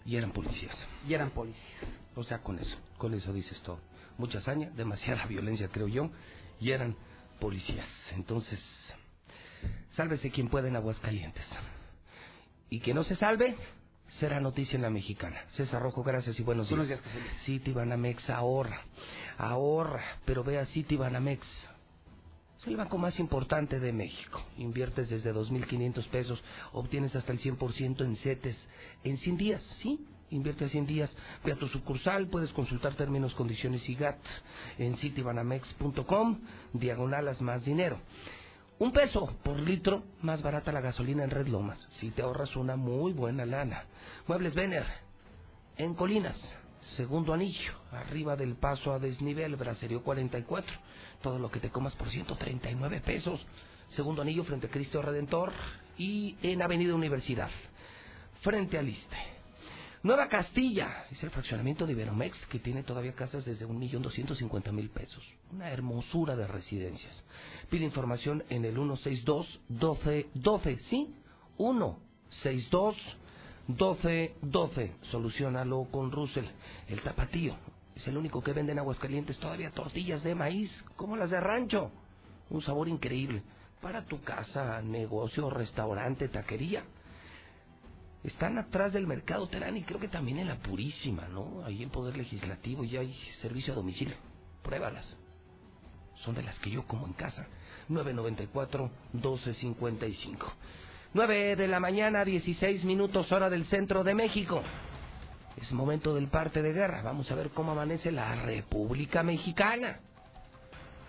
Y eran policías. Y eran policías. O sea, con eso, con eso dices todo. Mucha hazaña, *laughs* demasiada violencia, creo yo, y eran policías. Entonces, sálvese quien pueda en Aguascalientes. Y que no se salve, será noticia en la mexicana. César Rojo, gracias y buenos días. Buenos días. Citibanamex ahorra, ahorra, pero vea Citibanamex. Es el banco más importante de México. Inviertes desde 2.500 pesos, obtienes hasta el 100% en CETES en 100 días, ¿sí? Invierte a 100 días, ve a tu sucursal, puedes consultar términos, condiciones y GAT en citibanamex.com, diagonalas más dinero. Un peso por litro más barata la gasolina en Red Lomas, si te ahorras una muy buena lana. Muebles Vener, en Colinas, segundo anillo, arriba del paso a desnivel, Braserio 44. Todo lo que te comas por 139 pesos. Segundo anillo frente a Cristo Redentor y en Avenida Universidad, frente al Iste. Nueva Castilla es el fraccionamiento de Iberomex que tiene todavía casas desde 1.250.000 pesos. Una hermosura de residencias. Pide información en el 162-1212, ¿sí? 162-1212. Solucionalo con Russell. El tapatío es el único que vende en Aguascalientes todavía tortillas de maíz, como las de rancho. Un sabor increíble. Para tu casa, negocio, restaurante, taquería. Están atrás del mercado Terán y creo que también en la Purísima, ¿no? Ahí en Poder Legislativo ya hay servicio a domicilio. Pruébalas. Son de las que yo como en casa. 994-1255. 9 de la mañana, 16 minutos hora del centro de México. Es momento del parte de guerra. Vamos a ver cómo amanece la República Mexicana.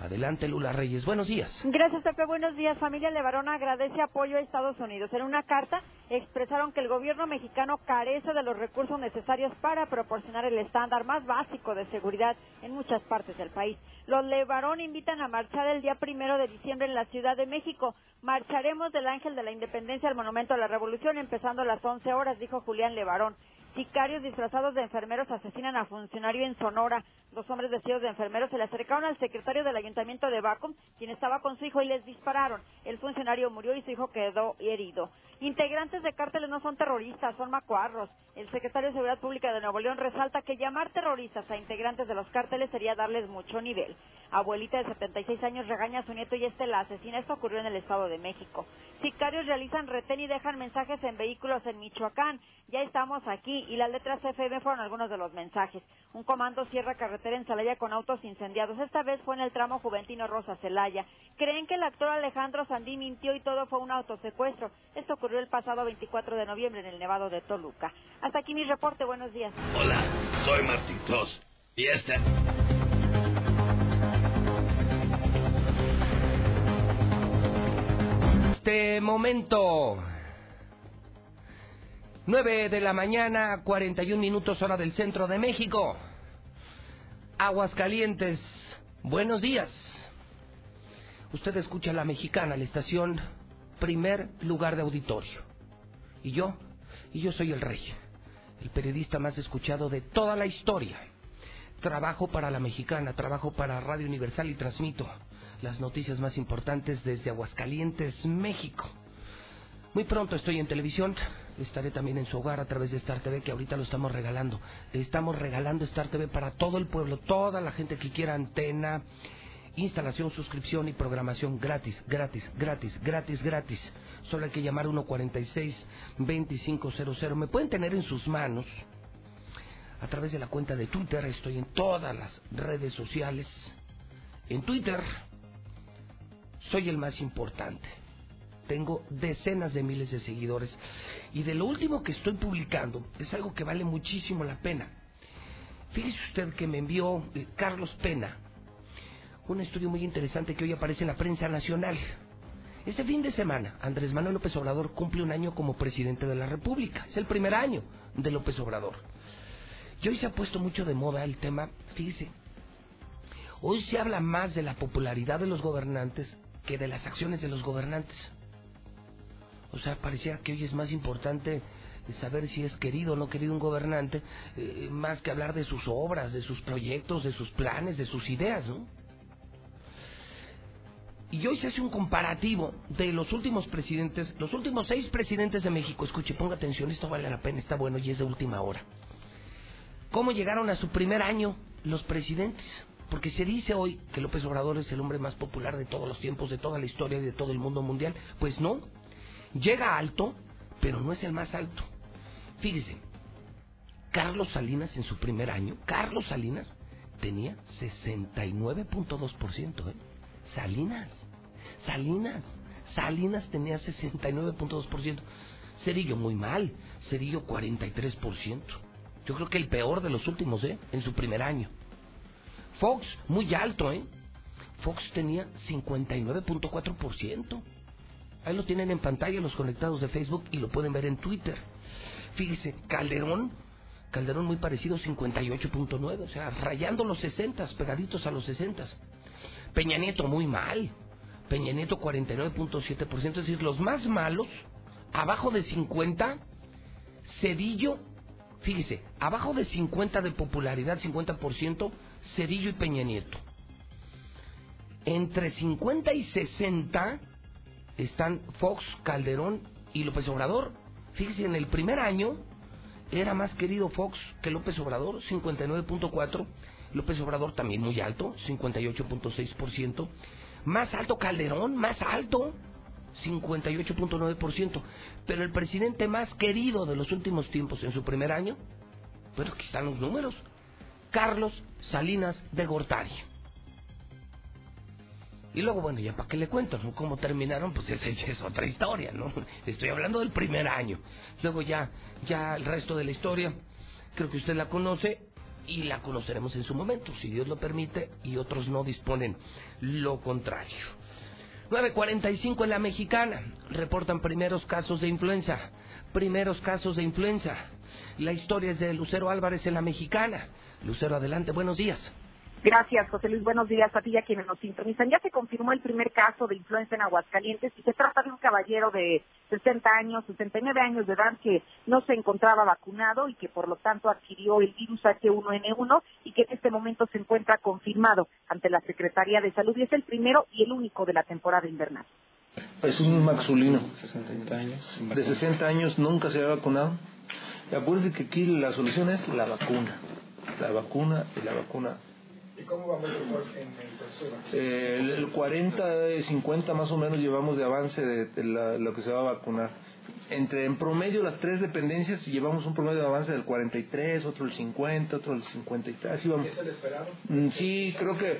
Adelante, Lula Reyes. Buenos días. Gracias, Pepe. Buenos días. Familia Levarón agradece apoyo a Estados Unidos. En una carta expresaron que el gobierno mexicano carece de los recursos necesarios para proporcionar el estándar más básico de seguridad en muchas partes del país. Los Levarón invitan a marchar el día primero de diciembre en la Ciudad de México. Marcharemos del Ángel de la Independencia al Monumento a la Revolución empezando a las 11 horas, dijo Julián Levarón. Sicarios disfrazados de enfermeros asesinan a funcionario en Sonora. Dos hombres vestidos de enfermeros se le acercaron al secretario del ayuntamiento de Bacum, quien estaba con su hijo, y les dispararon. El funcionario murió y su hijo quedó herido. Integrantes de cárteles no son terroristas, son macuarros. El secretario de Seguridad Pública de Nuevo León resalta que llamar terroristas a integrantes de los cárteles sería darles mucho nivel. Abuelita de 76 años regaña a su nieto y este la asesina. Esto ocurrió en el Estado de México. Sicarios realizan retén y dejan mensajes en vehículos en Michoacán. Ya estamos aquí y las letras FM fueron algunos de los mensajes. Un comando cierra carretera en Celaya con autos incendiados. Esta vez fue en el tramo Juventino Rosa Celaya. Creen que el actor Alejandro Sandí mintió y todo fue un autosecuestro. Esto ocurrió el pasado 24 de noviembre en el Nevado de Toluca. Hasta aquí mi reporte. Buenos días. Hola, soy Martín Claus. Y este... Este momento. 9 de la mañana, 41 minutos hora del centro de México. Aguascalientes, buenos días. Usted escucha la mexicana, la estación primer lugar de auditorio. Y yo, y yo soy el rey, el periodista más escuchado de toda la historia. Trabajo para la mexicana, trabajo para Radio Universal y transmito las noticias más importantes desde Aguascalientes, México. Muy pronto estoy en televisión, estaré también en su hogar a través de Star TV, que ahorita lo estamos regalando. Estamos regalando Star TV para todo el pueblo, toda la gente que quiera antena, instalación, suscripción y programación gratis, gratis, gratis, gratis, gratis. Solo hay que llamar 146-2500. Me pueden tener en sus manos a través de la cuenta de Twitter. Estoy en todas las redes sociales. En Twitter soy el más importante. Tengo decenas de miles de seguidores. Y de lo último que estoy publicando es algo que vale muchísimo la pena. Fíjese usted que me envió Carlos Pena un estudio muy interesante que hoy aparece en la prensa nacional. Este fin de semana, Andrés Manuel López Obrador cumple un año como presidente de la República. Es el primer año de López Obrador. Y hoy se ha puesto mucho de moda el tema, fíjese, hoy se habla más de la popularidad de los gobernantes que de las acciones de los gobernantes. O sea, parecía que hoy es más importante saber si es querido o no querido un gobernante, eh, más que hablar de sus obras, de sus proyectos, de sus planes, de sus ideas, ¿no? Y hoy se hace un comparativo de los últimos presidentes, los últimos seis presidentes de México. Escuche, ponga atención, esto vale la pena, está bueno y es de última hora. ¿Cómo llegaron a su primer año los presidentes? Porque se dice hoy que López Obrador es el hombre más popular de todos los tiempos, de toda la historia y de todo el mundo mundial. Pues no, llega alto, pero no es el más alto. Fíjese, Carlos Salinas en su primer año, Carlos Salinas tenía 69.2%. ¿eh? Salinas. Salinas. Salinas tenía 69.2%. Cerillo muy mal. Cerillo 43%. Yo creo que el peor de los últimos, ¿eh? En su primer año. Fox, muy alto, ¿eh? Fox tenía 59.4%. Ahí lo tienen en pantalla los conectados de Facebook y lo pueden ver en Twitter. Fíjese, Calderón, Calderón muy parecido, 58.9, o sea, rayando los 60, pegaditos a los 60. Peña Nieto muy mal. Peña Nieto 49.7%, es decir, los más malos, abajo de 50, Cedillo, fíjese, abajo de 50 de popularidad, 50%, Cedillo y Peña Nieto. Entre 50 y 60 están Fox, Calderón y López Obrador. Fíjese, en el primer año era más querido Fox que López Obrador, 59.4 López Obrador también muy alto, 58.6%. Más alto Calderón, más alto, 58.9%. Pero el presidente más querido de los últimos tiempos en su primer año, bueno, aquí están los números, Carlos Salinas de Gortari. Y luego, bueno, ya para qué le cuento, ¿no? ¿Cómo terminaron? Pues esa es otra historia, ¿no? *laughs* Estoy hablando del primer año. Luego ya, ya el resto de la historia, creo que usted la conoce, y la conoceremos en su momento, si Dios lo permite, y otros no disponen lo contrario. 9.45 en la mexicana, reportan primeros casos de influenza, primeros casos de influenza. La historia es de Lucero Álvarez en la mexicana. Lucero, adelante, buenos días. Gracias, José Luis. Buenos días a ti y a quienes nos sintonizan. Ya se confirmó el primer caso de influenza en Aguascalientes y se trata de un caballero de 60 años, 69 años de edad que no se encontraba vacunado y que por lo tanto adquirió el virus H1N1 y que en este momento se encuentra confirmado ante la Secretaría de Salud y es el primero y el único de la temporada invernal. Es un maxulino. años. De 60 años nunca se ha vacunado. Y acuérdense que aquí la solución es la vacuna. La vacuna y la vacuna ¿Y cómo vamos en el? Eh, el 40, 50 más o menos llevamos de avance de, lo que se va a vacunar. Entre en promedio las tres dependencias llevamos un promedio de avance del 43, otro el 50, otro el 53. Así vamos. ¿Es el esperado? Mm, sí, creo que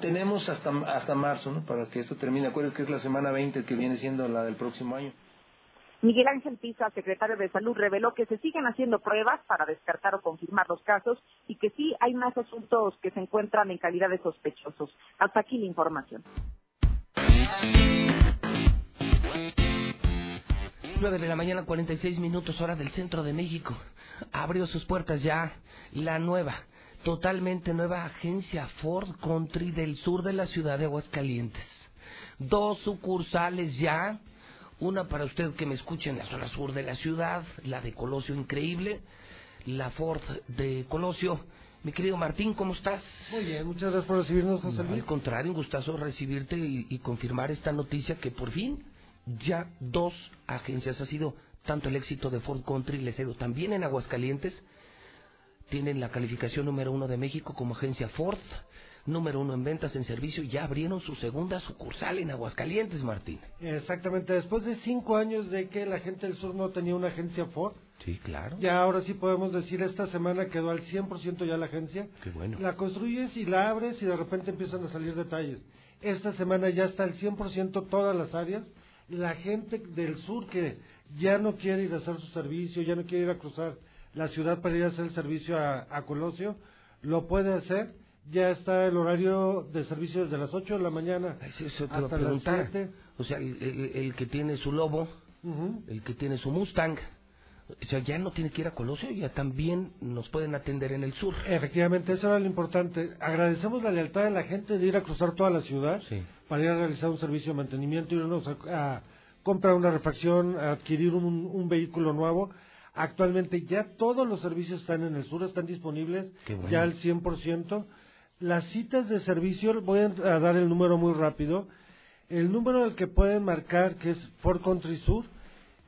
tenemos hasta hasta marzo ¿no? para que esto termine. Acuérdense que es la semana 20 que viene siendo la del próximo año. Miguel Ángel Pisa, secretario de Salud, reveló que se siguen haciendo pruebas para descartar o confirmar los casos y que sí hay más asuntos que se encuentran en calidad de sospechosos. Hasta aquí la información. 9 de la mañana, 46 minutos, hora del centro de México. Abrió sus puertas ya la nueva, totalmente nueva agencia Ford Country del sur de la ciudad de Aguascalientes. Dos sucursales ya una para usted que me escuche en la zona sur de la ciudad, la de Colosio Increíble, la Ford de Colosio. Mi querido Martín, ¿cómo estás? Muy bien, muchas gracias por recibirnos, José Luis. al contrario, un gustazo recibirte y, confirmar esta noticia que por fin ya dos agencias ha sido tanto el éxito de Ford Country les cedo también en Aguascalientes tienen la calificación número uno de México como agencia Ford número uno en ventas en servicio, ya abrieron su segunda sucursal en Aguascalientes, Martín. Exactamente, después de cinco años de que la gente del sur no tenía una agencia Ford, Sí, claro. ya ahora sí podemos decir, esta semana quedó al 100% ya la agencia. Qué bueno. La construyes y la abres y de repente empiezan a salir detalles. Esta semana ya está al 100% todas las áreas. La gente del sur que ya no quiere ir a hacer su servicio, ya no quiere ir a cruzar la ciudad para ir a hacer el servicio a, a Colosio, lo puede hacer. Ya está el horario de servicio desde las 8 de la mañana Eso te hasta las preguntar. 7. O sea, el, el- el que tiene su lobo, el que tiene su Mustang, o sea, ya no tiene que ir a Colosio, ya también nos pueden atender en el sur. Efectivamente, eso era lo importante. Agradecemos la lealtad de la gente de ir a cruzar toda la ciudad para ir a realizar un servicio de mantenimiento, irnos a, a comprar una refacción, a adquirir un, un vehículo nuevo. Actualmente ya todos los servicios están en el sur, están disponibles bueno. ya al 100%. Las citas de servicio, voy a dar el número muy rápido. El número al que pueden marcar, que es Ford Country Sur,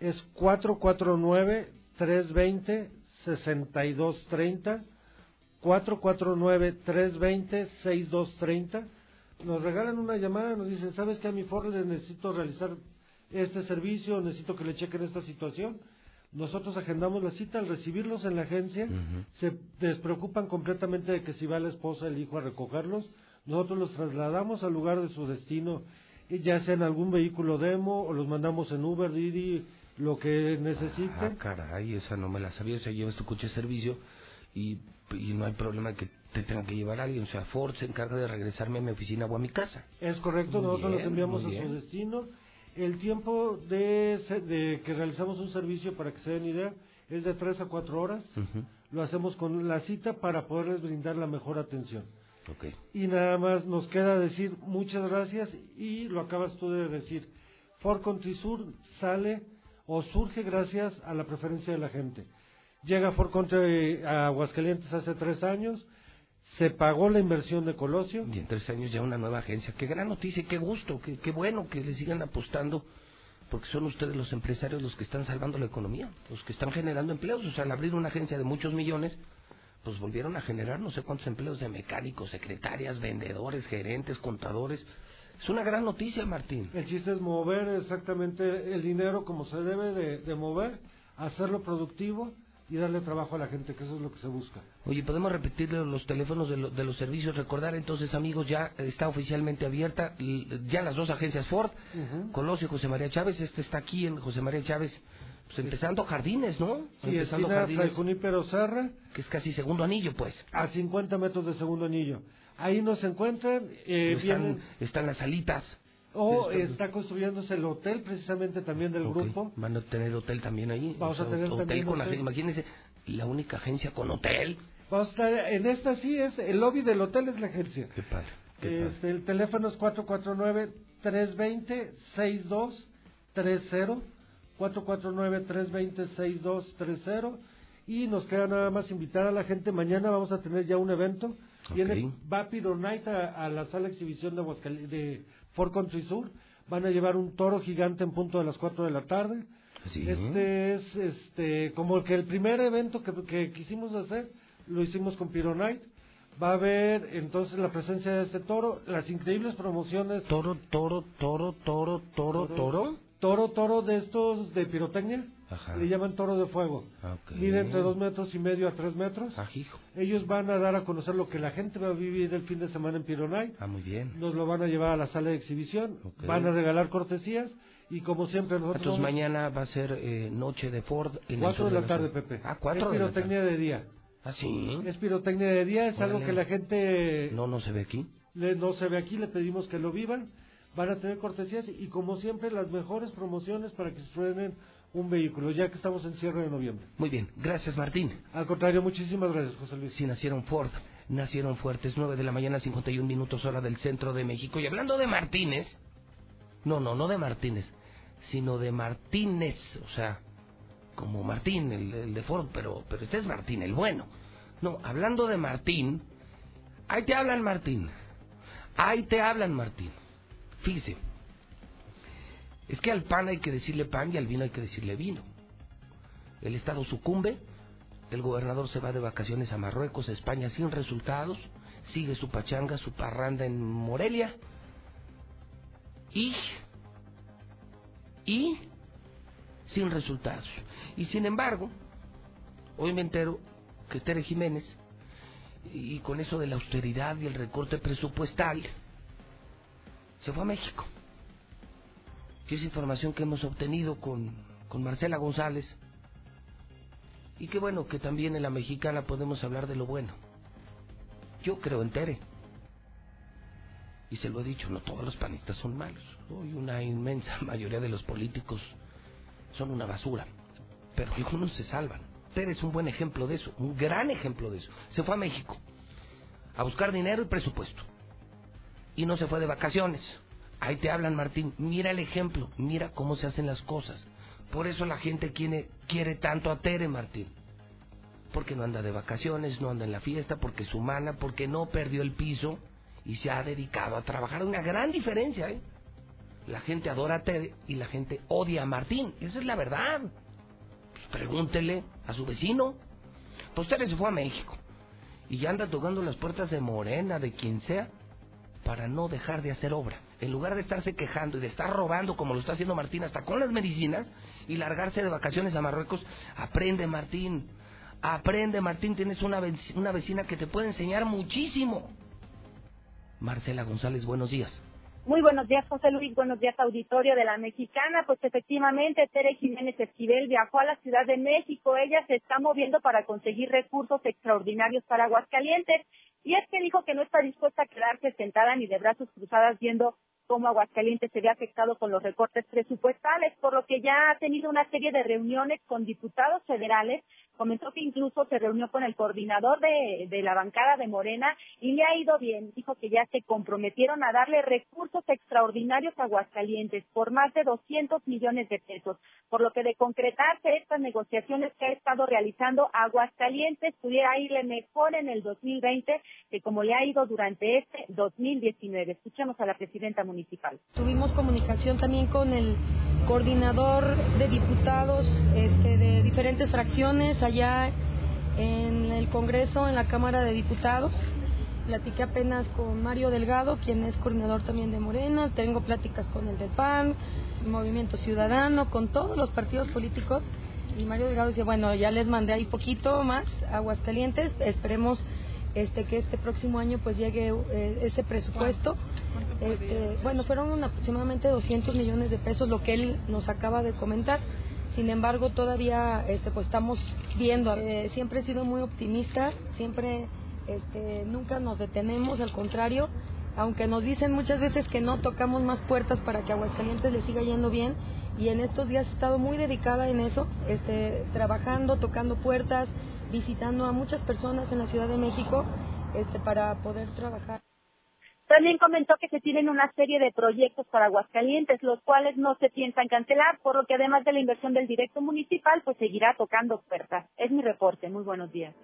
es 449-320-6230. 449-320-6230. Nos regalan una llamada, nos dicen, ¿sabes que a mi Ford le necesito realizar este servicio, necesito que le chequen esta situación? Nosotros agendamos la cita, al recibirlos en la agencia, se despreocupan completamente de que si va la esposa, el hijo a recogerlos, nosotros los trasladamos al lugar de su destino, y ya sea en algún vehículo demo, o los mandamos en Uber, Didi, lo que Ah, necesiten. caray, esa no me la sabía. O sea, llevas tu coche de servicio y, y no hay problema que te tenga que llevar alguien. O sea, Ford se encarga de regresarme a mi oficina o a mi casa. Es correcto, Muy nosotros los enviamos a su destino. El tiempo de, de que realizamos un servicio, para que se den idea, es de 3 a 4 horas. Lo hacemos con la cita para poderles brindar la mejor atención. Ok. Y nada más nos queda decir muchas gracias y lo acabas tú de decir. Ford Country Sur sale o surge gracias a la preferencia de la gente. Llega Ford Country a Aguascalientes hace tres años, se pagó la inversión de Colosio. Y en tres años ya una nueva agencia. Qué gran noticia, qué gusto, qué, qué bueno que le sigan apostando, porque son ustedes los empresarios los que están salvando la economía, los que están generando empleos. O sea, al abrir una agencia de muchos millones, pues volvieron a generar no sé cuántos empleos de mecánicos, secretarias, vendedores, gerentes, contadores. Es una gran noticia, Martín. El chiste es mover exactamente el dinero como se debe de, de mover, hacerlo productivo y darle trabajo a la gente, que eso es lo que se busca. Oye, podemos repetir los teléfonos de, lo- de los servicios. Recordar entonces, amigos, ya está oficialmente abierta ya las dos agencias Ford, Ujú. Colosio y José María Chávez. Este está aquí en José María Chávez, pues empezando Jardines, ¿no? Sí, empezando Fray Junípero Serra, que es casi segundo anillo, pues. a 50 metros de segundo anillo. Ahí nos encuentran, eh, están, vienen, están las salitas. O está construyéndose el hotel precisamente también del grupo. Van a tener hotel también ahí. Vamos O sea, a tener hotel también con hotel. Imagínense, la única agencia con hotel. Vamos a estar, en esta sí es, el lobby del hotel es la agencia. Qué padre. qué padre. Este, el teléfono es 449-320-6230. 449-320-6230. Y nos queda nada más invitar a la gente. Mañana vamos a tener ya un evento. Viene Vapiro Night a, a la sala de exhibición de, Aguascal- de Fort Country Sur. Van a llevar un toro gigante en punto de las 4 de la tarde. Sí. Este es este como que el primer evento que, que quisimos hacer, lo hicimos con Piro Night. Va a haber entonces la presencia de este toro, las increíbles promociones. Toro, toro, toro, toro, toro, toro. Toro, toro de estos de pirotecnia. Ajá. Le llaman toro de fuego. Ok. Mide entre dos metros y medio a tres metros. Ajijo. Ellos van a dar a conocer lo que la gente va a vivir el fin de semana en Piro Night. Ah, muy bien. Nos lo van a llevar a la sala de exhibición. Van a regalar cortesías. Y como siempre nosotros... Entonces vamos- mañana va a ser eh, noche de Ford en Cuatro de la tarde. Pepe. Ah, cuatro es de la pirotecnia de día. Ah, sí. Es pirotecnia de día, es algo que la gente No, no se ve aquí. le- no se ve aquí, le pedimos que lo vivan. Van a tener cortesías y como siempre las mejores promociones para que se suenen un vehículo, ya que estamos en cierre de noviembre. Muy bien. Gracias, Martín. Al contrario, muchísimas gracias, José Luis. Si nacieron Ford, nacieron fuertes. 9 de la mañana, 51 minutos hora del centro de México. Y hablando de Martínez, no, no, no de Martínez, sino de Martínez, o sea, como Martín, el, el de Ford, pero, pero este es Martín, el bueno. No, hablando de Martín, ahí te hablan Martín. Ahí te hablan Martín. Fíjese, es que al pan hay que decirle pan y al vino hay que decirle vino. El Estado sucumbe El gobernador se va de vacaciones a Marruecos, a España, sin resultados. Sigue su pachanga, su parranda en Morelia. Y... Y... Sin resultados. Y sin embargo, hoy me entero que Tere Jiménez, y con eso de la austeridad y el recorte presupuestal, se fue a México. Que es información que hemos obtenido con, con Marcela González. Y qué bueno que también en la mexicana podemos hablar de lo bueno. Yo creo en Tere. Y se lo he dicho, no todos los panistas son malos. Hoy una inmensa *laughs* mayoría de los políticos son una basura. Pero algunos se salvan. Tere es un buen ejemplo de eso, un gran ejemplo de eso. Se fue a México a buscar dinero y presupuesto. Y no se fue de vacaciones. Ahí te hablan, Martín. Mira el ejemplo, mira cómo se hacen las cosas. Por eso la gente quiere, quiere tanto a Tere, Martín. Porque no anda de vacaciones, no anda en la fiesta, porque es humana, porque no perdió el piso y se ha dedicado a trabajar. Una gran diferencia, ¿eh? La gente adora a Tere y la gente odia a Martín. Esa es la verdad. Pues pregúntele a su vecino. Pues Tere se fue a México y ya anda tocando las puertas de Morena, de quien sea, para no dejar de hacer obra. En lugar de estarse quejando y de estar robando como lo está haciendo Martín hasta con las medicinas y largarse de vacaciones a Marruecos, aprende Martín, aprende Martín, tienes una, una vecina que te puede enseñar muchísimo. Marcela González, buenos días. Muy buenos días, José Luis. Buenos días, auditorio de la Mexicana. Pues efectivamente, Tere Jiménez Esquivel viajó a la Ciudad de México. Ella se está moviendo para conseguir recursos extraordinarios para Aguascalientes. Y es que dijo que no está dispuesta a quedarse sentada ni de brazos cruzadas viendo cómo Aguascalientes se ve afectado con los recortes presupuestales, por lo que ya ha tenido una serie de reuniones con diputados federales comentó que incluso se reunió con el coordinador de, de, la bancada de Morena y le ha ido bien. Dijo que ya se comprometieron a darle recursos extraordinarios a Aguascalientes por más de 200 millones de pesos, por lo que de concretarse estas negociaciones que ha estado realizando Aguascalientes pudiera irle mejor en el 2020 que como le ha ido durante este 2019. Escuchemos a la presidenta municipal. Tuvimos comunicación también con el coordinador de diputados este, de diferentes fracciones allá en el Congreso, en la Cámara de Diputados. Platiqué apenas con Mario Delgado, quien es coordinador también de Morena. Tengo pláticas con el del PAN, Movimiento Ciudadano, con todos los partidos políticos. Y Mario Delgado dice, bueno, ya les mandé ahí poquito más, Aguascalientes. Esperemos este, que este próximo año pues llegue eh, ese presupuesto. Este, bueno, fueron aproximadamente 200 millones de pesos lo que él nos acaba de comentar. Sin embargo, todavía este, pues estamos viendo. Eh, siempre he sido muy optimista, siempre este, nunca nos detenemos, al contrario, aunque nos dicen muchas veces que no tocamos más puertas para que Aguascalientes le siga yendo bien. Y en estos días he estado muy dedicada en eso, este, trabajando, tocando puertas, visitando a muchas personas en la Ciudad de México este, para poder trabajar. También comentó que se tienen una serie de proyectos para Aguascalientes, los cuales no se piensan cancelar, por lo que además de la inversión del directo municipal, pues seguirá tocando puertas. Es mi reporte. Muy buenos días.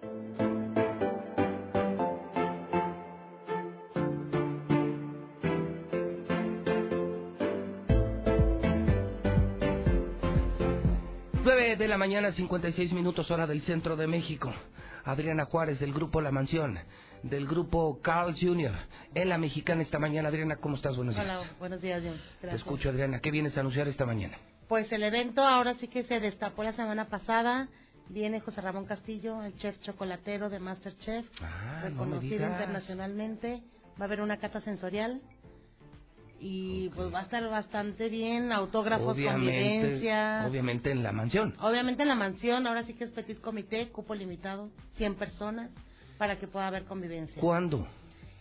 De la mañana, 56 minutos hora del centro de México. Adriana Juárez del grupo La Mansión, del grupo Carl Jr. en la mexicana esta mañana. Adriana, ¿cómo estás? Buenos días. Hola, buenos días, John. Te escucho, Adriana. ¿Qué vienes a anunciar esta mañana? Pues el evento ahora sí que se destapó la semana pasada. Viene José Ramón Castillo, el chef chocolatero de Masterchef, ah, reconocido internacionalmente. Va a haber una cata sensorial y pues va a estar bastante bien, autógrafos, obviamente, convivencia. Obviamente en la mansión. Obviamente en la mansión, ahora sí que es petit comité, cupo limitado, 100 personas, para que pueda haber convivencia. ¿Cuándo?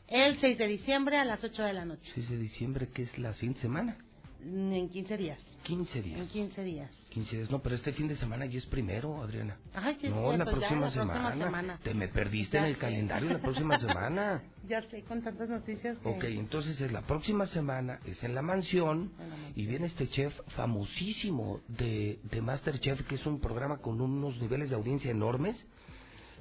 El 6 de diciembre a las 8 de la noche. 6 de diciembre, que es la siguiente semana. En 15 días. 15 días. En 15 días. 15 días, no, pero este fin de semana ya es primero, Adriana. Ay, sí, no, la, pues próxima, ya, la semana. próxima semana. Te me perdiste Ya en el sé. calendario la próxima *laughs* semana. Ya sé, con tantas noticias que... Ok, entonces es la próxima semana, es en la mansión, y viene este chef famosísimo de, de Masterchef, que es un programa con unos niveles de audiencia enormes, Me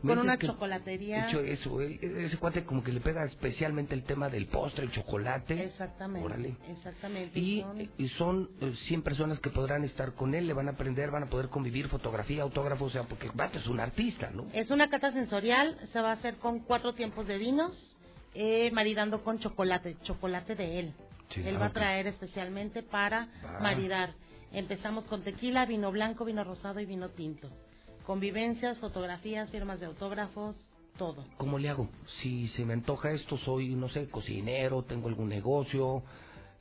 Con una chocolatería. Hecho eso, ese cuate como que le pega especialmente el tema del postre, el chocolate. Exactamente. Órale. Exactamente. Y, son- y son eh, 100 personas que podrán estar con él, le van a aprender, van a poder convivir, fotografía, autógrafo, o sea, porque Vato es un artista, ¿no? Es una cata sensorial, se va a hacer con cuatro tiempos de vinos, eh, maridando con chocolate, chocolate de él. Sí, él ah, va a traer especialmente para Va. maridar. Empezamos con tequila, vino blanco, vino rosado y vino tinto. Convivencias, fotografías, firmas de autógrafos, todo. ¿Cómo le hago? Si se me antoja esto, soy, no sé, cocinero, tengo algún negocio,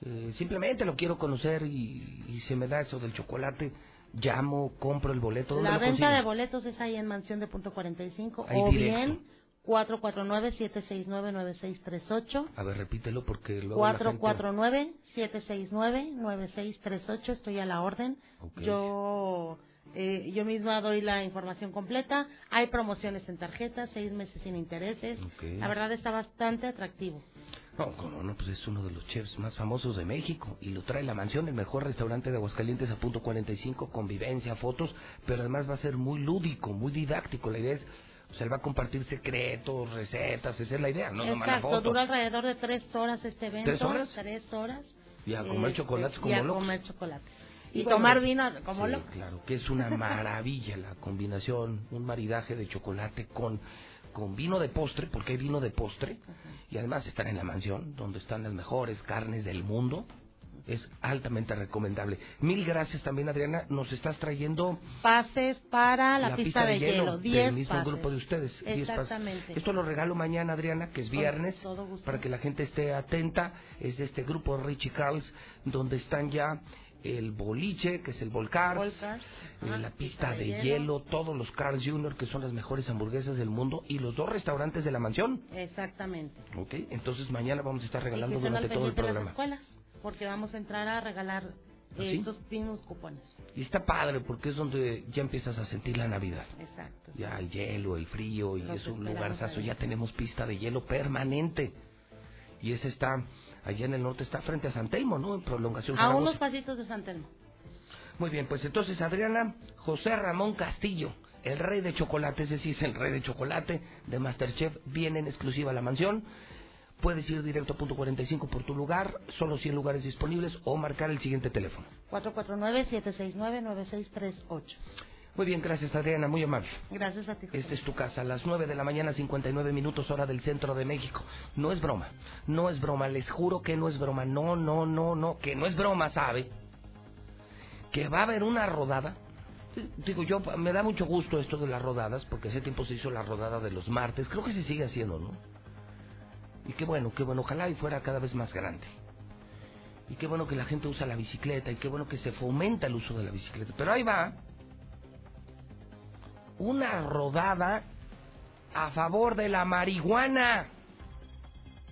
eh, simplemente lo quiero conocer y, y se me da eso del chocolate, llamo, compro el boleto. ¿Dónde La venta consigo? de boletos es ahí en Mansión de Punto 45 Ahí o directo. bien 449-769-9638. A ver, repítelo porque luego la gente... 449-769-9638, estoy a la orden. Yo eh, yo misma doy la información completa. Hay promociones en tarjetas, seis meses sin intereses. La verdad está bastante atractivo. No, cómo no, pues es uno de los chefs más famosos de México y lo trae la mansión, el mejor restaurante de Aguascalientes a punto 45, convivencia, fotos, pero además va a ser muy lúdico, muy didáctico. La idea es, o sea, él va a compartir secretos, recetas, esa es la idea, no Exacto, foto. dura alrededor de tres horas este evento. ¿Tres horas? Tres horas. Y a comer Este, chocolates como y a locos. comer chocolate. Y, bueno, tomar vino como sí, locos. Claro, que es una maravilla la combinación, un maridaje de chocolate con, con vino de postre, porque hay vino de postre, y además están en la mansión, donde están las mejores carnes del mundo. Es altamente recomendable. Mil gracias también, Adriana. Nos estás trayendo Pases para la, pista, de, hielo. Diez del mismo pases. grupo de ustedes. pases. Exactamente. Esto lo regalo mañana, Adriana, que es Con viernes, todo gusto. para que la gente esté atenta. Es de este grupo Richie Carls, donde están ya el boliche, que es el Volcars, Volcars, eh, la pista pista de hielo. hielo. todos los Carls Jr., que son las mejores hamburguesas del mundo, y los dos restaurantes de la mansión. Exactamente. ¿Ok? Entonces mañana vamos a estar regalando durante todo el de las programa. escuelas, porque vamos a entrar a regalar ¿Ah, eh, sí? estos mismos cupones. Y está padre porque es donde ya empiezas a sentir la Navidad. Exacto. Ya el hielo, el frío, y es un ahí. Ya tenemos pista de hielo permanente. Y ese está, allá en el norte, está frente a San Telmo, ¿no? En prolongación A Zaragoza. unos pasitos de San Telmo. Muy bien, pues entonces Adriana, José Ramón Castillo, el rey de chocolate, ese sí es el rey de chocolate de Masterchef, viene en exclusiva a la mansión. Puedes ir directo a punto 45 por tu lugar, solo 100 lugares disponibles o marcar el siguiente teléfono. 449-769-9638. Muy bien, gracias Adriana, muy amable. Gracias a ti. José. Esta es tu casa, a las 9 de la mañana, 59 minutos hora del centro de México. No es broma, no es broma, les juro que no es broma, no, no, no, no, que no es broma, ¿sabe? Que va a haber una rodada. Digo, yo, me da mucho gusto esto de las rodadas, porque hace tiempo se hizo la rodada de los martes, creo que se sigue haciendo, ¿no? Y qué bueno, qué bueno, ojalá y fuera cada vez más grande. Y qué bueno que la gente usa la bicicleta, y qué bueno que se fomenta el uso de la bicicleta. Pero ahí va, una rodada a favor de la marihuana.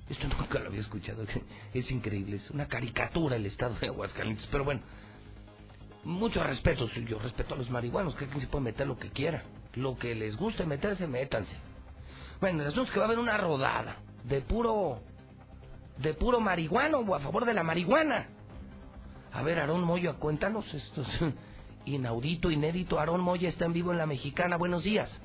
Esto nunca lo había escuchado. Es increíble, es una caricatura el estado de Aguascalientes. Pero bueno, mucho respeto. Yo respeto a los marihuanos, que se puede meter lo que quiera. Lo que les guste meterse, métanse. Bueno, el asunto es que va a haber una rodada de puro. de puro marihuano o a favor de la marihuana. A ver, Aarón Moya, cuéntanos esto. Inaudito, inédito. Aarón Moya está en vivo en La Mexicana. Buenos días.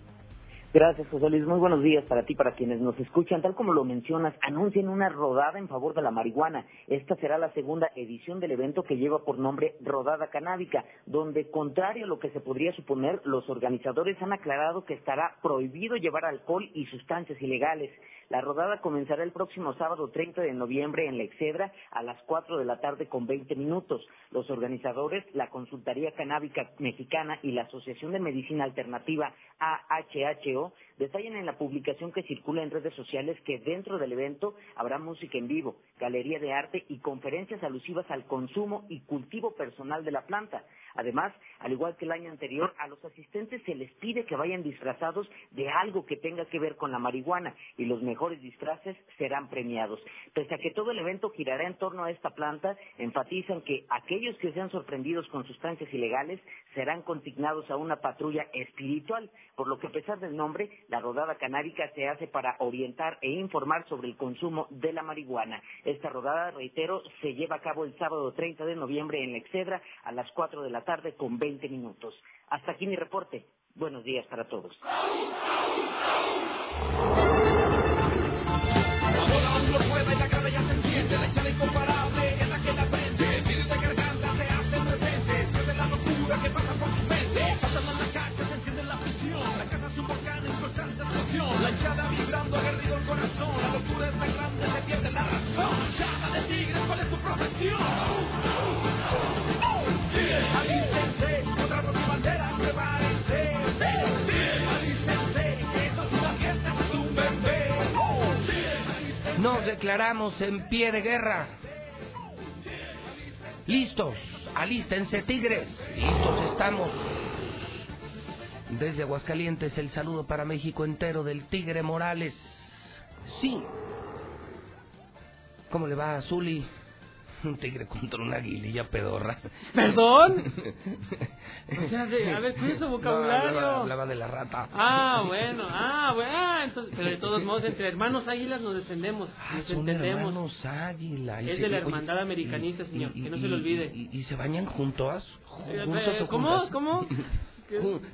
Gracias, José Luis. Muy buenos días para ti, para quienes nos escuchan. Tal como lo mencionas, anuncian una rodada en favor de la marihuana. Esta será la segunda edición del evento que lleva por nombre Rodada Canábica, donde, contrario a lo que se podría suponer, los organizadores han aclarado que estará prohibido llevar alcohol y sustancias ilegales. La rodada comenzará el próximo sábado 30 de noviembre en la Excedra a las 4 de la tarde con 20 minutos. Los organizadores, la Consultaría Canábica Mexicana y la Asociación de Medicina Alternativa AHHO detallan en la publicación que circula en redes sociales que dentro del evento habrá música en vivo, galería de arte y conferencias alusivas al consumo y cultivo personal de la planta. Además, al igual que el año anterior, a los asistentes se les pide que vayan disfrazados de algo que tenga que ver con la marihuana y los mejores disfraces serán premiados. Pese a que todo el evento girará en torno a esta planta, enfatizan que aquellos que sean sorprendidos con sustancias ilegales serán consignados a una patrulla espiritual, por lo que a pesar del nombre, la rodada canábica se hace para orientar e informar sobre el consumo de la marihuana. Esta rodada, reitero, se lleva a cabo el sábado 30 de noviembre en la Excedra a las 4 de la tarde con 20 minutos. Hasta aquí mi reporte. Buenos días para todos. Declaramos en pie de guerra. Listos, alístense tigres, listos estamos. Desde Aguascalientes el saludo para México entero del Tigre Morales. Sí. ¿Cómo le va a Zuli? *laughs* Un tigre contra una aguililla pedorra. ¿Perdón? *laughs* O sea, de- a ver, ¿cuál es su No, vocabulario? hablaba, hablaba de la rata. Ah, *laughs* bueno, ah, bueno, ah, entonces, pero de todos modos, entre hermanos águilas nos defendemos, nos Ah, Son entendemos. hermanos águila. Y Es se- de la oye, hermandad americanista, señor, y- que no y- se le olvide. Y, se bañan juntos? Eh, ¿Juntos o ¿Cómo? ¿Cómo?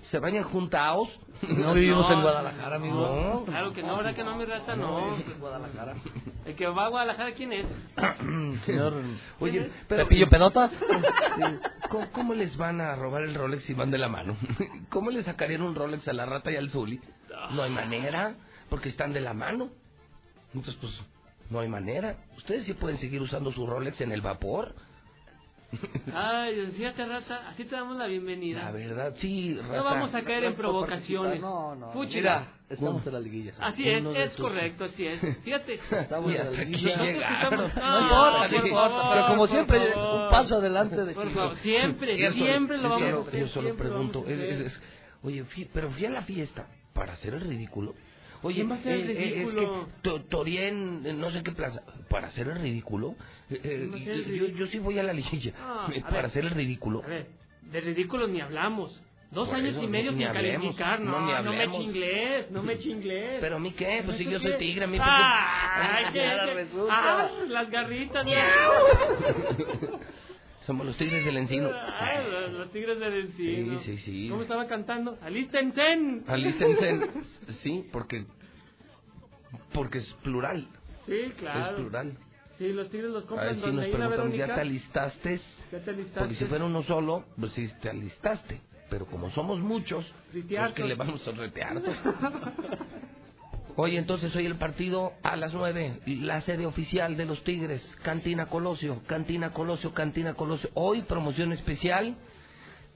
¿Se bañan juntaos? No vivimos no, en Guadalajara, amigo. no, claro que no, ¿verdad que no, mi rata? No. Guadalajara. El que va a Guadalajara, ¿quién es? *clears throat* Señor, oye, pero ¿Pepillo Pedotas? *laughs* ¿Cómo, cómo les van a robar el Rolex si van de la mano? *laughs* ¿Cómo le sacarían un Rolex a la rata y al Zuli? No hay manera, porque están de la mano. Entonces, pues, no hay manera. Ustedes sí pueden seguir usando su Rolex en el vapor. Ay, fíjate, rata, así te damos la bienvenida. La verdad, sí, rata. No vamos a caer en provocaciones. No, no. Fúchila. estamos en la liguilla. Así es, es correcto, así es. *laughs* Fíjate. Estamos en la liguilla. Estamos- No importa, por no importa, favor, pero como siempre, favor. un paso adelante de Por Chico. favor, siempre, solo- siempre lo vamos a hacer, Yo solo pregunto, es- es- es- oye, fui- pero fui a la fiesta para hacer el ridículo. Oye, ¿Quién va a hacer el eh, eh, ridículo? es que To- Torien, no sé qué plaza, para hacer el ridículo. eh, eh, ¿Quién va a hacer el yo, ridículo? yo sí voy a la liguilla Ah, para ver. hacer el ridículo. A ver, de ridículos ni hablamos. Dos Por años eso, y medio sin hablemos, calificar, no, no, no, me eche inglés, no me eche inglés. Pero a mí qué, pues si ¿Eso yo soy tigre, a mí qué- Ay, qué, Ahora qué- resulta. ah, las garritas. *laughs* Somos los tigres del encino. Ay, los, los tigres del encino. Sí, sí, sí. ¿Cómo estaba cantando? Alístense. Alístense. *laughs* Sí, porque porque es plural. Sí, claro. Es plural. Sí, los tigres los compran si donde nos preguntan, ¿ya te alistaste? ¿Ya te alistaste? Porque si fuera uno solo, pues sí te alistaste. Pero como somos muchos, pues Riteartos. que le vamos a retear. *laughs* Oye, entonces hoy el partido a las nueve, la sede oficial de los Tigres, Cantina Colosio, Cantina Colosio, Cantina Colosio. Hoy promoción especial,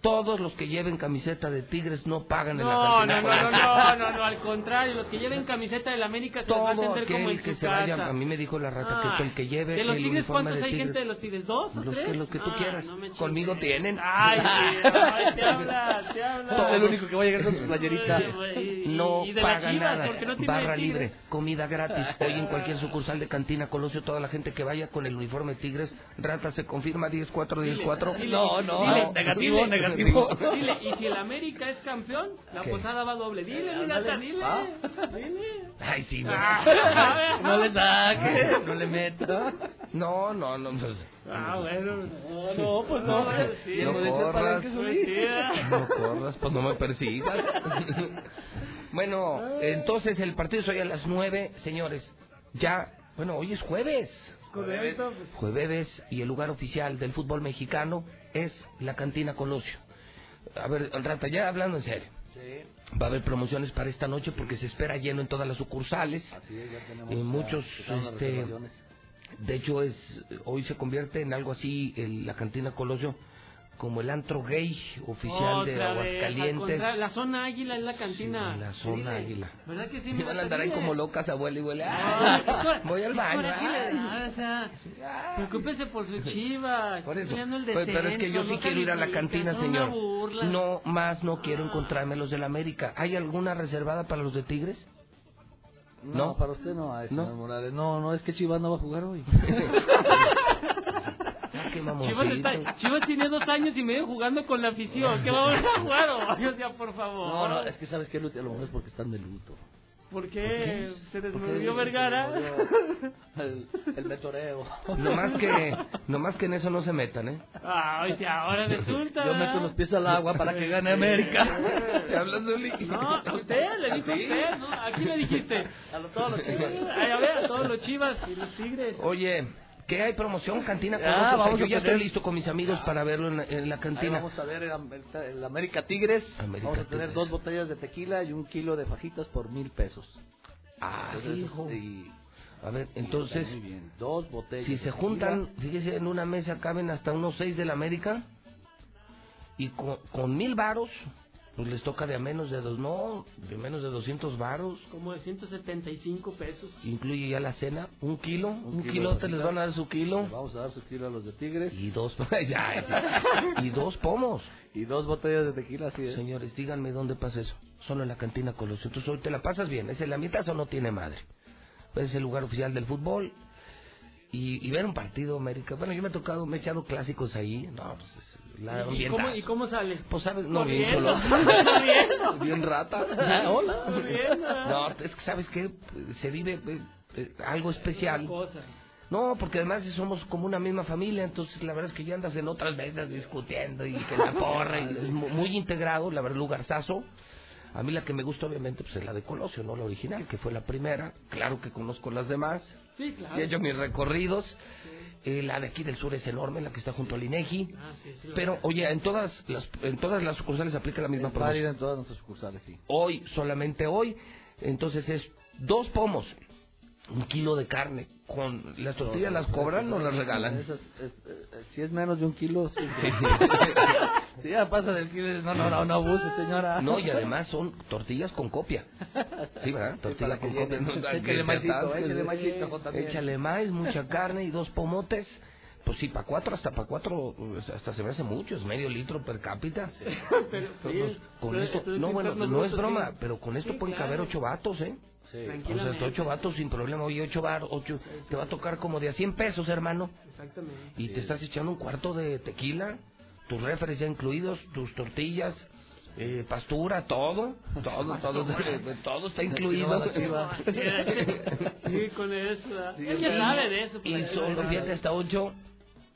todos los que lleven camiseta de Tigres no pagan en la No, Cantina no, no, no, no, no, *laughs* no, al contrario, los que lleven camiseta del América se las va a atender como en que se casa. vaya, a mí me dijo la rata Ah, que el que lleve ¿De los tigres cuántos hay gente de los tigres? ¿Dos o los tres? que, los que tú Ah, quieras, conmigo tienen. Ay, *laughs* te hablas, te hablas. El único que va a llegar con su playerita. No paga nada. Barra libre, comida gratis. *laughs* Hoy en cualquier sucursal de Cantina Colosio, toda la gente que vaya con el uniforme Tigres, rata se confirma 10-4, 10-4. Dile, No, no, dile, no, negativo, dile, y si el América es campeón, la ¿Qué? posada va doble. Dile, dile. Ah. Dile. Ay, sí, no. Ah. no le saque, no le meta. No, no, no, pues. Ah, bueno. No, no, pues no. sí. No corras, Pues sí. no corras, pues no me persigas. Bueno, entonces el partido es hoy a las nueve, señores. Ya, bueno, hoy es jueves. Pues. Jueves y el lugar oficial del fútbol mexicano es la Cantina Colosio. A ver, Rata, ya hablando en serio. Va a haber promociones para esta noche porque se espera lleno en todas las sucursales. Eh, muchos, este, de hecho, es hoy se convierte en algo así el- la Cantina Colosio como el antro gay oficial de Otra vez, al Aguascalientes. contrario, la zona águila es la cantina. Sí, la zona águila. ¿Verdad que sí? *laughs* Y mi van a andar ahí como locas, abuela y huele. Ah, ¡Ah! Voy al ¿qué baño. ¡ay! da? O sea, preocúpese por su *laughs* chiva. Por eso. El Pues, pero es que yo descenso, sí no quiero ir a la cantina, señor. No más no quiero encontrarme los del América. ¿Hay alguna reservada para los de Tigres? No, ¿No? para usted no, señor ¿No? Morales. No, no, es que Chivas no va a jugar hoy. *laughs* Qué Chivas, está- Chivas tiene dos años y medio jugando con la afición. ¿Qué vamos a jugar? *laughs* O sea, por favor. No, no, es que sabes que a lo mejor es porque están de luto. ¿Por qué? ¿Se desmurió Vergara? El, el metoreo. *laughs* No más que, no más que en eso no se metan, ¿eh? Ah, oye, ahora resulta. Yo meto los pies al agua para que gane América. *laughs* ¿Te hablas, Luli? No, a usted, le dijo a usted, ¿no? ¿A quién le dijiste? A lo- todos los chivas. Ay, a ver, a todos los chivas y los tigres. Oye, ¿qué hay promoción? Cantina con Ah, vamos Yo ya tener- estoy listo con mis amigos para verlo en la, en la Ahí cantina. vamos a ver el, el- América Tigres. América vamos a tener Tigres. dos botellas de tequila y un kilo de fajitas por mil pesos. Ah, Entonces, hijo. y- A ver, entonces, Muy bien, dos botellas. si se tequila. juntan, fíjese, en una mesa caben hasta unos seis de la América y con, con mil varos, pues les toca de a menos de dos, no, de menos de 200 varos. Como de 175 pesos. Incluye ya la cena, un kilo, un, kilo kilo, te les van a dar su kilo. Le Vamos a dar su kilo a los de Tigres. Y dos, *laughs* ya, y dos pomos. Y dos botellas de tequila, así es. Señores, díganme dónde pasa eso. Solo en la cantina Colosio. Entonces hoy te la pasas bien. Es en la mitad o no tiene madre. Es el lugar oficial del fútbol. Y, y ver un partido América. Bueno, yo me he tocado, me he echado clásicos ahí. No, pues es la ¿Y cómo, ambientazo. ¿Y cómo sale? Pues sabes, no bien solo. *laughs* *laughs* Bien rata. Ah, Hola. No, es que sabes que se vive eh, eh, algo especial. No, porque además somos como una misma familia, entonces la verdad es que ya andas en otras mesas discutiendo y que la porra, y es mu- muy integrado, la verdad, lugarzazo. A mí la que me gusta obviamente pues es la de Colosio, no la original, que fue la primera. Claro que conozco las demás, Sí, claro. y he hecho mis recorridos. Eh, la de aquí del sur es enorme, la que está junto al INEGI. Ah, sí, sí, lo Pero, oye, en todas las, en todas las sucursales aplica la misma promoción. en todas nuestras sucursales, sí. Hoy, solamente hoy, entonces es dos pomos, un kilo de carne. Con las tortillas las cobran o las regalan. Es- eh, si es menos de un kilo, sí. si *laughs* ya pasa del kilo, no, no, no, no abuse, señora. No, y además son tortillas con copia. Sí, ¿verdad? Tortilla para que con copia. No, Échale maicito, échale. Échale maíz, mucha carne y dos pomotes. Pues sí, para cuatro, hasta para cuatro, pues, hasta se me hace mucho, es medio litro per cápita. *laughs* Pero, sí, con pero- esto, no, bueno, no es broma, sí. pero con esto Sí, pueden claro. caber ocho vatos, ¿eh? Sí. O sea, hasta ocho vatos sin problema. Oye, ocho bar, ocho, te va a tocar como de a 100 pesos, hermano. Exactamente. Y te estás echando un cuarto de tequila, tus refres ya incluidos, tus tortillas, eh, pastura, todo, todo, todo, todo está incluido. *laughs* Sí, con eso. ¿verdad? Él Y- ya sabe de eso. Y pues, solo, ya fíjate, hasta ocho.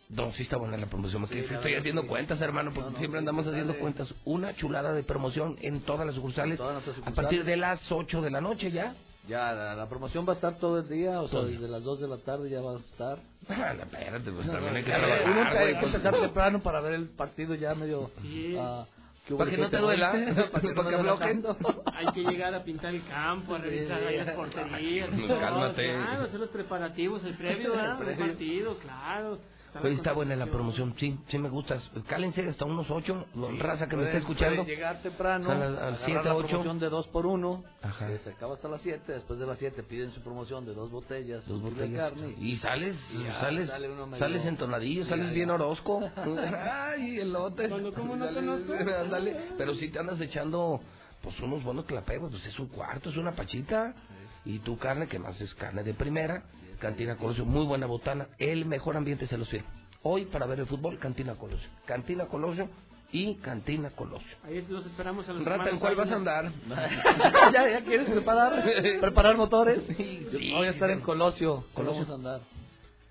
No, sí está buena la promoción. Es que estoy haciendo cuentas, hermano, porque siempre andamos haciendo cuentas. Una chulada de promoción en todas las sucursales. Todas A partir de las 8 de la noche ya. Ya, la, la promoción va a estar todo el día, o sea, desde las 2 de la tarde ya va a estar. Ah, no, espérate, pues No, también no, hay que *laughs* trabajar, uno hay que pues. empezar temprano para ver el partido ya medio... Sí. ah, ¿qué hubo Para que no te duela, para que *laughs* no te duela bloqueen. tanto. *laughs* Hay que llegar a pintar el campo, a revisar ahí las porterías. Cálmate. Claro, hacer los preparativos, el previo, ¿verdad? El partido, claro. Oye, está buena la promoción, sí, sí me gusta. Cálense hasta unos 8, raza que me Pueden- está escuchando. llegar temprano, al agarrar 7, la 8. promoción de 2 por 1 Ajá. que se acaba hasta las 7, después de las 7 piden su promoción de dos botellas, Dos kilo de botellas. carne. Y sales, Y ya sales, sale medio- sales entonadillo, Sí, sales ya, bien ya. Orozco. *laughs* Ay, elote. Cuando como no Dale, conozco. *laughs* Pero si te andas echando, pues unos buenos clapegos, pues es un cuarto, es una pachita. Y tu carne, que más es carne de primera, Cantina Colosio, muy buena botana, el mejor ambiente se los firmo. Hoy para ver el fútbol, Cantina Colosio. Cantina Colosio y Cantina Colosio. Ahí los esperamos a los Rata, ¿en cuál vas a andar? *laughs* ¿Ya, *laughs* ¿Ya quieres preparar, preparar motores? Sí, sí, voy a estar en Colosio. Colosio. Vamos a andar.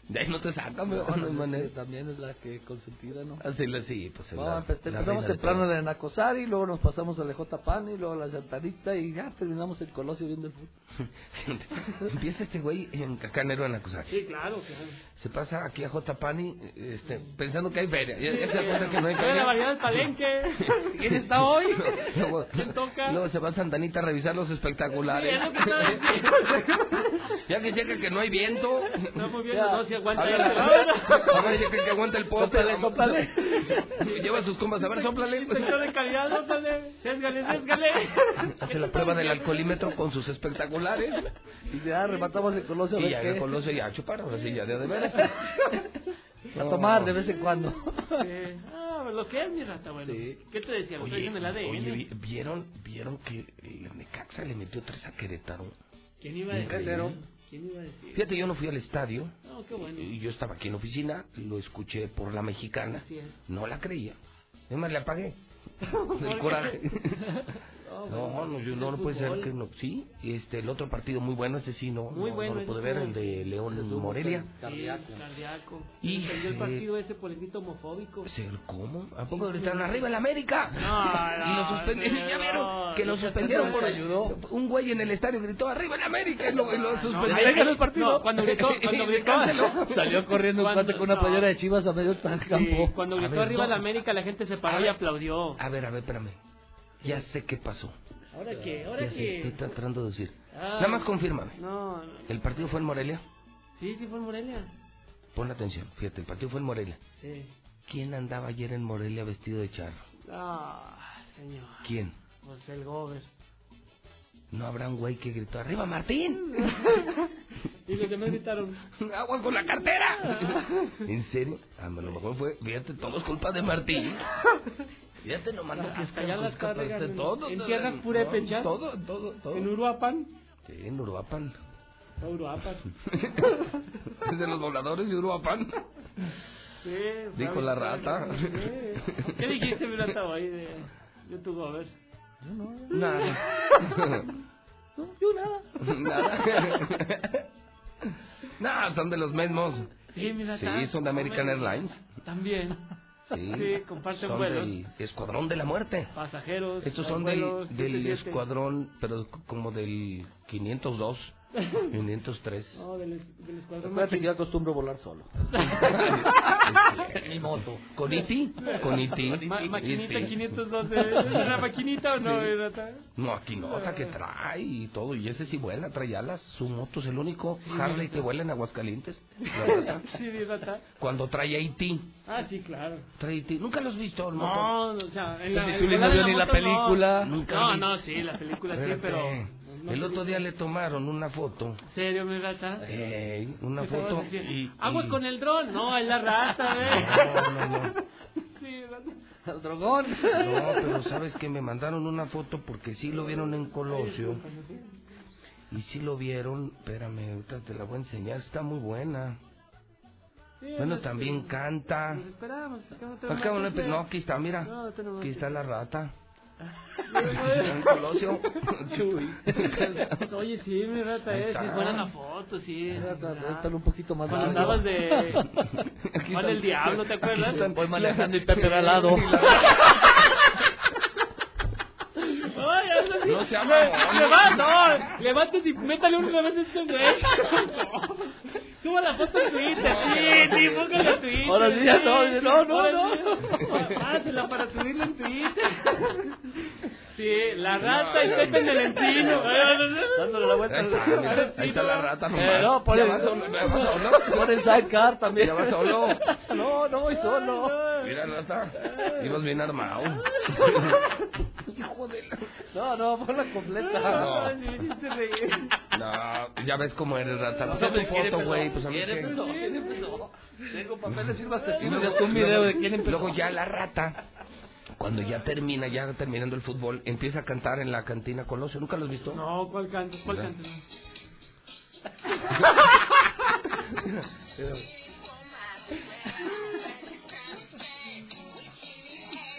De ahí no te sacan, No, no, no, que también es la que consentida, ¿no? Así le sí, pues la- la empezamos de temprano todas. en la Nacosari, luego nos pasamos a la J Pani, luego a la Santanita y ya terminamos el Colosio viendo el fútbol. *laughs* Empieza este güey en Cacanero cosa. Sí, claro, claro. Se pasa aquí a J. Pani este, pensando que hay feria. Ya, ya se que no hay Ve la feria. variedad del palenque. *laughs* ¿Quién está hoy? *laughs* Luego, ¿Quién toca? luego se va a Santanita a revisar los Sí, espectaculares. es lo que *laughs* ya que checa que no hay viento. Estamos viendo, Ya. no, si aguanta A ver, a ver, checa que aguanta el poste. Sóplale, sóplale. Lleva sus compas. A ver, sóplale. Inspector de calidad, no sale. Sésgale, sésgale. Hace la prueba del alcoholímetro con sus espectaculares. Y ya rematamos el Colosio Y ya el Colosio ya a chupar, ahora sí, ya de, de veras. A tomar de vez en cuando. Sí. Ah, lo que es mi rata, bueno. ¿Qué te decía? Lo Oye, traes en el ADN. oye, vi- ¿vieron, vieron que el Necaxa le metió tres a Querétaro? ¿Quién iba a decir? ¿Quién iba a decir? Fíjate, yo no fui al estadio. No, qué bueno. Y yo estaba aquí en la oficina, lo escuché por la mexicana. Así es. No la creía. Es más, le apagué. *laughs* ¿Por Del *laughs* qué? coraje. No, no, yo no, no puede ser que no. Sí, este, el otro partido muy bueno, ese sí, no. Muy no, bueno, No lo pude ver, el de León Morelia. Sí, cardíaco. Y, perdió el eh, partido ese por el grito homofóbico. ¿Ser cómo? ¿A poco gritaron arriba el América? No, *laughs* y lo suspendieron. no, ¿Ya vieron? Que lo suspendieron no, por *laughs* ayudó. Un güey en el estadio gritó arriba el América y lo, y lo suspendieron. ahí ganó el partido. No, cuando gritó- *laughs* cuando Y gritó-. Salió corriendo un cuate con una no. playera de chivas a medio campo. Sí, cuando gritó arriba la América, la gente se paró y aplaudió. A ver, a ver, espérame. Ya sé qué pasó. ¿Ahora qué? ¿Ahora Ya sé, qué? estoy tratando de decir. Ah. Nada más confírmame. No, no. ¿El partido fue en Morelia? Sí, sí fue en Morelia. Pon atención, fíjate, el partido fue en Morelia. Sí. ¿Quién andaba ayer en Morelia vestido de charro? Ah, señor. ¿Quién? Pues el Gober. No habrá un güey que gritó, ¡Arriba Martín! *laughs* Y los demás gritaron. *laughs* ¡Aguas con la cartera! ¿En serio? Ah, a lo mejor fue, fíjate, todo es culpa de Martín. *laughs* Fíjate nomás lo que es carregan pues, en- todo. en tierras no, purépechas. Todo, todo, todo. En Uruapan. Sí, en Uruapan. Uruapan. *laughs* Es de los voladores de Uruapan. Sí, Dijo la rata. ¿Qué dijiste, mi rata, ahí de, de tu Gober? Nada. *laughs* No, yo nada. Nada. *laughs* Nada, son de los mismos. Sí, mira, Sí, son de American Airlines. También. Sí, Sí, comparten son vuelos. del Escuadrón de la Muerte. Pasajeros. Estos son del, vuelos, del 77. escuadrón, pero como del 502, 503. *laughs* No, del, del escuadrón. Acuérdate que yo acostumbro volar solo. *laughs* Mi moto. ¿Con Iti? Con Iti. Ma- maquinita *laughs* Iti. 512. ¿Es una maquinita o no, Sí. No, aquí no, o sea que trae y todo, y ese sí vuela, trae alas, su moto es el único Harley que vuela en Aguascalientes. la verdad. Sí, rata. Cuando trae AT, Ah, sí, claro. trae AT, ¿nunca los has visto? No, no, o sea, en la, en volar en vio ni la moto, película. No, Nunca no, no, sí, la película sí, pero... no el otro día le tomaron una foto, ¿En serio, mi rata? Ey, una ¿Qué te vas a foto y... Aguas y- con el dron. No, es la rata, ¿eh? No, no, no. *laughs* Sí, rata. El drogón. No, pero sabes que me mandaron una foto porque sí lo vieron en Colosio. Y sí lo vieron, espérame, ahorita te la voy a enseñar, está muy buena. Sí, Bueno, nos- también canta. Nos esperamos. acá no tenemos Acá más no, aquí está, mira. No, Aquí está la rata. En Colosio. *laughs* Chuy. Oye, sí, mi rata, eh, está. buena la foto, sí. Dale un poquito más Cuando andabas de... *laughs* Juan el Diablo, ¿te acuerdas? Voy manejando y Pepe *laughs* al lado. Ay, hazlo así. No sea Le- mamón. leva- no, y métale una vez a este güey. *laughs* Suba la foto en Twitter, sí, sí, póngala en Twitter. Ahora sí, ya no, no, no, no. Pásela para subirla en Twitter. Sí, la rata y Pepe en el encino. *laughs* Dándole la vuelta Ahí al está, mira, ahí está la rata nomás. Eh, no, pon Ya *laughs* el, sidecar también. Ya va solo. No, no voy solo. Mira, rata, ibas bien armado. *laughs* Hijo de la... No, no, ponla completa. No. No, ya ves cómo eres, rata. Pues No, es tu ¿quién foto, güey. Pues a mí ¿Quién empezó? ¿Quién empezó? Tengo papeles, Y Haz un video de quién empezó. Luego ya la rata, cuando ya termina, ya terminando el fútbol, empieza a cantar en la cantina Colosio. ¿Nunca lo has visto? No, ¿cuál canto? ¿Cuál canto? *laughs*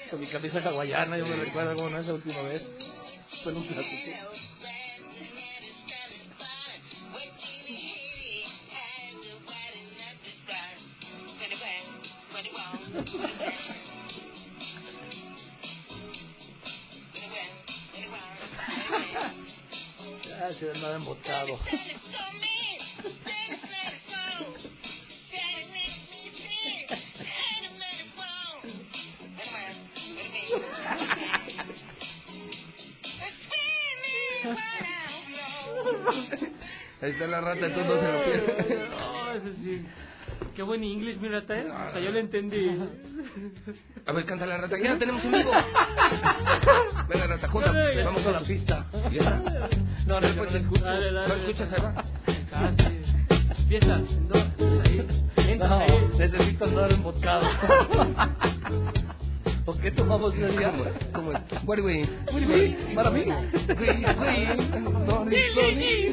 Con mi camisa hawaiana, yo me recuerdo como esa última vez. Fue en un clásico. *laughs* Ah, se andaba embotado. Ahí está la rata, entonces no se lo pierdes. No, sí. Qué buen inglés, mi rata, ¿eh? Hasta yo lo entendí. A ver, canta la rata, ya la tenemos en vivo. Venga, rata, junta, Venga. vamos a la pista. No, no, no la escucho. Dale, dale. ¿No escuchas, Eva? Sí. Empieza. No, ahí. Entra No, ahí. necesito andar embotado. *laughs* ¿Por qué tomamos ese día? ¿Cómo es? We- What do we- Para mí. Donny.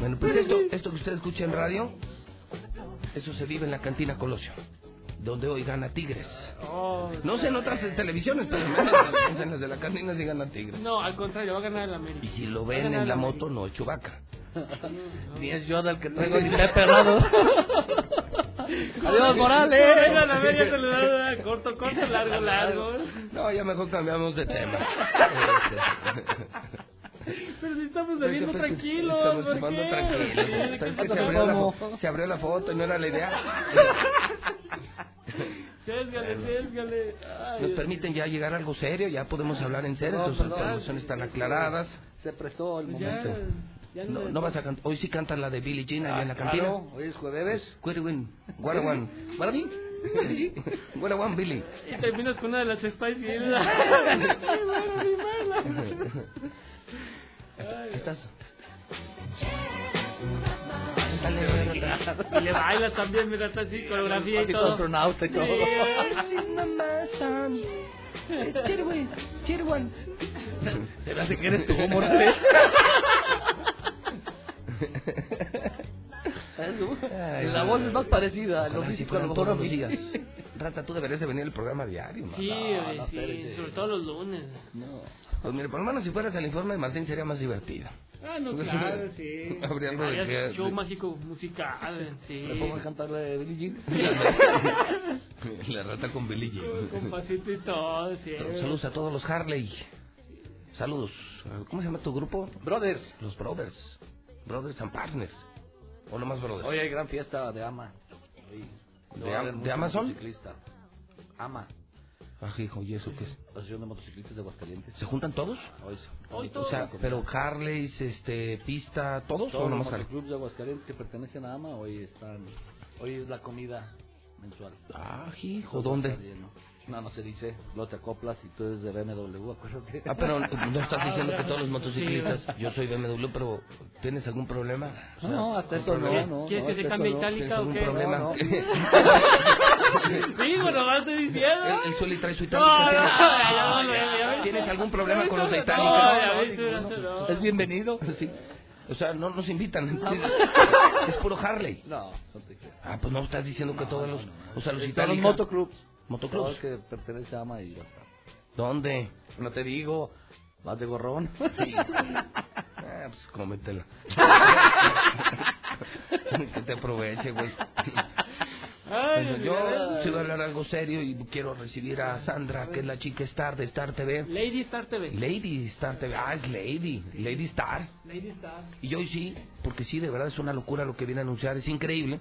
Bueno, pues esto, esto que usted escucha en radio, eso se vive en la cantina Colosio. Donde hoy gana Tigres. Oh, No sé en otras televisiones, pero en *laughs* las de la cantina sí gana Tigres. No, al contrario, va a ganar el América. Y si lo ven en la moto, no Chubaca. Ni es Yoda el que traigo y Pepe al lado. Adiós, Morales. Venga, la media saludada, corto, *laughs* corto, largo, largo. *laughs* No, ya mejor cambiamos de tema. Pero si estamos bebiendo tranquilos, Estamos ¿por qué? tranquilos. Sí, Es que ¿qué se, abrió la pasó? fo- se abrió la foto y no era la idea. *laughs* Sésgale, sésgale. Ay, Nos permiten ya llegar a algo serio, ya podemos hablar en serio, No, tus perdón. informaciones están aclaradas. Se prestó el Pues ya, momento. ya No, no vas a cantar, hoy sí cantas la de Billie Jean allá en la Ah, cantina. claro, hoy es jueves. Quirwin, Guarawan. ¿Para *laughs* mí? Guarawan, Billy. Y terminas con una de las Spice Girls. *laughs* Estás. Y le baila también, mira, está así, coreografía y todo. astronauta y todo. Se me hace que eres Morales. Ay, La voz es más parecida, lo Ojalá si físico a lo a todos los días. Rata, tú deberías de venir al programa diario. Sí, No, no, sí, sobre todo los lunes. Pues mira, por lo menos si fueras al informe de Martín sería más divertido. Ah, no, claro, *laughs* sí. Habría algo de show mágico musical, sí. ¿Me pongo a cantarle de Billie Jean? *laughs* La rata con Billy Jean. Con pasito y todo, sí. Saludos a todos los Harley. Saludos. ¿Cómo se llama tu grupo? Brothers. Los Brothers. Brothers and Partners. O nomás Brothers. Hoy hay gran fiesta de AMA. Hoy ¿De de Amazon? motociclista. AMA. Ah, hijo, ¿y eso qué es? Asociación de Motociclistas de Aguascalientes. ¿Se juntan todos? Hoy, sí. Hoy todos. O sea, pero Harleys, este, pista, ¿todos, todos o los nomás Harley? motoclubs de Aguascalientes que pertenecen a AMA hoy están. Hoy es la comida mensual. Ah, hijo, ¿dónde? No, no se dice. Lo te acoplas y tú eres de BMW, acuérdate. Ah, pero no *laughs* estás diciendo que todos los motociclistas, yo soy BMW, pero ¿tienes algún problema? O sea, No, hasta ¿algún eso no, problema? no. ¿Quieres no, que se cambie eso no. itálica ¿Tienes o algún qué? problema? No, no. *laughs* Estoy diciendo. El, el Zuli trae su No, itálica. no, ¿tienes- ya, no, no, ya, ya. ¿Tienes algún problema con los lo- Es bienvenido. *laughs* Sí. O sea, no nos invitan. *laughs* Es puro Harley. No, no te quiero. Ah, pues no estás diciendo que todos los... O sea, los Son los itálicos... motoclubs. Motoclubs. Todos que pertenece a AMA y ya está. ¿Dónde? No te digo, vas de gorrón. Sí. *laughs* Ah, pues cómetelo. que te aproveche, güey. Bueno, yo sí voy a hablar algo serio y quiero recibir a Sandra, que es la chica Star de Star TV. Lady Star TV. Lady Star TV. Ah, es Lady. Lady Star. Lady Star. Y hoy sí, porque sí, de verdad es una locura lo que viene a anunciar. Es increíble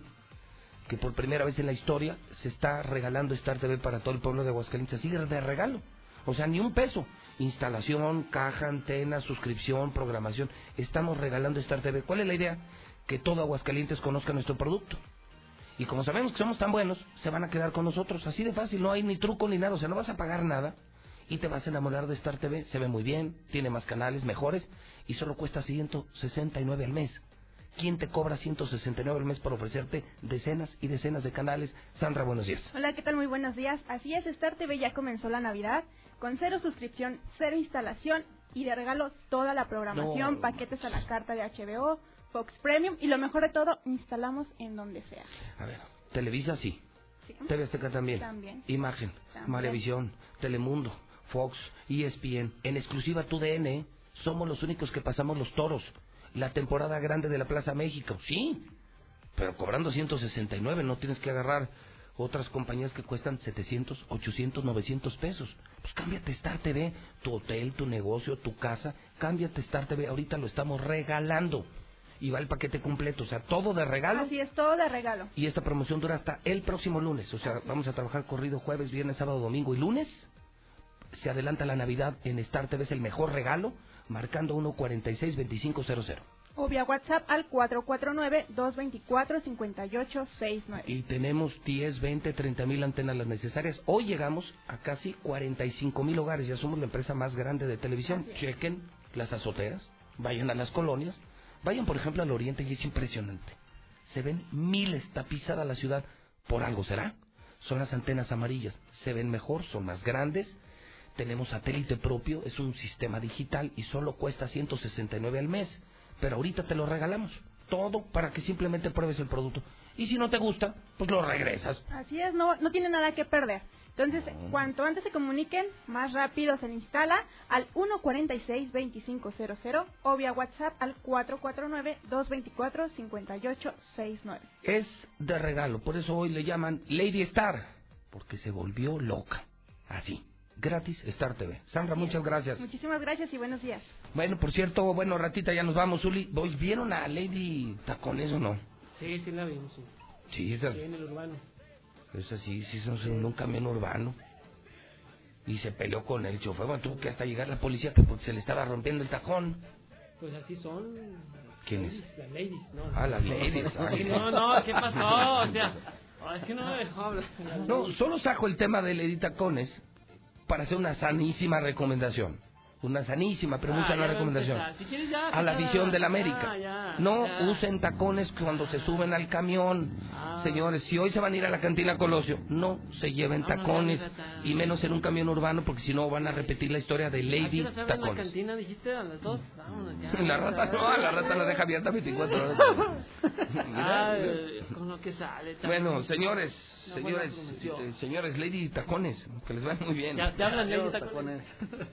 que por primera vez en la historia se está regalando Star TV para todo el pueblo de Aguascalientes. Así de regalo. O sea, ni un peso. Instalación, caja, antena, suscripción, programación. Estamos regalando Star TV. ¿Cuál es la idea? Que todo Aguascalientes conozca nuestro producto. Y como sabemos que somos tan buenos, se van a quedar con nosotros. Así de fácil, no hay ni truco ni nada. O sea, no vas a pagar nada y te vas a enamorar de Star TV. Se ve muy bien, tiene más canales, mejores y solo cuesta 169 al mes. ¿Quién te cobra 169 al mes por ofrecerte decenas y decenas de canales? Sandra, buenos días. Hola, ¿qué tal? Muy buenos días. Así es, Star TV ya comenzó la Navidad con cero suscripción, cero instalación y de regalo toda la programación, No. paquetes a la carta de HBO, Fox Premium y lo mejor de todo, instalamos en donde sea. A ver, Televisa sí. ¿Sí? TV Azteca también. También. Imagen, También. Maravisión, Telemundo, Fox, ESPN. En exclusiva tu DN, somos los únicos que pasamos los toros. La temporada grande de la Plaza México, sí. Pero cobrando 169, no tienes que agarrar otras compañías que cuestan 700, 800, 900 pesos. Pues cámbiate Star TV, tu hotel, tu negocio, tu casa, cámbiate Star TV. Ahorita lo estamos regalando. Y va el paquete completo, o sea, todo de regalo. Así es, todo de regalo. Y esta promoción dura hasta el próximo lunes. O sea, vamos a trabajar corrido jueves, viernes, sábado, domingo y lunes. Se adelanta la Navidad en Star TV, es el mejor regalo, marcando 146-2500. O vía WhatsApp al 449-224-5869. Y tenemos 10, 20, 30 mil antenas las necesarias. Hoy llegamos a casi 45 mil hogares. Ya somos la empresa más grande de televisión. Chequen las azoteas, vayan a las colonias, vayan por ejemplo al oriente y es impresionante. Se ven miles tapizada la ciudad. Por algo será. Son las antenas amarillas. Se ven mejor, son más grandes. Tenemos satélite propio, es un sistema digital y solo cuesta 169 al mes. Pero ahorita te lo regalamos. Todo para que simplemente pruebes el producto. Y si no te gusta, pues lo regresas. Así es, no, no tiene nada que perder. Entonces, cuanto antes se comuniquen, más rápido se le instala al 146-2500 o vía WhatsApp al 449-224-5869. Es de regalo, por eso hoy le llaman Lady Star, porque se volvió loca. Así, gratis Star TV. Sandra, muchas gracias. Muchísimas gracias y buenos días. Bueno, por cierto, bueno, ratita ya nos vamos, Uli. ¿Voy- ¿Vieron a Lady Tacones o no? Sí, sí la vimos, sí. Sí, esa, Sí, en el urbano. Esa sí, sí, son en un camión urbano. Y se peleó con el chofer. Bueno, tuvo que hasta llegar la policía que porque se le estaba rompiendo el tajón. Pues así son. ¿Quién es? Las ladies, ¿no? Ah, las ladies. *laughs* No, no, ¿qué pasó? O sea, es que no me dejó hablar. No, solo saco el tema de Lady Tacones para hacer una sanísima recomendación. Una sanísima, pero Ah, sana ya va a recomendación. empezar. Si quieres ya, A la visión de la América. Ah, ya, no ya. usen tacones cuando se suben al camión. Ah. Señores, si hoy se van a ir a la cantina Colosio, no se lleven Vámonos, tacones. Rata. Y menos en un camión urbano, porque si no van a repetir la historia de ¿A qué Lady hora se abre la Tacones. cantina, dijiste? ¿A las dos? Vámonos ya. La rata no, a la rata la deja abierta 24 horas. *laughs* Ay, con lo que sale. tan- Bueno, señores, señores, eh, señores, Lady Tacones, que les vaya muy bien. Ya, ya hablan Lady Tacones.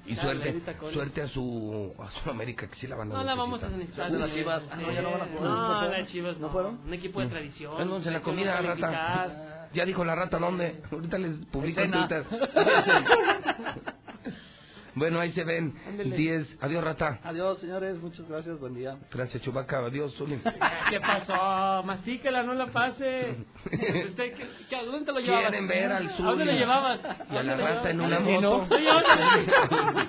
Y suerte, Tacones. suerte a su, a su América, que sí la van a No la vamos a necesitar. necesitar. las Chivas. Ah, no, ya no van a jugar. No, ¿No las Chivas no. ¿No fueron? Un equipo de tradición. Vamos en la Comida, no rata. Ya dijo la rata dónde. Ahorita les publico en. Twitter. *laughs* bueno, ahí se ven. Ándele. 10. Adiós, rata. Adiós, señores. Muchas gracias. Buen día. Gracias, Chubaca. Adiós, Zuli. *laughs* ¿Qué pasó? Mastíquela, no la pase. ¿Usted, qué, qué- ¿a ¿Dónde te lo llevabas? Quieren ver al ¿A dónde lo Zuli. llevabas? Y a la rata en una moto. ¿Lo llevabas? *laughs*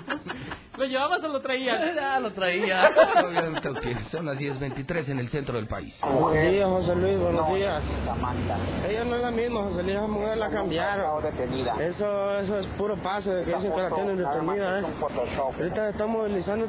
¿Lo llevabas o lo traías? *laughs* Ya lo traía. Obviamente, ok, Son las 10.23 en el centro del país. Buenos días, José Luis, buenos días. Ella no es la misma, José Luis, esa mujer la cambiaron. Eso, eso es puro paso de que dicen que la tienen detenida, ¿eh? Ahorita están movilizando